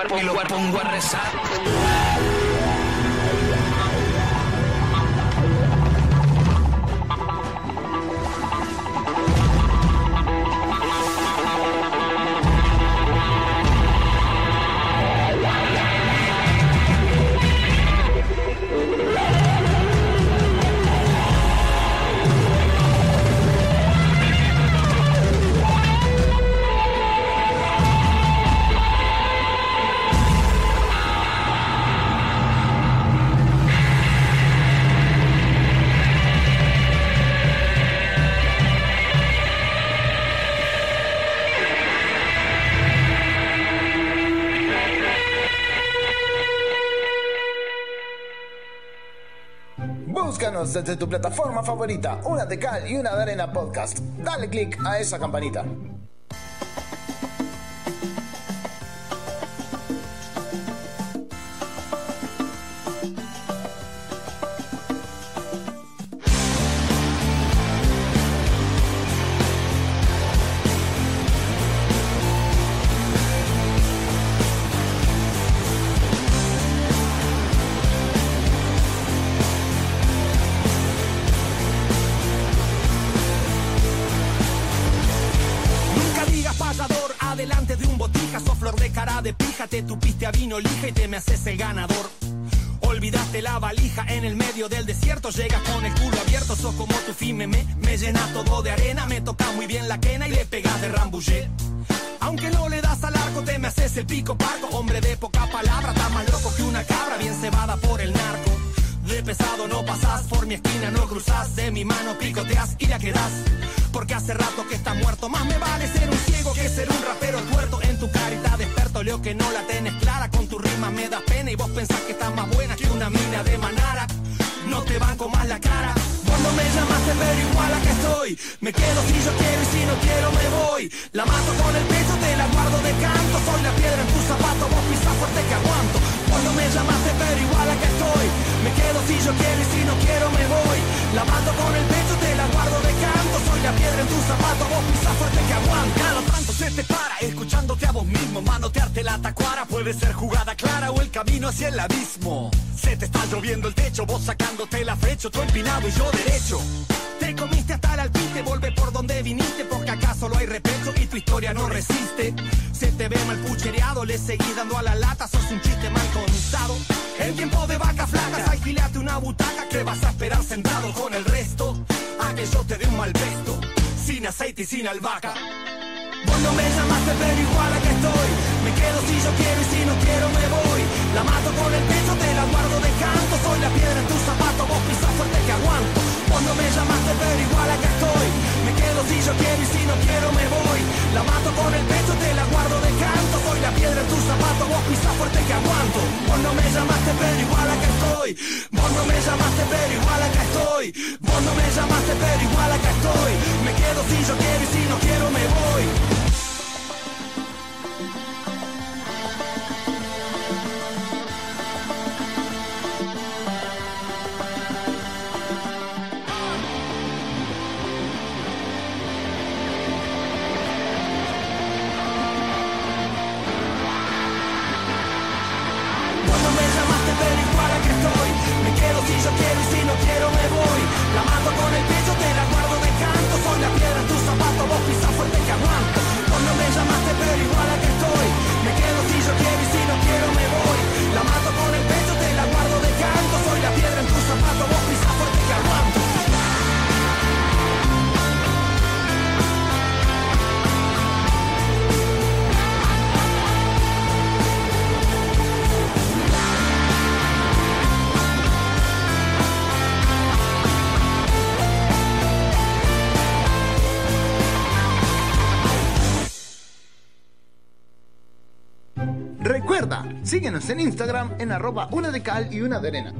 a- pongo a- pongo a rezar. Búscanos desde tu plataforma favorita, una de cal y una de arena podcast. Dale click a esa campanita. Me haces el ganador. Olvidaste la valija en el medio del desierto, llegas con el culo abierto, sos como tu fime, me, me llena todo de arena, me toca muy bien la quena y le pegas de rambullé. Aunque no le das al arco, te me haces el pico parco, hombre de poca palabra, está más loco que una cabra, bien cebada por el narco. De pesado no pasás, por mi esquina no cruzás, de mi mano picoteas y ya quedás. Porque hace rato que estás muerto, más me vale ser un ciego que ser un rapero tuerto. En tu carita leo que no la tenés clara, con tu rima me da pena y vos pensás que estás más buena que una mina de manara. No te banco más la cara. Cuando me llamaste pero igual acá estoy Me quedo si yo quiero y si no quiero me voy La mato con el pecho, te la guardo de canto Soy la piedra en tu zapato, vos pisás fuerte que aguanto Cuando me llamaste pero igual acá estoy. Me quedo si yo quiero y si no quiero me voy. La con el pecho, te la guardo de canto. Soy la piedra en tu zapato, vos pisás fuerte que aguanto Cada tanto se te para, escuchándote a vos mismo, manotearte la tacuara. Puede ser jugada clara o el camino hacia el abismo. Se te está lloviendo el techo, vos sacándote la fecho, tú empinado y yo derecho. Te comiste hasta el alpiste, vuelve por donde viniste Porque acá solo hay repecho y tu historia no resiste. Se te ve mal puchereado, le seguís dando a la lata Sos un chiste mal contado En tiempo de vacas flacas, alquilate una butaca Que vas a esperar sentado con el resto. A que yo te dé un mal pesto Sin aceite y sin albahaca. Vos no me llamaste pero igual acá estoy. Me quedo si yo quiero y si no quiero me voy. La mato con el pecho, te la guardo de canto Soy la piedra en tu zapato, vos pisás fuerte que aguanto No me llamaste pero igual acá estoy. Me quedo si yo quiero y si no quiero me voy. La mato con el pecho, te la guardo de canto. Soy la piedra en tu zapato, vos pisás fuerte que aguanto. Vos no me llamaste pero igual acá estoy. Vos no me llamaste pero igual acá estoy. Vos no me llamaste pero igual acá estoy. Me quedo si yo quiero y si no quiero me voy La mato con el pecho, te la síguenos en Instagram en arroba una de cal y una de arena.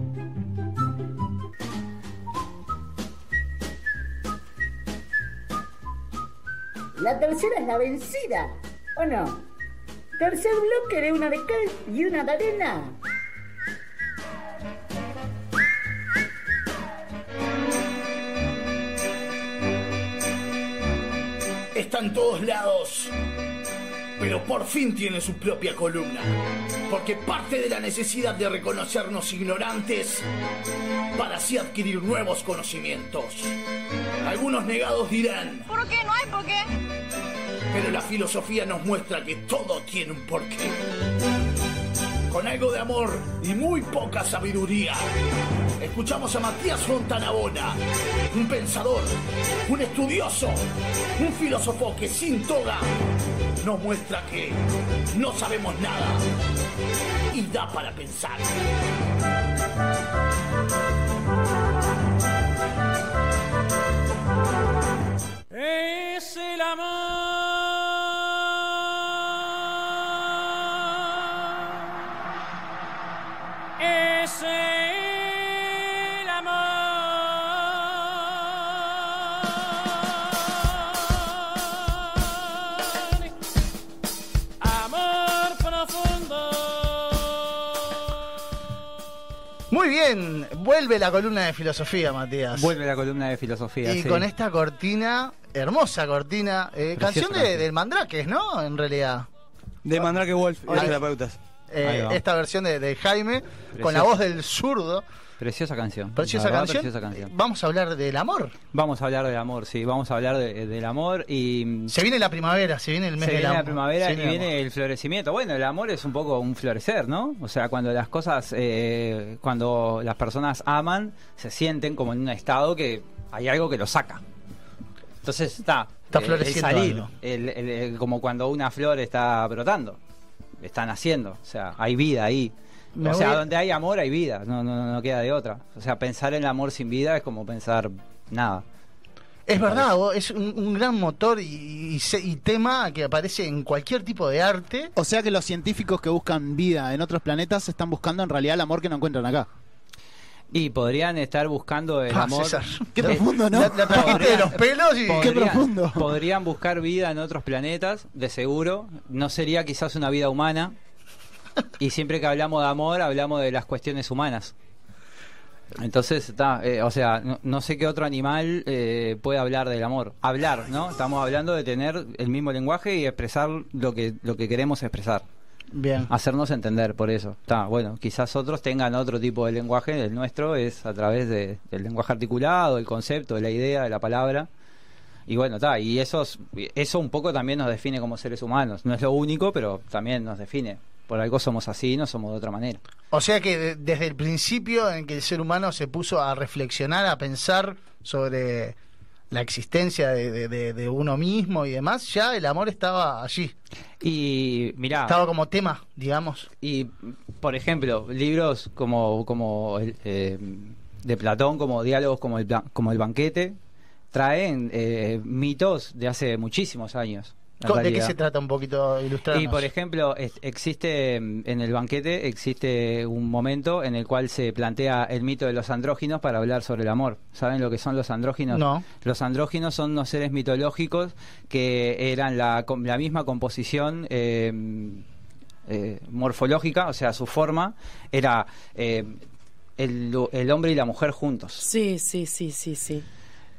La tercera es la vencida, ¿o no? Tercer bloque de una de cal y una de arena. Está en todos lados. Pero por fin tiene su propia columna. Porque parte de la necesidad de reconocernos ignorantes para así adquirir nuevos conocimientos. Algunos negados dirán, ¿Por qué? No hay por qué. pero la filosofía nos muestra que todo tiene un porqué. Con algo de amor y muy poca sabiduría. Escuchamos a Matías Fontanabona, un pensador, un estudioso, un filósofo que sin toga nos muestra que no sabemos nada y da para pensar. Es el amor. Vuelve la columna de filosofía, Matías. Vuelve la columna de filosofía. Y sí. con esta cortina, hermosa cortina, eh, canción de, del Mandrakes, ¿no? En realidad. De Mandrake Wolf y los terapeutas. Eh, esta versión de, de Jaime, con la voz del zurdo. Preciosa canción. Preciosa canción. preciosa canción. Vamos a hablar del amor. Vamos a hablar del amor, sí. Vamos a hablar de- del amor y. Se viene la primavera, se viene el mes Se del viene amor. la primavera Se y viene el viene el florecimiento. Bueno, el amor es un poco un florecer, ¿no? O sea, cuando las cosas, eh, cuando las personas aman, se sienten como en un estado que hay algo que lo saca. Entonces está. Está eh, floreciendo El salir, algo. el- el- el- como cuando una flor está brotando, está naciendo. O sea, hay vida ahí. Me o sea, a- donde hay amor hay vida, no, no, no queda de otra. O sea, pensar en el amor sin vida es como pensar nada. Es verdad, vos, es un, un gran motor y, y se- y tema que aparece en cualquier tipo de arte. O sea que los científicos que buscan vida en otros planetas están buscando en realidad el amor que no encuentran acá. Y podrían estar buscando el Ah, amor. César, qué profundo, ¿no? La, la trajiste de los pelos y... Qué profundo. Podrían buscar vida en otros planetas, de seguro. No sería quizás una vida humana. Y siempre que hablamos de amor, hablamos de las cuestiones humanas. Entonces, está, eh, o sea, no, no sé qué otro animal eh, puede hablar del amor. Hablar, ¿no? Estamos hablando de tener el mismo lenguaje y expresar lo que, lo que queremos expresar. Bien. Hacernos entender, por eso. Está, bueno, quizás otros tengan otro tipo de lenguaje. El nuestro es a través de- del lenguaje articulado, el concepto, de la idea, de la palabra. Y bueno, está, y eso, es- eso un poco también nos define como seres humanos. No es lo único, pero también nos define. Por algo somos así, no somos de otra manera. O sea que de- desde el principio en que el ser humano se puso a reflexionar, a pensar sobre la existencia de, de- de- de uno mismo y demás, ya el amor estaba allí. Y mirá. Estaba como tema, digamos. Y, por ejemplo, libros como, como el, eh, de Platón, como diálogos como el, como el banquete, traen eh, mitos de hace muchísimos años. ¿De qué se trata un poquito ilustrar? Y por ejemplo, es- existe mm, en el banquete existe un momento en el cual se plantea el mito de los andróginos para hablar sobre el amor. ¿Saben lo que son los andróginos? No. Los andróginos son unos seres mitológicos que eran la, la misma composición eh, eh, morfológica, o sea, su forma era eh, el, el hombre y la mujer juntos. Sí, sí, sí, sí, sí.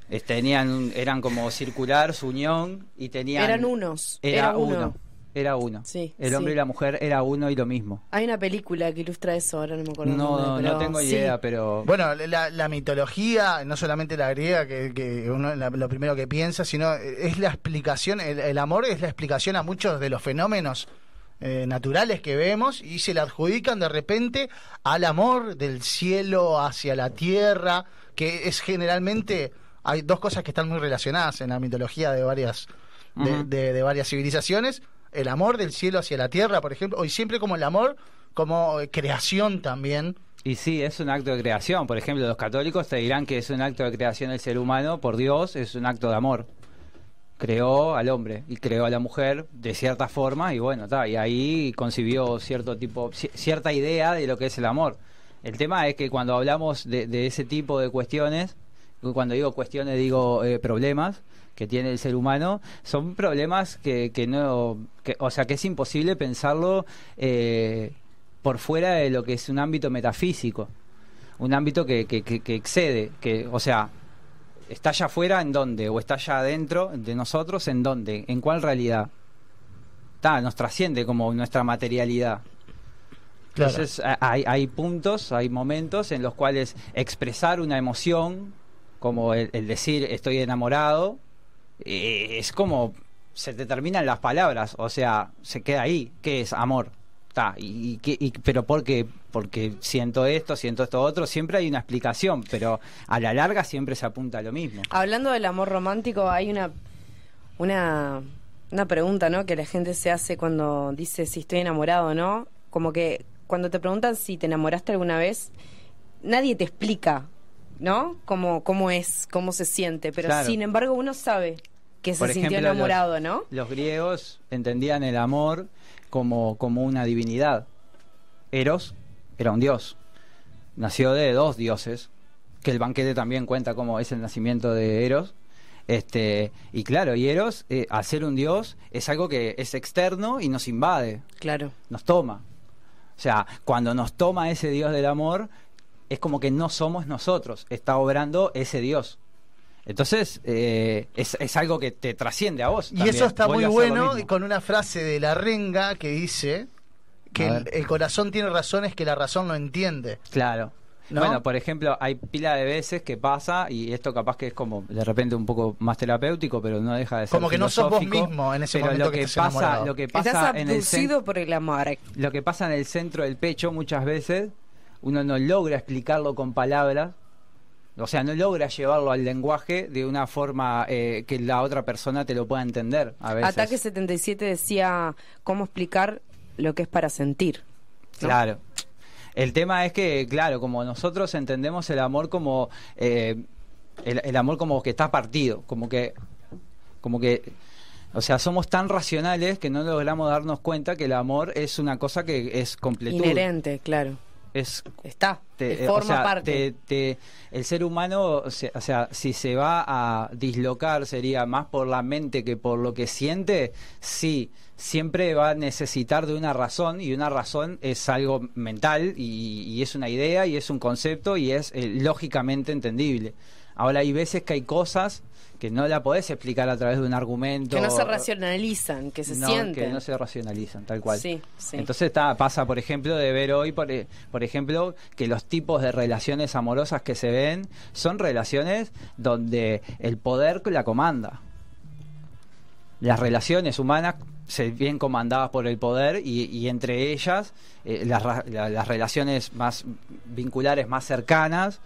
Eh, Tenían, un- eran como circular su unión y tenían Eran unos, Era, era uno. uno. Era uno. Sí, el hombre sí. y la mujer era uno y lo mismo. Hay una película que ilustra eso, ahora no me acuerdo. No, nombre, no tengo sí. idea, pero Bueno, la, la mitología, no solamente la griega, que, que uno la- lo primero que piensa, sino es la explicación, el, el amor es la explicación a muchos de los fenómenos eh, naturales que vemos y se le adjudican de repente al amor del cielo hacia la tierra, que es generalmente, hay dos cosas que están muy relacionadas en la mitología de varias, de, Ujú. de- de varias civilizaciones, el amor del cielo hacia la tierra, por ejemplo, y siempre como el amor como eh, creación también. Y sí, es un acto de creación. Por ejemplo, los católicos te dirán que es un acto de creación del ser humano por Dios, es un acto de amor. Creó al hombre y creó a la mujer de cierta forma y bueno, ta, y ahí concibió cierto tipo, ci- cierta idea de lo que es el amor. El tema es que cuando hablamos de, de ese tipo de cuestiones, cuando digo cuestiones digo eh, problemas que tiene el ser humano, son problemas que, que no, que, o sea, que es imposible pensarlo eh, por fuera de lo que es un ámbito metafísico, un ámbito que, que, excede, que, o sea, está allá afuera en dónde, o está allá adentro de nosotros en dónde, en cuál realidad. Está, nos trasciende como nuestra materialidad. Claro. Entonces hay puntos, hay momentos en los cuales expresar una emoción, como el, decir estoy enamorado, eh, es como se te terminan las palabras, o sea, se queda ahí. ¿Qué es amor? Ta, y, y y- pero ¿por qué? Porque siento esto, siento esto otro, siempre hay una explicación, pero a la larga siempre se apunta a lo mismo. Hablando del amor romántico, hay una, una, una pregunta, ¿no? Que la gente se hace cuando dice si estoy enamorado o no. Como que cuando te preguntan si te enamoraste alguna vez, nadie te explica, ¿no? Cómo, cómo es, cómo se siente. Pero Claro. sin embargo uno sabe que se Por sintió ejemplo, enamorado, los, ¿no? Los griegos entendían el amor como, como una divinidad. Eros era un dios. Nació de dos dioses, que el banquete también cuenta como es el nacimiento de Eros. Este, y claro, y Eros, eh, al ser un dios, es algo que es externo y nos invade. Claro. Nos toma. O sea, cuando nos toma ese dios del amor, es como que no somos nosotros, está obrando ese Dios. Entonces, eh, es, es algo que te trasciende a vos. Y también. eso está Vuelve muy bueno con una frase de la renga que dice que el, corazón tiene razones que la razón no entiende. Claro. ¿No? Bueno, por ejemplo, hay pila de veces que pasa, y esto capaz que es como de repente un poco más terapéutico, pero no deja de ser Como que no sos vos mismo en ese pero momento lo que pasa, enamorado. lo que Estás pasa en el por el amor. lo que pasa en el centro del pecho muchas veces uno no logra explicarlo con palabras, o sea, no logra llevarlo al lenguaje de una forma eh, que la otra persona te lo pueda entender. A veces. Ataque 77 decía cómo explicar lo que es para sentir. ¿no? Claro. El tema es que, claro, como nosotros entendemos el amor como eh, el, el amor como que está partido, como que, como que, o sea, somos tan racionales que no logramos darnos cuenta que el amor es una cosa que es completud. Inherente, claro. Es Está, te- eh, forma o sea, parte. te- te- el ser humano, o sea, o sea, si se va a dislocar, sería más por la mente que por lo que siente, sí, siempre va a necesitar de una razón y una razón es algo mental y, y es una idea y es un concepto y es eh, lógicamente entendible. Ahora hay veces que hay cosas que no la podés explicar a través de un argumento. Que no se racionalizan, que se No, sienten. que no se racionalizan, tal cual. Sí, sí. Entonces está, pasa, por ejemplo, de ver hoy, por, e- por ejemplo, que los tipos de relaciones amorosas que se ven son relaciones donde el poder la comanda. Las relaciones humanas se ven comandadas por el poder y, y entre ellas eh, las, la- las relaciones más vinculares más cercanas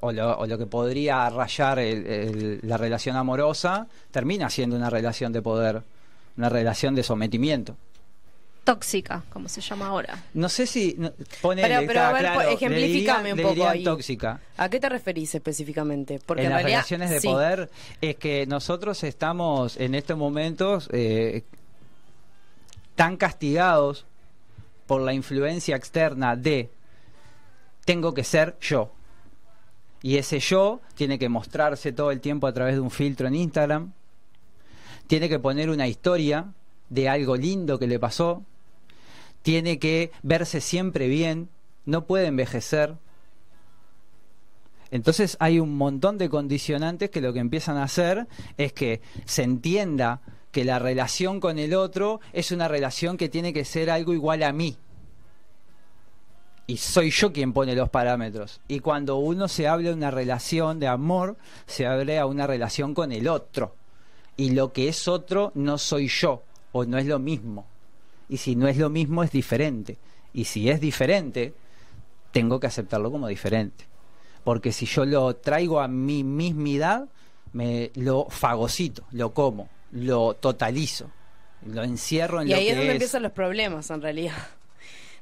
o lo, o lo que podría rayar el- el- la relación amorosa termina siendo una relación de poder, una relación de sometimiento. Tóxica, como se llama ahora. No sé si no, pone Pero- pero, a ver, claro, le un poco ahí. tóxica. ¿A qué te referís específicamente? Porque en en, las realidad, relaciones de sí. poder es que nosotros estamos en estos momentos eh, tan castigados por la influencia externa de tengo que ser yo. Y ese yo tiene que mostrarse todo el tiempo a través de un filtro en Instagram. Tiene que poner una historia de algo lindo que le pasó. Tiene que verse siempre bien. No puede envejecer. Entonces hay un montón de condicionantes que lo que empiezan a hacer es que se entienda que la relación con el otro es una relación que tiene que ser algo igual a mí. Y soy yo quien pone los parámetros. Y cuando uno se habla de una relación de amor, se habla a una relación con el otro. Y lo que es otro no soy yo, o no es lo mismo. Y si no es lo mismo, es diferente. Y si es diferente, tengo que aceptarlo como diferente. Porque si yo lo traigo a mi mismidad, me lo fagocito, lo como, lo totalizo, lo encierro en Y lo ahí que es donde es. empiezan los problemas, en realidad.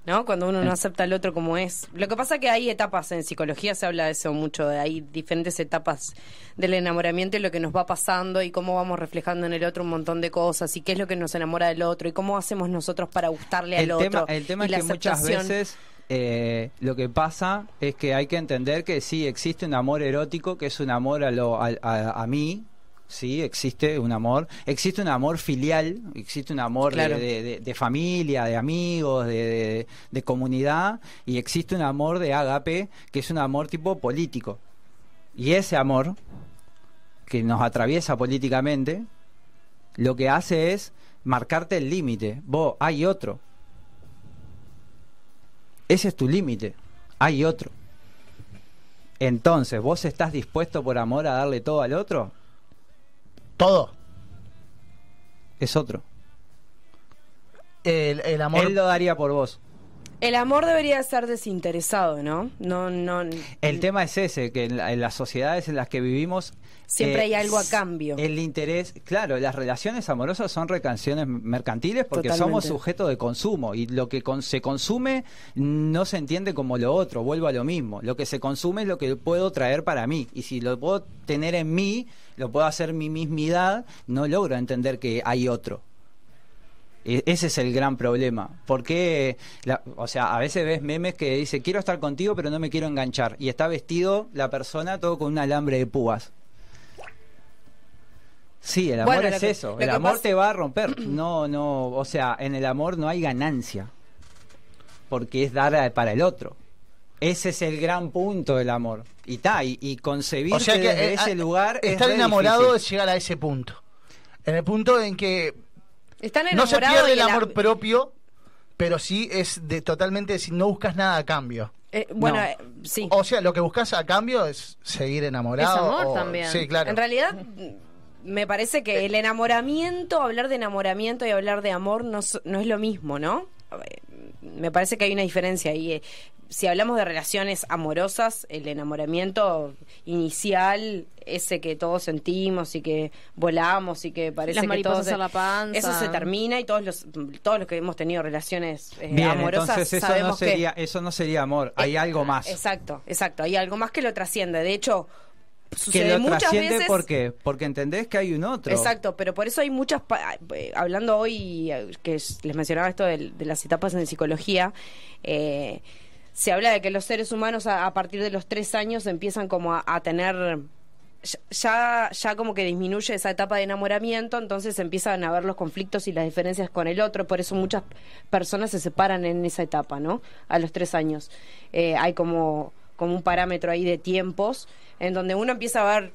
¿No? Cuando uno no acepta al otro como es. Lo que pasa que hay etapas, en psicología se habla de eso mucho, de hay diferentes etapas del enamoramiento y lo que nos va pasando y cómo vamos reflejando en el otro un montón de cosas y qué es lo que nos enamora del otro y cómo hacemos nosotros para gustarle al otro. tema, el tema y es la que muchas veces eh, lo que pasa es que hay que entender que sí existe un amor erótico, que es un amor a, lo, a, a- a mí, sí, existe un amor, existe un amor filial, existe un amor de- Claro. de, de- de familia, de amigos, de, de- comunidad, y existe un amor de ágape, que es un amor tipo político. Y ese amor, que nos atraviesa políticamente, lo que hace es marcarte el límite. Vos, hay otro. Ese es tu límite. Hay otro. Entonces, ¿vos estás dispuesto por amor a darle todo al otro? Todo. Es otro. El, el amor. Él lo daría por vos. El amor debería ser desinteresado, ¿no? No, no. El tema es ese, que en, la- en las sociedades en las que vivimos... Siempre eh, hay algo a cambio. El interés, claro, las relaciones amorosas son recanciones mercantiles porque Totalmente. somos sujetos de consumo y lo que con- se consume no se entiende como lo otro, vuelvo a lo mismo. Lo que se consume es lo que puedo traer para mí y si lo puedo tener en mí, lo puedo hacer mi mismidad, no logro entender que hay otro. E- Ese es el gran problema. Porque, la- o sea, a veces ves memes que dice quiero estar contigo pero no me quiero enganchar y está vestido la persona todo con un alambre de púas. Sí, el amor Bueno, es que- eso. El amor pasa- te va a romper. No, no, o sea, en el amor no hay ganancia. Porque es dar para el otro. Ese es el gran punto del amor. Y ta, y, y concebirte O sea que desde eh, ese ah, lugar es estar enamorado difícil. es llegar a ese punto. En el punto en que Están no se pierde el la- amor propio, pero sí es de totalmente si no buscas nada a cambio. Eh, bueno, No. eh, sí. O sea, lo que buscas a cambio es seguir enamorado. Es amor o- también. Sí, claro. En realidad, me parece que el enamoramiento, hablar de enamoramiento y hablar de amor no, no es lo mismo, ¿no? Me parece que hay una diferencia ahí. Eh, Si hablamos de relaciones amorosas, el enamoramiento inicial, ese que todos sentimos y que volamos y que parece Las que en la panza. eso se termina y todos los todos los que hemos tenido relaciones eh, Bien, amorosas entonces eso no sabemos que eso no sería amor. Hay algo más. Exacto, exacto. Hay algo más que lo trasciende. De hecho, que sucede lo muchas trasciende veces. ¿por qué? Porque entendés que hay un otro. Exacto, pero por eso hay muchas. pa- eh, Hablando hoy, eh, que es- les mencionaba esto de, las etapas en psicología, eh, se habla de que los seres humanos a, a partir de los tres años empiezan como a, a tener. Ya, ya como que disminuye esa etapa de enamoramiento, entonces empiezan a ver los conflictos y las diferencias con el otro, por eso muchas personas se separan en esa etapa, ¿no? A los tres años. Eh, hay como, como un parámetro ahí de tiempos en donde uno empieza a ver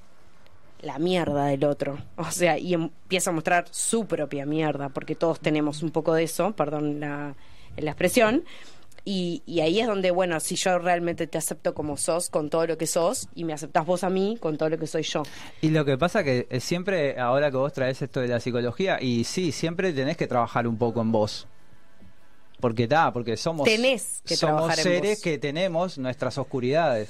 la mierda del otro. O sea, y empieza a mostrar su propia mierda, porque todos tenemos un poco de eso, perdón la, la expresión. Y, ahí es donde, bueno, si yo realmente te acepto como sos, con todo lo que sos, y me aceptás vos a mí con todo lo que soy yo. Y lo que pasa que eh, siempre, ahora que vos traes esto de la psicología, y sí, siempre tenés que trabajar un poco en vos. Porque está, porque somos, Tenés que somos seres que tenemos nuestras oscuridades.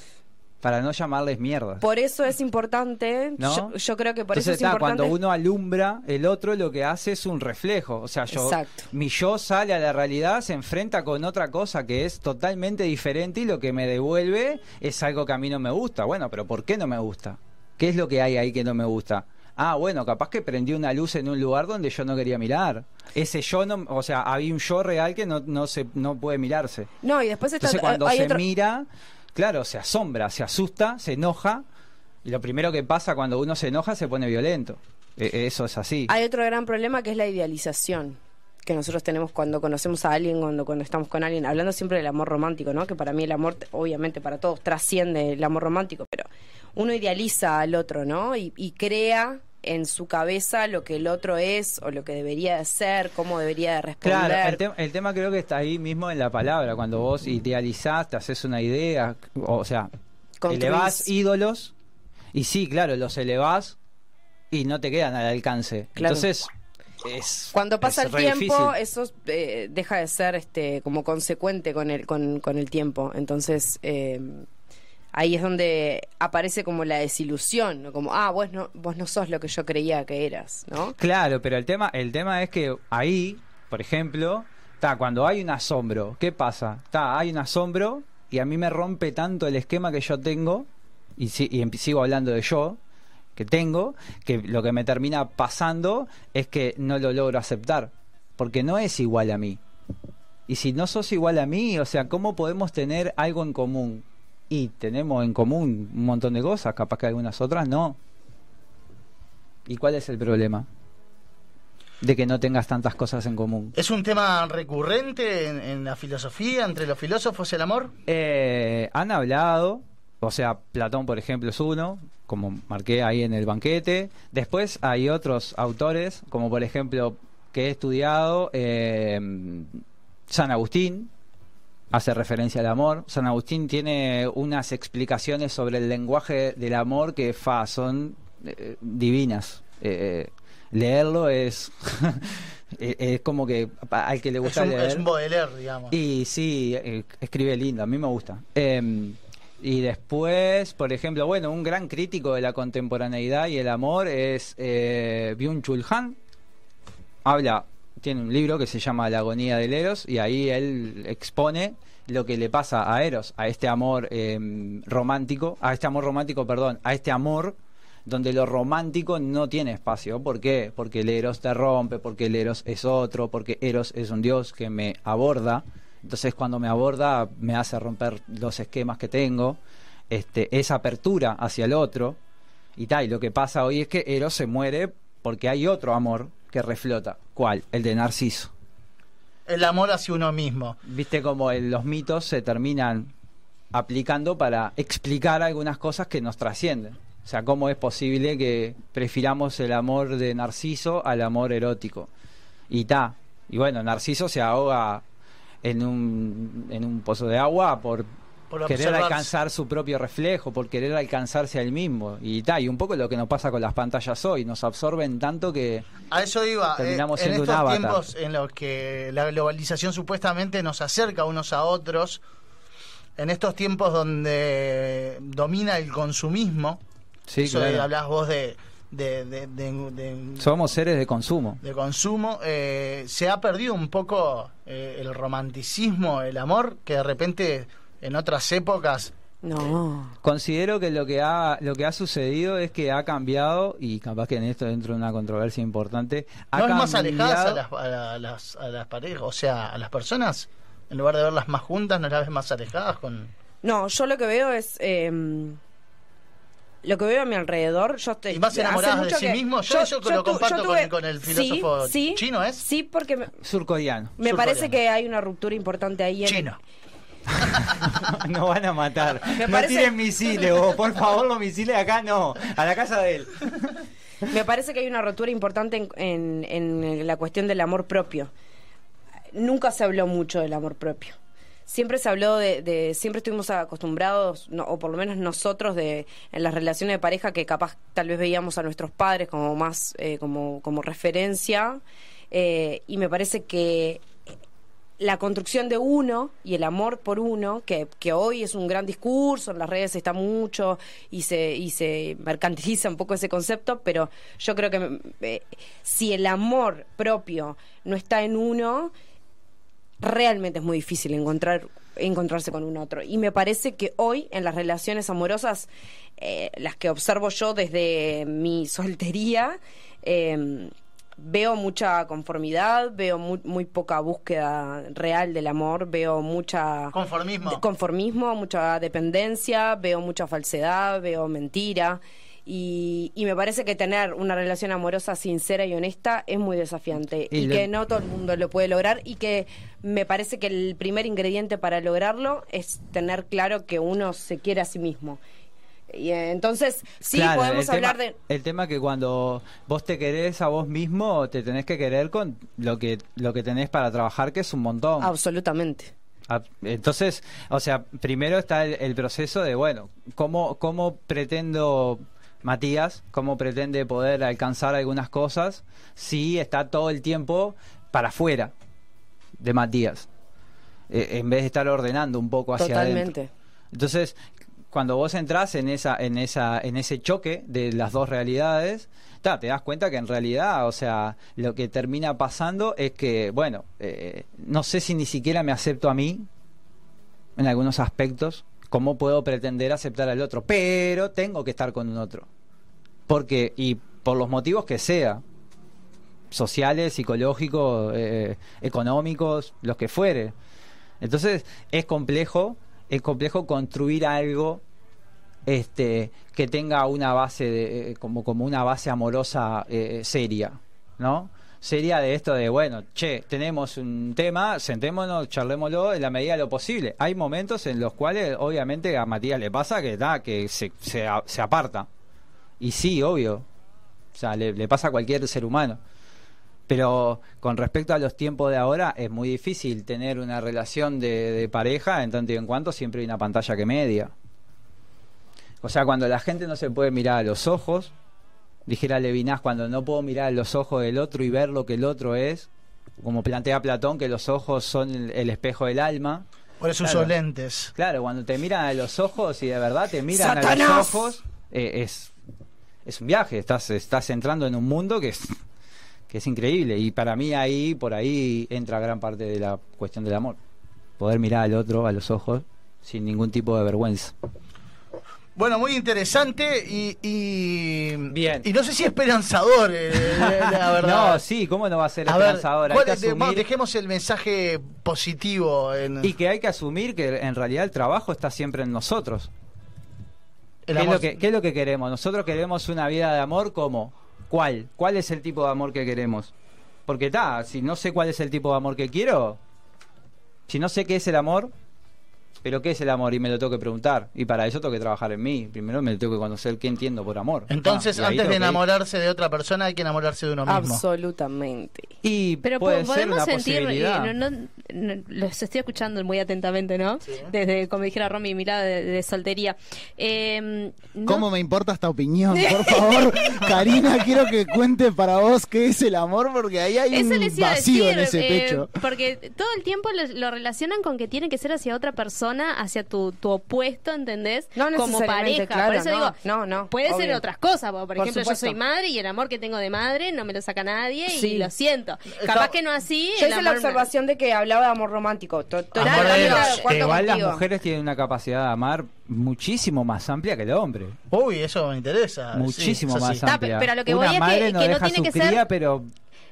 Para no llamarles mierda. Por eso es importante, ¿No? yo, yo creo que por Entonces, eso es está, importante. cuando uno alumbra, el otro lo que hace es un reflejo. O sea, yo, Exacto. mi yo sale a la realidad, se enfrenta con otra cosa que es totalmente diferente y lo que me devuelve es algo que a mí no me gusta. Bueno, pero ¿por qué no me gusta? ¿Qué es lo que hay ahí que no me gusta? Ah, bueno, capaz que prendí una luz en un lugar donde yo no quería mirar. Ese yo no, o sea, había un yo real que no, no se, no puede mirarse. No, y después está, Entonces cuando hay se otro- mira, claro, se asombra, se asusta, se enoja. Y lo primero que pasa cuando uno se enoja se pone violento. E- Eso es así. Hay otro gran problema que es la idealización que nosotros tenemos cuando conocemos a alguien, cuando, cuando estamos con alguien, hablando siempre del amor romántico, ¿no? Que para mí el amor, obviamente para todos, trasciende el amor romántico, pero uno idealiza al otro, ¿no? Y, y crea en su cabeza lo que el otro es o lo que debería de ser, cómo debería de responder. Claro, el, te- el tema creo que está ahí mismo en la palabra, cuando vos idealizás, te haces una idea, o sea, Construís. elevás ídolos, y sí, claro, los elevás y no te quedan al alcance. Claro. Entonces, es... Cuando pasa es el tiempo, difícil. eso eh, deja de ser este como consecuente con el, con, con el tiempo. Entonces, eh, ahí es donde aparece como la desilusión, ¿no? como, ah, vos no, vos no sos lo que yo creía que eras, ¿no? Claro, pero el tema, el tema es que ahí, por ejemplo, está cuando hay un asombro, ¿qué pasa? Está, hay un asombro y a mí me rompe tanto el esquema que yo tengo y, si- y em- sigo hablando de yo que tengo, que lo que me termina pasando es que no lo logro aceptar, porque no es igual a mí. Y si no sos igual a mí, o sea, ¿cómo podemos tener algo en común? Y tenemos en común un montón de cosas, capaz que algunas otras no. ¿Y cuál es el problema? De que no tengas tantas cosas en común. ¿Es un tema recurrente en, en la filosofía, entre los filósofos, el amor? Eh, han hablado, o sea, Platón, por ejemplo, es uno, como marqué ahí en el banquete. Después hay otros autores, como por ejemplo, que he estudiado, eh, San Agustín, hace referencia al amor. San Agustín tiene unas explicaciones sobre el lenguaje del amor que fa, son eh, divinas. Eh, leerlo es, es es como que al que le Es gusta un, leer. es un Baudelaire, digamos. Y sí, eh, escribe lindo, a mí me gusta. Eh, y después, por ejemplo, bueno, un gran crítico de la contemporaneidad y el amor es eh, Byung-Chul Han. Habla, tiene un libro que se llama La agonía del Eros y ahí él expone lo que le pasa a Eros, a este amor eh, romántico, a este amor romántico, perdón, a este amor donde lo romántico no tiene espacio. ¿Por qué? Porque el Eros te rompe, porque el Eros es otro, porque Eros es un dios que me aborda. Entonces cuando me aborda me hace romper los esquemas que tengo, este, esa apertura hacia el otro. Y tal, y lo que pasa hoy es que Eros se muere porque hay otro amor que reflota. ¿Cuál? El de Narciso. El amor hacia uno mismo. Viste como el- los mitos se terminan aplicando para explicar algunas cosas que nos trascienden. O sea, cómo es posible que prefiramos el amor de Narciso al amor erótico. Y ta. Y bueno, Narciso se ahoga en un, en un pozo de agua por, Por querer alcanzar su propio reflejo, por querer alcanzarse a él mismo. Y ta. Y un poco lo que nos pasa con las pantallas hoy. Nos absorben tanto que A eso iba. eh, en siendo estos tiempos en los que la globalización supuestamente nos acerca unos a otros, en estos tiempos donde domina el consumismo, Sí, eso de- claro. hablás vos de, de, de- de- de- somos seres de consumo. de consumo, eh, se ha perdido un poco eh, el romanticismo, el amor, que de repente en otras épocas No. Considero que lo que ha lo que ha sucedido es que ha cambiado y capaz que en esto dentro de una controversia importante ha no es más alejadas a las, a la- a las, a las parejas, o sea, a las personas, en lugar de verlas más juntas, no las ves más alejadas con... No, yo lo que veo es. eh, lo que veo a mi alrededor, yo estoy. ¿Y más enamoradas de sí que- mismo? Yo lo comparto con- tuve- con el Sí, filósofo sí, chino, ¿es? Sí, porque me, surcoreano. me parece que hay una ruptura importante ahí. En, Chino. no van a matar. Me no parece- tiren misiles, vos, por favor, los misiles acá no, a la casa de él. Me parece que hay una rotura importante en, en- en la cuestión del amor propio. Nunca se habló mucho del amor propio. Siempre se habló de, de- siempre estuvimos acostumbrados, no, o por lo menos nosotros, de en las relaciones de pareja que capaz tal vez veíamos a nuestros padres como más eh, como, como referencia. eh, y me parece que la construcción de uno y el amor por uno, que, que hoy es un gran discurso, en las redes está mucho y se, y se mercantiliza un poco ese concepto, pero yo creo que eh, si el amor propio no está en uno, realmente es muy difícil encontrar encontrarse con un otro. Y me parece que hoy en las relaciones amorosas, eh, las que observo yo desde mi soltería, eh, veo mucha conformidad, veo muy, muy poca búsqueda real del amor, veo mucha Conformismo. conformismo, mucha dependencia, veo mucha falsedad, veo mentira. Y, y me parece que tener una relación amorosa sincera y honesta es muy desafiante Y y, lo- que no todo el mundo lo puede lograr y que me parece que el primer ingrediente para lograrlo es tener claro que uno se quiere a sí mismo. Y eh, entonces sí Claro, podemos hablar tema, de El tema que cuando vos te querés a vos mismo, te tenés que querer con lo que, lo que tenés para trabajar, que es un montón. absolutamente. Ah, Entonces, o sea, primero está el, el proceso de, bueno, ¿cómo, ¿cómo pretendo Matías, cómo pretende poder alcanzar algunas cosas si está todo el tiempo para afuera de Matías? Eh, en vez de estar ordenando un poco hacia adentro. Totalmente. Entonces, cuando vos entras en esa, en esa, en ese choque de las dos realidades, ta, te das cuenta que en realidad, o sea, lo que termina pasando es que, bueno, eh, no sé si ni siquiera me acepto a mí en algunos aspectos, cómo puedo pretender aceptar al otro, pero tengo que estar con un otro. Porque, y por los motivos que sea, sociales, psicológicos, eh, económicos, los que fuere. Entonces es complejo, es complejo construir algo este que tenga una base de, eh, como como una base amorosa eh, seria, ¿no? Seria de esto de bueno, che, tenemos un tema, sentémonos, charlémoslo en la medida de lo posible. Hay momentos en los cuales obviamente a Matías le pasa que da que se, se, se aparta. Y sí, obvio. O sea, le, le pasa a cualquier ser humano. Pero con respecto a los tiempos de ahora, es muy difícil tener una relación de, de pareja en tanto y en cuanto siempre hay una pantalla que media. O sea, cuando la gente no se puede mirar a los ojos, dijera Levinas, cuando no puedo mirar a los ojos del otro y ver lo que el otro es, como plantea Platón, que los ojos son el, el espejo del alma. Por eso Claro. uso lentes. Claro, cuando te miran a los ojos y de verdad te miran a los ojos, eh, es, es un viaje, estás, estás entrando en un mundo que es, que es increíble. Y para mí ahí, por ahí entra gran parte de la cuestión del amor. Poder mirar al otro a los ojos sin ningún tipo de vergüenza. Bueno, muy interesante y, y, Bien. y no sé si esperanzador, eh, la verdad. No, sí, ¿cómo no va a ser A ver, esperanzador? Hay ¿cuál que es de- vamos, asumir- dejemos el mensaje positivo en Y que hay que asumir que en realidad el trabajo está siempre en nosotros. ¿Qué es, lo que, qué es lo que queremos? Nosotros queremos una vida de amor como ¿cuál? ¿Cuál es el tipo de amor que queremos? Porque está, si no sé cuál es el tipo de amor que quiero, si no sé qué es el amor, pero ¿qué es el amor? Y me lo tengo que preguntar. Y para eso tengo que trabajar en mí. Primero me tengo que conocer qué entiendo por amor. Entonces, Ah, antes de que enamorarse de otra persona, hay que enamorarse de uno mismo. Absolutamente. Y Pero puede ser podemos una sentir, eh, posibilidad. no, no- no- los estoy escuchando muy atentamente, ¿no? Desde, como dijera Romy, mi lado de, de soltería. Eh, no- ¿Cómo me importa esta opinión? Por favor, Karina, quiero que cuente para vos qué es el amor, porque ahí hay Eso un vacío decir, en ese eh, pecho. porque todo el tiempo lo, lo relacionan con que tiene que ser hacia otra persona, hacia tu, tu opuesto, ¿entendés? No Como pareja. claro, Por eso no, digo, no, no, puede ser otras cosas. Por, Por ejemplo, supuesto. yo soy madre y el amor que tengo de madre no me lo saca nadie Sí. y lo siento. Capaz que no así. Yo hice la observación de que hablaba de amor romántico. To- to- Amor totalmente de- de acuerdo que igual las mujeres tienen una capacidad de amar muchísimo más amplia que el hombre. Uy, eso me interesa. Muchísimo Sí, eso más sí. Amplia. pero a lo que Una voy es que- no que no tiene su que ser- cría, pero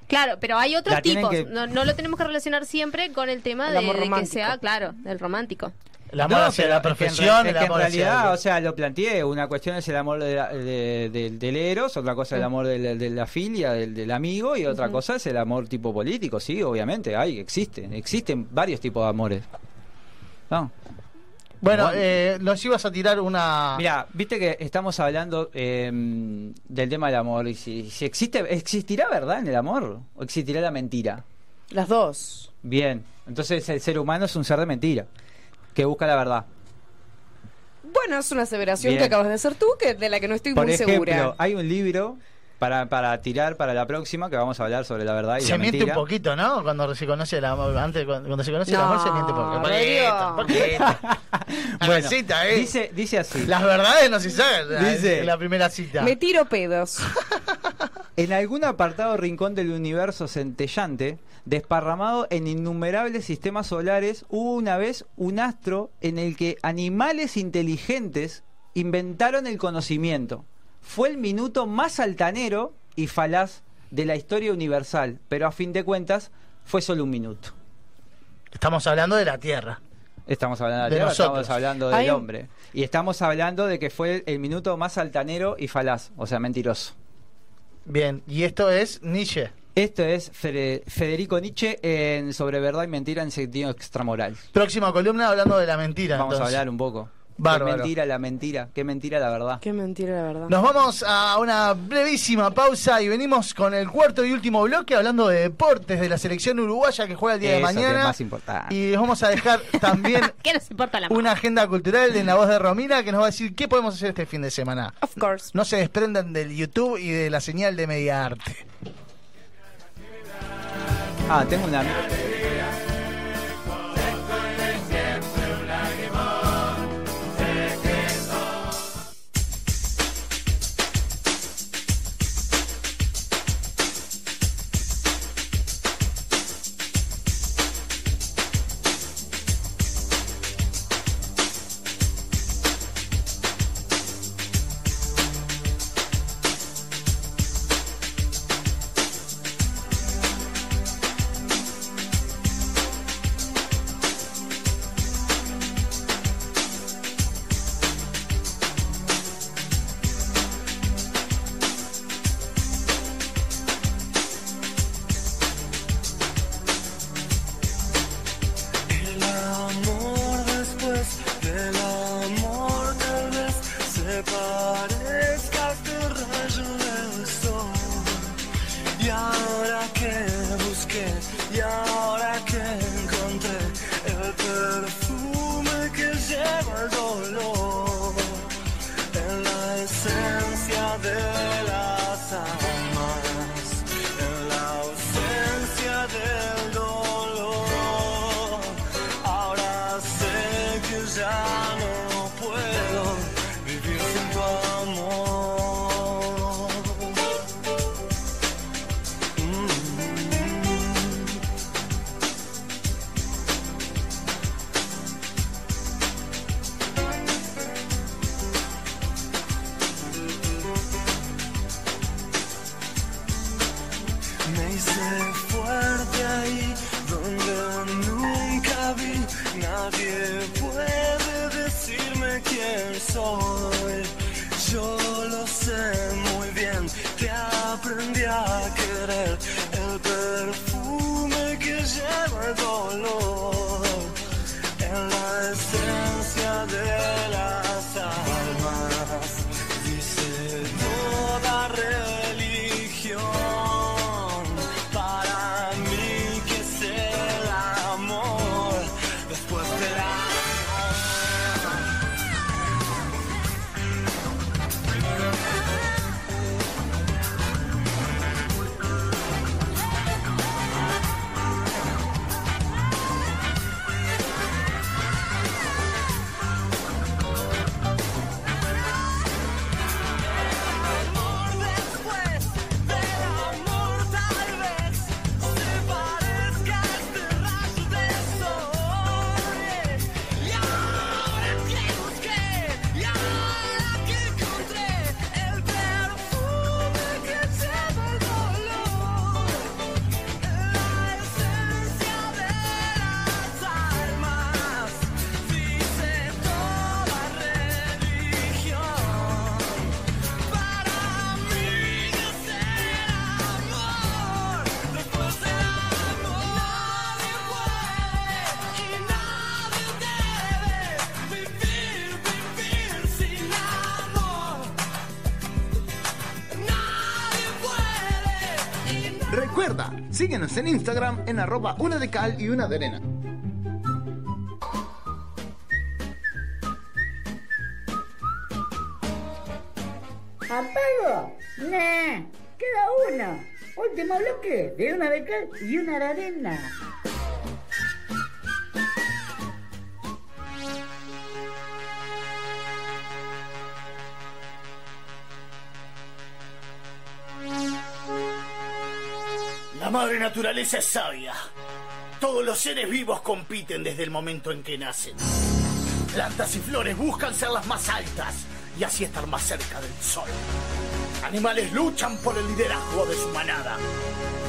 Claro, pero hay otros tipos. que- No, no lo tenemos que relacionar siempre con el tema El de, que sea, claro, el romántico. El amor No, hacia la es que en profesión, es el que en amor hacia realidad, el- o sea, lo planteé. Una cuestión es el amor de la- de- del- del eros, otra cosa es el amor de la, de la filia, del, del amigo, y otra cosa es el amor tipo político. Sí, obviamente, hay, existen, existen varios tipos de amores. No. Bueno, eh, nos ibas a tirar una... Mira, viste que estamos hablando eh, del tema del amor y si, si existe, existirá verdad en el amor o existirá la mentira. Las dos. Bien, entonces el ser humano es un ser de mentira que busca la verdad. Bueno, es una aseveración Bien. que acabas de hacer tú, que de la que no estoy Por muy ejemplo, segura. hay un libro para, para tirar para la próxima que vamos a hablar sobre la verdad y Se la miente mentira. un poquito, ¿no? Cuando se conoce el amor, antes cuando cuando se conoce el No, amor se miente un. Poquito, poquito. La Bueno, cita, ¿eh? dice, dice así. Las verdades no se saben Dice- en la primera cita. Me tiro pedos. En algún apartado rincón del universo centellante, desparramado en innumerables sistemas solares, hubo una vez un astro en el que animales inteligentes inventaron el conocimiento. Fue el minuto más altanero y falaz de la historia universal, pero a fin de cuentas fue solo un minuto. Estamos hablando de la Tierra. Estamos hablando de, la De Tierra, nosotros. estamos hablando del Hay hombre. Y estamos hablando de que fue el minuto más altanero y falaz, o sea, mentiroso. Bien, y esto es Nietzsche. Esto es Fere- Federico Nietzsche en Sobre Verdad y Mentira en sentido extramoral. Próxima columna hablando de la mentira. Vamos a hablar un poco. Bárbaro. Qué mentira la mentira, qué mentira la verdad. Qué mentira, la verdad. Nos vamos a una brevísima pausa y venimos con el cuarto y último bloque hablando de deportes de la selección uruguaya que juega el día de que es mañana. más importante. Y les vamos a dejar también ¿Qué nos importa la una agenda cultural en la voz de Romina que nos va a decir qué podemos hacer este fin de semana. Of course. No se desprendan del YouTube y de la señal de Media Arte. Ah, tengo una. En Instagram en arroba una de cal y una de arena. ¿Apago? Nah, queda uno. Último bloque de una de cal y una de arena. Naturaleza es sabia. Todos los seres vivos compiten desde el momento en que nacen. Plantas y flores buscan ser las más altas y así estar más cerca del sol. Animales luchan por el liderazgo de su manada.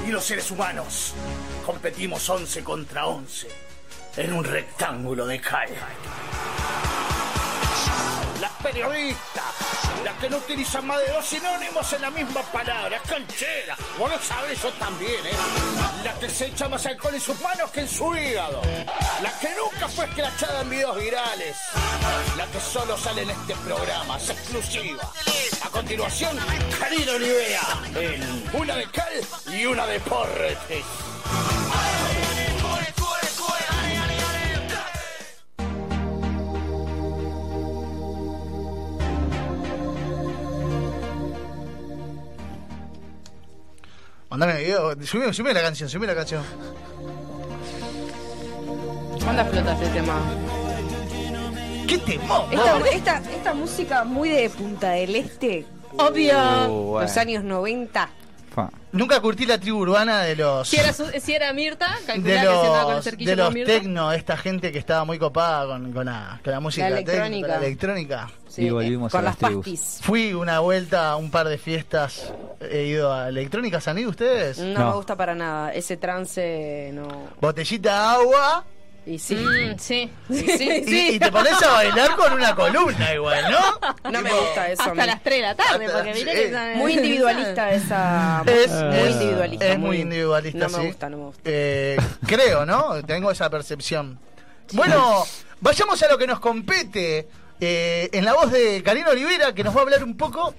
Y los seres humanos competimos 11 contra 11 en un rectángulo de cal. Las periodistas, las que no utilizan más de dos sinónimos en la misma palabra, canchera. Vos lo sabés, yo también, ¿eh? La que se echa más alcohol en sus manos que en su hígado. La que nunca fue escrachada en videos virales. La que solo sale en este programa, es exclusiva. A continuación, Karina Olivera, en una de cal y una de porretes. Mandame video, subime, subime la canción, subime la canción. ¿Cuándo explota este tema? ¿Qué temón? Esta, esta, esta música muy de Punta del Este. Obvio. Uh, bueno. Los años 90. Nunca curtí la tribu urbana de los. Si era, su- si era Mirta, calculá de que se andaba con el los, cerquillo de los tecno, esta gente que estaba muy copada con, con la, con la música La tecno, electrónica. con la electrónica. Sí, Y volvimos con a las las tribus. pastis. Fui una vuelta a un par de fiestas, he ido a electrónicas, ¿han ido ustedes? No, me gusta para nada. Ese trance no. Botellita de agua. Y sí. Mm, sí. Y, y te pones a bailar con una columna igual, ¿no? No me gusta eso. Hasta mí. las 3 de la tarde, porque sí. mirá que Muy individualista esa. Es, muy es- individualista. es muy individualista, No me sí. gusta, no me gusta. Eh, creo, ¿no? Tengo esa percepción. Bueno, vayamos a lo que nos compete. eh, en la voz de Karina Olivera, que nos va a hablar un poco.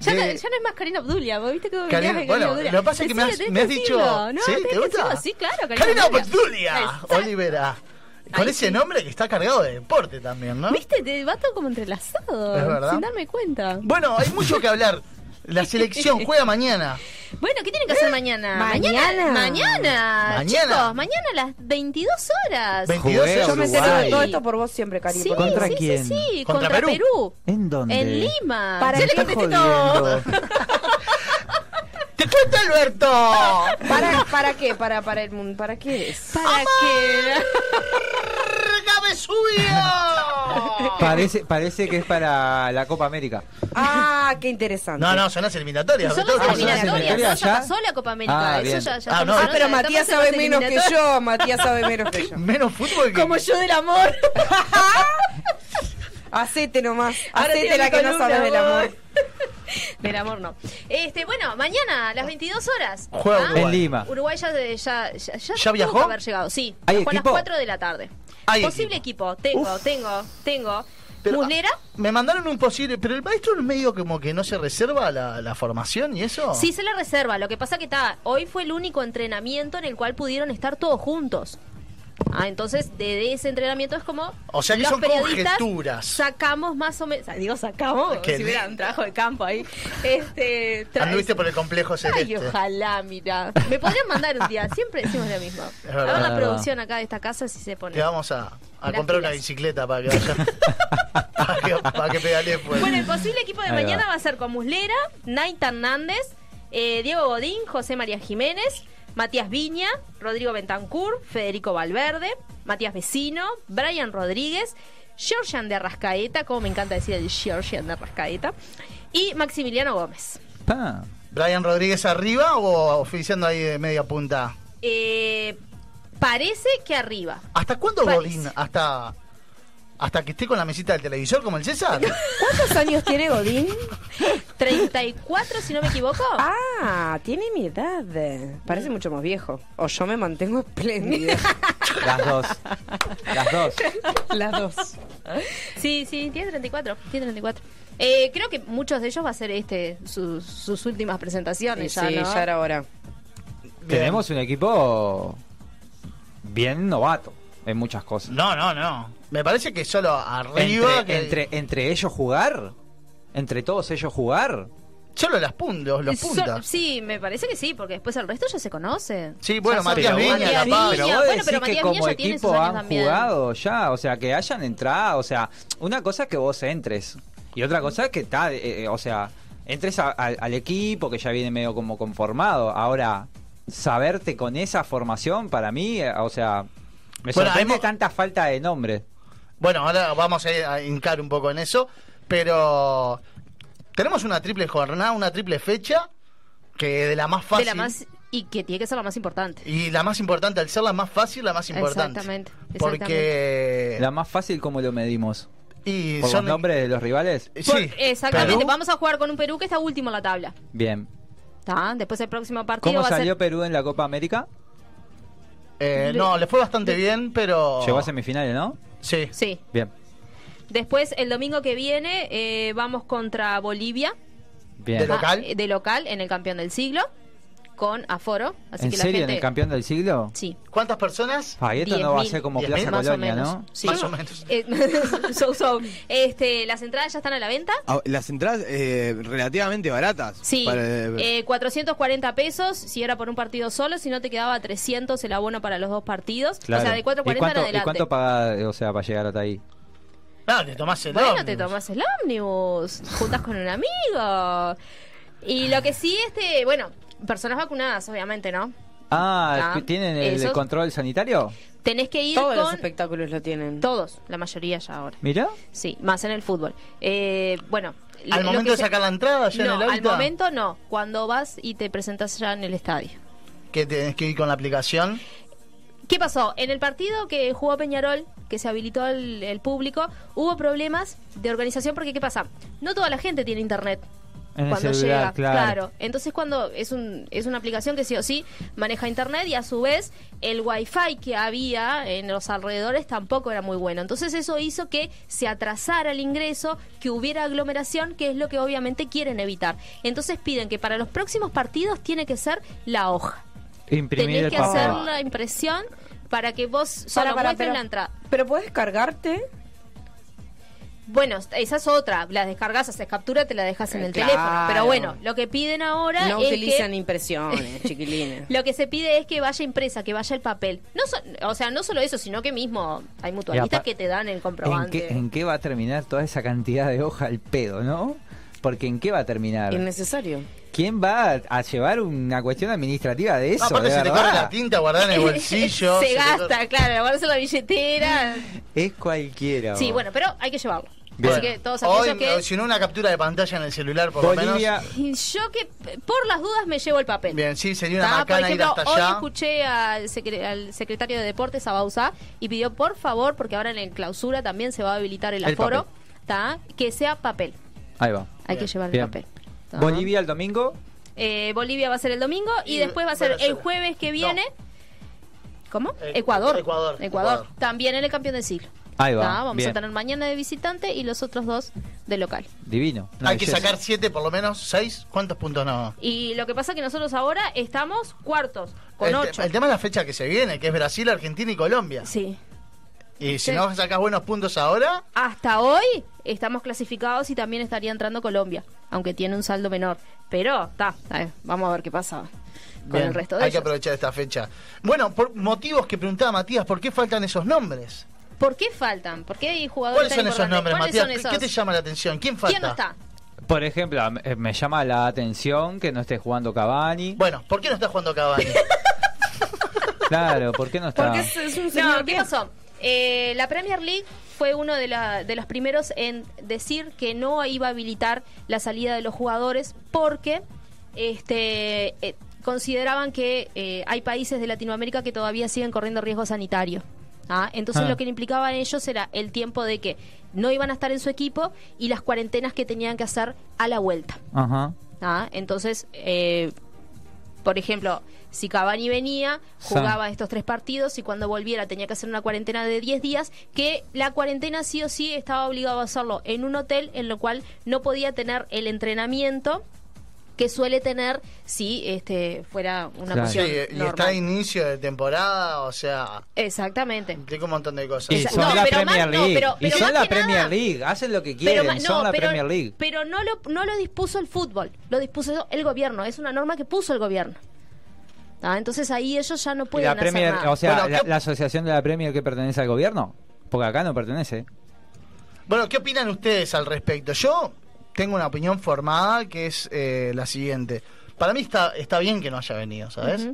Ya, no, de- ya no es más Karina Abdulia, ¿vos viste cómo Karina- me bueno, Abdulia? lo que pasa es que me has- me has que dicho- ¿no? ¿Sí? ¿Te que gusta? Sí, claro, Karina, Karina Abdulia. Abdulia Olivera. Con ese nombre que está cargado de deporte también, ¿no? ¿Viste? Te va todo como entrelazado, Es verdad. sin darme cuenta. Bueno, hay mucho que hablar. La selección juega mañana. Bueno, ¿qué tienen que hacer mañana? Mañana. Mañana. Mañana. Chicos, mañana a las 22 horas. 22 horas. Yo me entero de todo esto por vos siempre, Cari. Sí, ¿Contra sí, quién? sí, sí, ¿Contra contra, Perú? Perú. ¿En dónde? En Lima. Para Yo le contesté todo. ¡Te cuento, Alberto! ¿Para, ¿Para qué? ¿Para, para el mundo? ¿Para qué es? ¿Para qué? Parece, parece que es para la Copa América. Ah, qué interesante. No, no, son las eliminatorias. Son las eliminatorias, ya ya? pasó la Copa América. Ah, eso ya, ya Ah, no. Ah, pero Matías sabe menos que yo. Matías sabe menos que yo. Menos fútbol que. Como yo del amor. Hacete nomás. Hacete la que no sabes del amor. Del amor no. Este, bueno, mañana a las 22 horas. Juega ¿ah? Uruguay. En Lima. Uruguay ya, ya, ya, ya, ¿Ya tuvo viajó? haber llegado, sí. ¿Hay Fue a las equipo? 4 de la tarde. Hay Posible equipo. Tengo, tengo, tengo. Pero, Muslera. Me mandaron un posible. Pero el maestro en medio como que no se reserva la, la formación y eso. Sí, se la reserva. Lo que pasa que está, hoy fue el único entrenamiento en el cual pudieron estar todos juntos. Ah, entonces de, ese entrenamiento es como O sea que los son periodistas conjeturas. Sacamos más o menos, digo sacamos, Qué si hubiera un trabajo de campo ahí. Este, Anduviste por el complejo Ay, celeste. ojalá, mira. Me podrían mandar un día, siempre decimos lo mismo. Es A ver la producción acá de esta casa si se pone. Te vamos a, comprar una bicicleta para que vaya. para que, para que pedale pues. Bueno, el posible equipo de Ahí mañana va. va. a ser con Muslera, Naita Hernández, eh, Diego Godín, José María Jiménez, Matías Viña, Rodrigo Bentancur, Federico Valverde, Matías Vecino, Brian Rodríguez, Georgian de Arrascaeta, como me encanta decir el Georgian de Arrascaeta, y Maximiliano Gómez. Pa. ¿Brian Rodríguez arriba o oficiando ahí de media punta? Eh, parece que arriba. ¿Hasta cuándo Parece. Godín? ¿Hasta, ¿Hasta que esté con la mesita del televisor como el César? ¿Cuántos años tiene Godín? 34, si no me equivoco. Ah, tiene mi edad. Parece mucho más viejo. O yo me mantengo espléndida. Las dos. Las dos. Las dos. Sí, sí, tiene 34. Tiene 34. Eh, creo que muchos de ellos va a ser este sus, sus últimas presentaciones. Sí, ya, ¿no? ya era hora. tenemos un equipo bien novato en muchas cosas. No, no, no. Me parece que solo arriba. Entre, que- entre, entre ellos jugar, entre todos ellos jugar. Solo las puntos, los So- puntas. sí, me parece que sí, porque después el resto ya se conoce. Sí, bueno, Ya Matías Viña, Matías. Viña, Pero vos bueno, decís pero que como Viña ya tiene sus equipo años han también. jugado ya, o sea, que hayan entrado, o sea, una cosa es que vos entres y otra cosa es que tal, o sea, entres a- al- al equipo que ya viene medio como conformado. Ahora, saberte con esa formación, para mí, eh, o sea, me Bueno, sorprende hemos- tanta falta de nombre. Bueno, ahora vamos a, ir a hincar un poco en eso, pero tenemos una triple jornada, una triple fecha, que de la más De fácil la más, y que tiene que ser la más importante. y la más importante, al ser la más fácil, la más importante. Exactamente. Porque La más fácil, ¿cómo lo medimos? y ¿Por son los nombres de los rivales? Por- exactamente. Perú. Vamos a jugar con un Perú que está último en la tabla. Bien. ¿Tá? Después el próximo partido ¿Cómo va a salió ser. Perú en la Copa América? Eh, no, le fue bastante bien, pero Llegó a semifinales, ¿no? Sí. Sí. Bien. Después, el domingo que viene, eh, vamos contra Bolivia. Bien. Ah, eh, de local, en el campeón del siglo. Con aforo. Así ¿En que la serio? gente. ¿En el campeón del siglo? Sí. ¿Cuántas personas? Ah, y esto no va a 10.000. ser como 10.000, Plaza más o Colonia, menos. ¿no? Sí. Más o menos. Eh, so, so. Este, las entradas ya están a la venta. Ah, Las entradas eh, relativamente baratas. Sí, Para- eh, 440 pesos si era por un partido solo, si no te quedaba 300 el abono para los dos partidos. O sea, de ¿Y 440 en cuánto, ¿Y adelante. cuánto paga, o sea, para llegar hasta ahí? No, te tomás el Bueno, ómnibus. te tomas el ómnibus, juntas con un amigo. Y lo que sí, este, bueno, personas vacunadas, obviamente, ¿no? Ah, ¿tienen el esos- control sanitario? Tenés que ir Todos con... los espectáculos lo tienen. Todos, la mayoría ya ahora. ¿Mira? Sí, más en el fútbol. Eh, bueno... lo- Al lo momento que de se- sacar la entrada, ya no, en el al momento no. Cuando vas y te presentas ya en el estadio. que tenés que ir con la aplicación. ¿Qué pasó? En el partido que jugó Peñarol, que se habilitó el, el público, hubo problemas de organización porque ¿qué pasa? No toda la gente tiene internet. En el cuando celular, llega, claro. Entonces cuando es un es una aplicación que sí o sí maneja internet y a su vez el wifi que había en los alrededores tampoco era muy bueno. Entonces eso hizo que se atrasara el ingreso, que hubiera aglomeración, que es lo que obviamente quieren evitar. Entonces piden que para los próximos partidos tiene que ser la hoja. Imprimir Tenés el que papel. hacer una impresión para que vos solo Para, para, muestres pero- la entrada. Pero puedes cargarte. Bueno, esa es otra. La descargas, haces captura, te la dejas en el Claro. teléfono. Pero bueno, lo que piden ahora No es utilizan que... impresiones, chiquilines. Lo que se pide es que vaya impresa, que vaya el papel. No so- o sea, no solo eso, sino que mismo hay mutualistas que te dan el ¿En comprobante. qué, ¿En qué va a terminar toda esa cantidad de hoja al pedo, no? Porque ¿en qué va a terminar? Innecesario. ¿Quién va a, llevar una cuestión administrativa de eso? aparte de se te corre la tinta, guardar en el bolsillo. se gasta, corre- claro, guardas en la billetera. Es cualquiera. sí, bueno, pero hay que llevarlo. Bien. Así que todos Hoy, que... si no, una captura de pantalla en el celular, por Bolivia, lo menos. Yo que por las dudas me llevo el papel. Bien, sí, sería una Ah, por macana ir ejemplo, hasta hoy allá. escuché al, secre- al secretario de Deportes, a Bausá, y pidió por favor, porque ahora en el clausura también se va a habilitar el El aforo, ¿tá? que sea papel. Ahí va. Hay que llevar Bien. el papel. Bolivia el domingo. Eh, Bolivia va a ser el domingo y, Y después va a ser el jueves que viene. ¿Cómo? Eh, Ecuador. Ecuador, Ecuador. Ecuador. También en el campeón del siglo. Ahí va. Vamos Bien. a tener mañana de visitante y los otros dos de local. Divino. Una Hay que sacar siete, por lo menos, seis. ¿Cuántos puntos no? Y lo que pasa es que nosotros ahora estamos cuartos, con el, te- ocho. el tema es la fecha que se viene, que es Brasil, Argentina y Colombia. Sí. Y si Sí. no sacas buenos puntos ahora, Hasta hoy estamos clasificados y también estaría entrando Colombia, aunque tiene un saldo menor. Pero, está, vamos a ver qué pasa con bien, el resto de hay que aprovechar esta fecha. Bueno, por motivos que preguntaba Matías, ¿por qué faltan esos nombres? ¿Por qué faltan? ¿Por qué hay jugadores ¿Cuáles son esos nombres, ¿Cuáles Matías? ¿Qué te llama la atención? ¿Quién falta? ¿Quién no está? Por ejemplo, me, me llama la atención que no esté jugando Cavani. Bueno, ¿por qué no está jugando Cavani? Claro, ¿por qué no está? Porque es, es un señor No, ¿qué pasó? Eh, la Premier League fue uno de, la- de los primeros en decir que no iba a habilitar la salida de los jugadores porque este eh, consideraban que eh, hay países de Latinoamérica que todavía siguen corriendo riesgo sanitario. ¿ah? Entonces Ah. lo que le implicaba a ellos era el tiempo de que no iban a estar en su equipo y las cuarentenas que tenían que hacer a la vuelta. Ajá. ¿ah? Entonces, eh, por ejemplo, si Cavani venía, Sí. jugaba estos tres partidos y cuando volviera tenía que hacer una cuarentena de 10 días, que la cuarentena sí o sí estaba obligado a hacerlo en un hotel en lo cual no podía tener el entrenamiento que suele tener si este fuera una Sí, cuestión y normal. está a inicio de temporada, o sea, Exactamente. implica un montón de cosas. Y son no, la pero Premier más- no, League. pero- y son la Premier nada- League. Hacen lo que Pero quieren. son la pero, Premier League. pero no lo no lo dispuso el fútbol, lo dispuso el gobierno, es una norma que puso el gobierno. Ah, entonces ahí ellos ya no pueden la Premier, hacer nada. o sea, Bueno, la, ¿qué- la asociación de la Premier que pertenece al gobierno, porque acá no pertenece. Bueno, ¿qué opinan ustedes al respecto? Yo tengo una opinión formada que es eh, la siguiente. Para mí está, está bien que no haya venido, ¿sabes?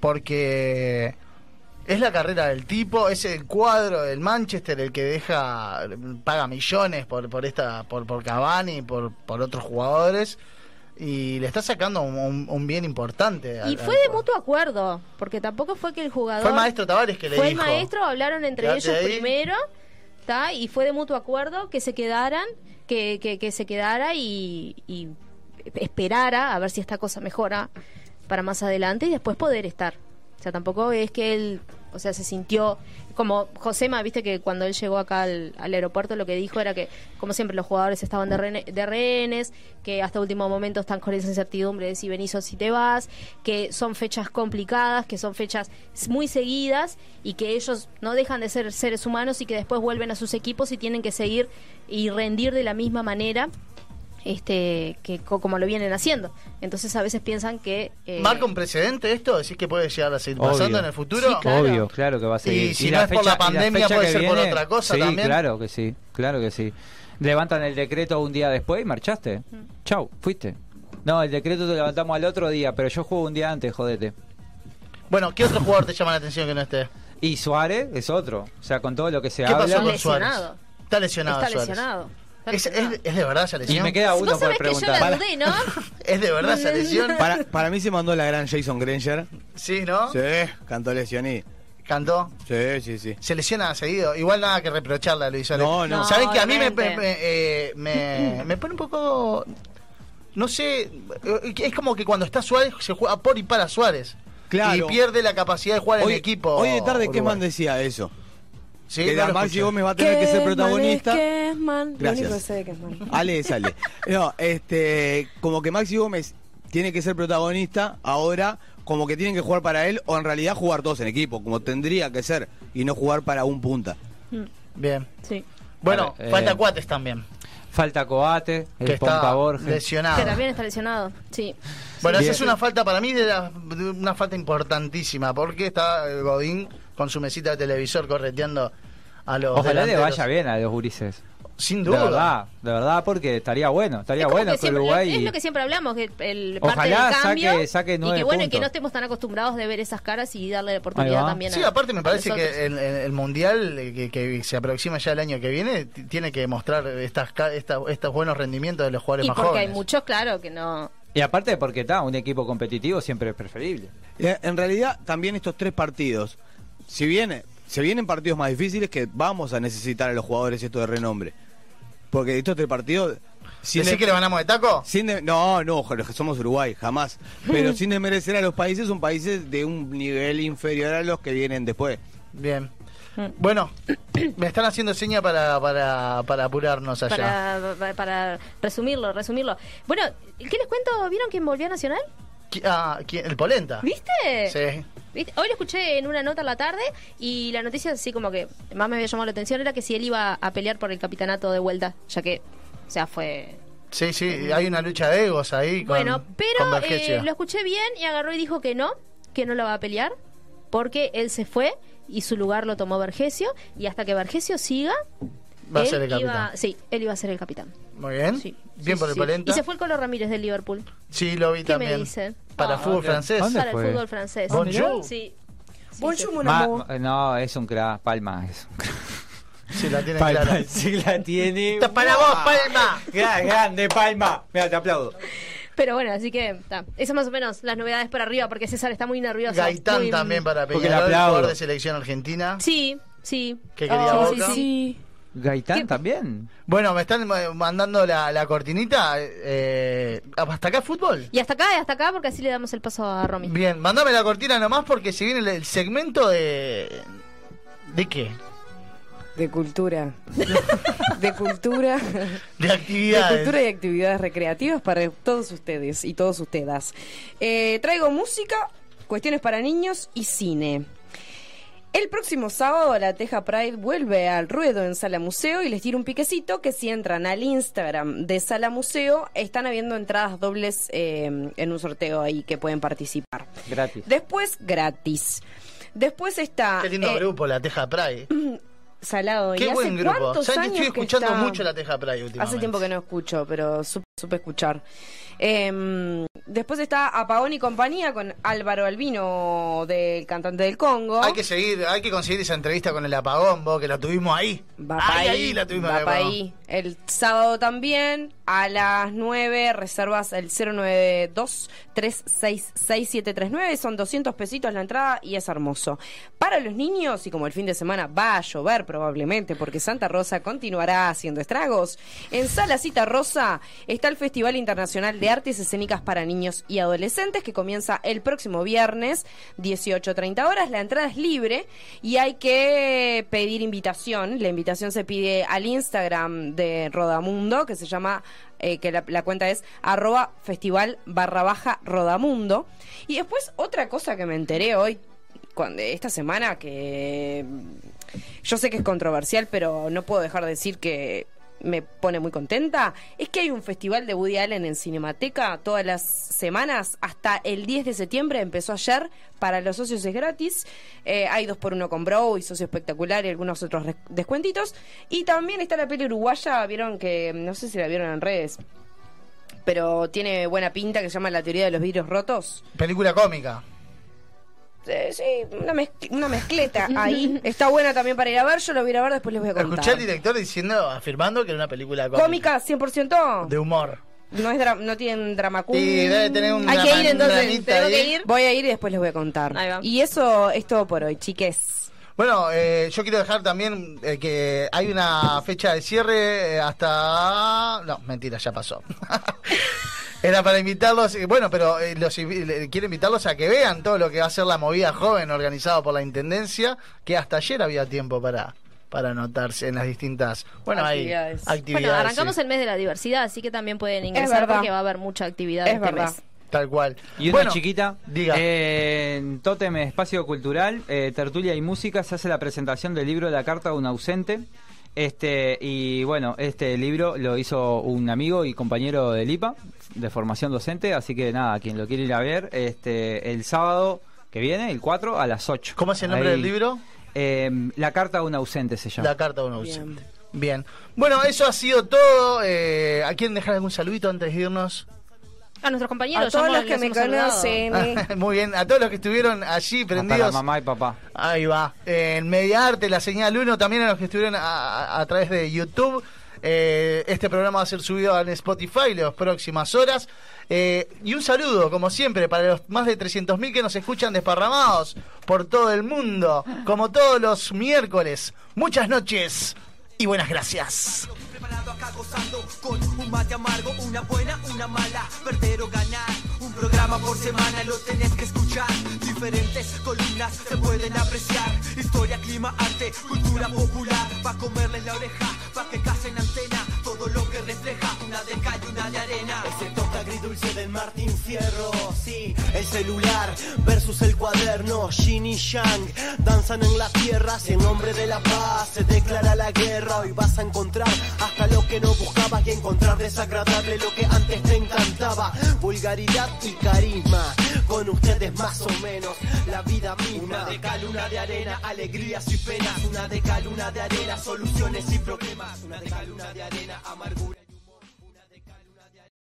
Porque es la carrera del tipo, es el cuadro del Manchester el que deja, paga millones por, por esta, por, por Cavani, por, por otros jugadores, y le está sacando un, bien importante. al- Y fue al- de mutuo acuerdo, porque tampoco fue que el jugador Fue el maestro Tavares que le fue dijo. el maestro, hablaron entre "Quédate ellos ahí". primero, ¿tá? y fue de mutuo acuerdo que se quedaran, que, que, que se quedara y, y esperara a ver si esta cosa mejora para más adelante y después poder estar. O sea, tampoco es que él, o sea, se sintió como Josema, viste que cuando él llegó acá al, aeropuerto lo que dijo era que, como siempre, los jugadores estaban de, rene- de rehenes, que hasta último momento están con esa incertidumbre de si venís o si te vas, que son fechas complicadas, que son fechas muy seguidas y que ellos no dejan de ser seres humanos y que después vuelven a sus equipos y tienen que seguir y rendir de la misma manera este que co- como lo vienen haciendo entonces a veces piensan que eh, ¿Marca un precedente esto? ¿Decís que puede llegar a seguir pasando Obvio. en el futuro? Sí, claro. Obvio, claro que va a seguir. Y si no es por la pandemia, fecha puede ser por otra cosa sí, también. claro que sí, claro que sí. Levantan el decreto un día después y marchaste. Mm. Chau, fuiste. No, el decreto te levantamos al otro día, pero yo juego un día antes, jodete. Bueno, ¿qué otro jugador te llama la atención que no esté? Y Suárez es otro. O sea, con todo lo que se ¿Qué habla. pasó con lesionado. Suárez? Está lesionado está lesionado ¿Es, lesionado. es- es de verdad esa lesión? Y me queda uno Vos por sabés que yo preguntar. la dudé, ¿no? ¿Es de verdad esa lesión? Para, para mí se mandó la gran Jason Granger. Sí, ¿no? Sí, cantó lesión y. ¿Cantó? Sí, sí, sí. Se lesiona seguido. Igual nada que reprocharle a Luis. No, no. ¿Saben que a mí me, eh, me- me pone un poco... No sé, eh, es como que cuando está Suárez se juega por y para Suárez. Claro. Y pierde la capacidad de jugar Hoy, en equipo. hoy de tarde, ¿qué man decía eso? Sí, que no Maxi. Gómez va a tener que ser protagonista. Gracias. único que sé de Kesman. Ale, sale. No, este, como que Maxi Gómez tiene que ser protagonista, ahora como que tienen que jugar para él, o en realidad jugar todos en equipo, como tendría que ser, y no jugar para un punta. Bien. sí Bueno, eh, falta Cuates también. Falta Coate, el Que Pompa está Borges. lesionado. que también está lesionado sí Bueno, esa es una falta para mí, de, la- de una falta importantísima, porque está eh, Godín con su mesita de televisor correteando a los Ojalá le vaya bien a los gurises. Sin De duda. verdad, de verdad, porque estaría bueno. Estaría Es bueno que siempre- Uruguay. es lo que siempre hablamos que el parte Ojalá del cambio saque- saque y que bueno y que puntos. no estemos tan acostumbrados de ver esas caras y darle la oportunidad también Sí, a- aparte me parece que el, mundial eh, que, que se aproxima ya el año que viene tiene que mostrar estas, ca- esta- estos buenos rendimientos de los jugadores y más porque hay muchos claro que no Y aparte porque está, un equipo competitivo siempre es preferible. Eh, En realidad, también estos tres partidos, si viene, se vienen partidos más difíciles que vamos a necesitar a los jugadores esto de renombre. Porque estos tres partidos... sin ¿Decís de- que le ganamos de taco? sin de- no, no, los que somos Uruguay, jamás. Pero sin desmerecer a los países, son países de un nivel inferior a los que vienen después. Bien. Bueno, me están haciendo seña para, para, para apurarnos allá. para, para, para resumirlo resumirlo bueno ¿qué les cuento? ¿vieron quién volvió a Nacional? Qui- ah, ¿quién? ¿El Polenta? ¿viste? Sí. ¿Viste? Hoy lo escuché en una nota a la tarde y la noticia así como que más me había llamado la atención era que si él iba a pelear por el capitanato de vuelta, ya que, o sea, fue... Sí, sí, hay una lucha de egos ahí con, bueno, pero eh, lo escuché bien y agarró y dijo que no, que no lo va a pelear, porque él se fue y su lugar lo tomó Vergesio y hasta que Vergesio siga... Va a ser el iba- capitán. sí, él iba a ser el capitán. Muy bien. Sí, bien sí, por el sí. Polenta. Y se fue el Colo Ramírez del Liverpool. Sí, lo vi ¿Qué me también. dicen? Para Ah, fútbol ¿dónde? francés. ¿Dónde Para el fue? fútbol francés. Bonjour. Sí. Bonjour, mon Ma- amour. no, es un crack, Palma es un crack. Sí, la tiene Palma clara. sí la tiene. ¡Está para vos, Palma! Gran- Grande, Palma. Mira, te aplaudo. Pero bueno, así que ta, esas más o menos las novedades por arriba, porque César está muy nervioso. Gaitán muy- también para Peñarol, jugador de selección argentina. Sí, sí. ¿Qué quería Oh, Boca? sí, sí. Gaitán también. Bueno, me están mandando la, la cortinita. Eh, ¿Hasta acá fútbol? Y hasta acá, y hasta acá, porque así le damos el paso a Romy. Bien, mandame la cortina nomás porque se viene el, el segmento de... ¿De qué? De cultura. de cultura. De actividades. De cultura y actividades recreativas para todos ustedes y todos ustedes. Eh, traigo música, cuestiones para niños y cine. El próximo sábado la Teja Pride vuelve al ruedo en Sala Museo y les tiro un piquecito que si entran al Instagram de Sala Museo están habiendo entradas dobles eh, en un sorteo ahí que pueden participar. Gratis. Después, gratis. Después está... Qué lindo eh, grupo, la Teja Pride. Salado. Qué ¿Y hace buen grupo. cuántos ¿Sabes que estoy escuchando está? mucho la Teja Pride últimamente? Hace tiempo que no escucho, pero supe, supe escuchar. Em, después está Apagón y compañía con Álvaro Albino, del cantante del Congo. Hay que seguir, hay que conseguir esa entrevista con el apagón, vos, que la tuvimos ahí. Va ahí, ahí, ahí la tuvimos va ahí. El sábado también, a las 9, reservas el 092-366-739. Son 200 pesitos la entrada y es hermoso. Para los niños, y como el fin de semana va a llover probablemente, porque Santa Rosa continuará haciendo estragos, en Sala Cita Rosa está el Festival Internacional de Artes Escénicas para Niños y Adolescentes, que comienza el próximo viernes, 18.30 horas. La entrada es libre y hay que pedir invitación. La invitación se pide al Instagram de Rodamundo, que se llama, eh, que la, cuenta es arroba festival barra baja Rodamundo. Y después otra cosa que me enteré hoy, cuando, esta semana, que yo sé que es controversial, pero no puedo dejar de decir que me pone muy contenta, es que hay un festival de Woody Allen en Cinemateca todas las semanas, hasta el 10 de septiembre, empezó ayer, para los socios es gratis, Eh, hay dos por uno con Bro y Socio Espectacular y algunos otros descuentitos, y también está la peli uruguaya, vieron que, no sé si la vieron en redes, pero tiene buena pinta, que se llama La teoría de los vidrios rotos. Película cómica. Eh, sí, una, mezc- una mezcleta ahí. Está buena también para ir a ver. Yo lo voy a ir a ver, después les voy a contar. Escuché al director diciendo, afirmando que era una película cómica. Cómica 100%. De humor. No, es dra- no tienen drama queen. Sí, debe tener un Hay que ir entonces. Tengo que ir. Voy a ir y después les voy a contar. Y eso es todo por hoy, chiques. Bueno, eh, yo quiero dejar también eh, que hay una fecha de cierre eh, hasta... No, mentira, ya pasó. Era para invitarlos, bueno, pero eh, los, quiero invitarlos a que vean todo lo que va a ser la movida joven organizado por la Intendencia, que hasta ayer había tiempo para, para anotarse en las distintas... Bueno, Actividades. hay actividades. Bueno, arrancamos sí. el mes de la diversidad, así que también pueden ingresar porque va a haber mucha actividad Es este verdad. mes. Tal cual. Y una Bueno, chiquita, diga. eh, en Totem Espacio Cultural, eh, Tertulia y Música, se hace la presentación del libro La Carta de un Ausente. Este, y bueno, este libro lo hizo un amigo y compañero del IPA, de formación docente, así que nada, quien lo quiere ir a ver, este, el sábado que viene, el 4, a las 8. ¿Cómo es el nombre del libro? Eh, la Carta de un Ausente se llama. La carta de un ausente. Bien. Bueno, eso ha sido todo. Eh, ¿A quieren dejar algún saludito antes de irnos? A nuestros compañeros, A todos los que me hemos saludado. conocen. Muy bien, a todos los que estuvieron allí Hasta la prendidos. mamá y papá. Ahí va. En Mediarte, la señal 1, también a los que estuvieron a, a- a través de YouTube. Eh, este programa va a ser subido en Spotify en las próximas horas. Eh, y un saludo, como siempre, para los más de 300.000 que nos escuchan desparramados por todo el mundo, como todos los miércoles. Muchas noches y buenas gracias. Acá gozando con un mate amargo, una buena, una mala, perder o ganar. Un programa por semana lo tenés que escuchar. Diferentes columnas se pueden apreciar. Historia, clima, arte, cultura popular. Pa' comerles la oreja, pa' que casen antena. Todo lo que refleja una de cal y una de arena. Agridulce del Martín Fierro, sí, el celular versus el cuaderno, Yin y Yang danzan en la tierra, si en nombre de la paz se declara la guerra, hoy vas a encontrar hasta lo que no buscabas y encontrar desagradable lo que antes te encantaba, vulgaridad y carisma, con ustedes más o menos la vida misma. Una de cal, una de arena, alegrías y penas. Una de cal, una de arena, soluciones y problemas. Una de cal, una de arena, amargura.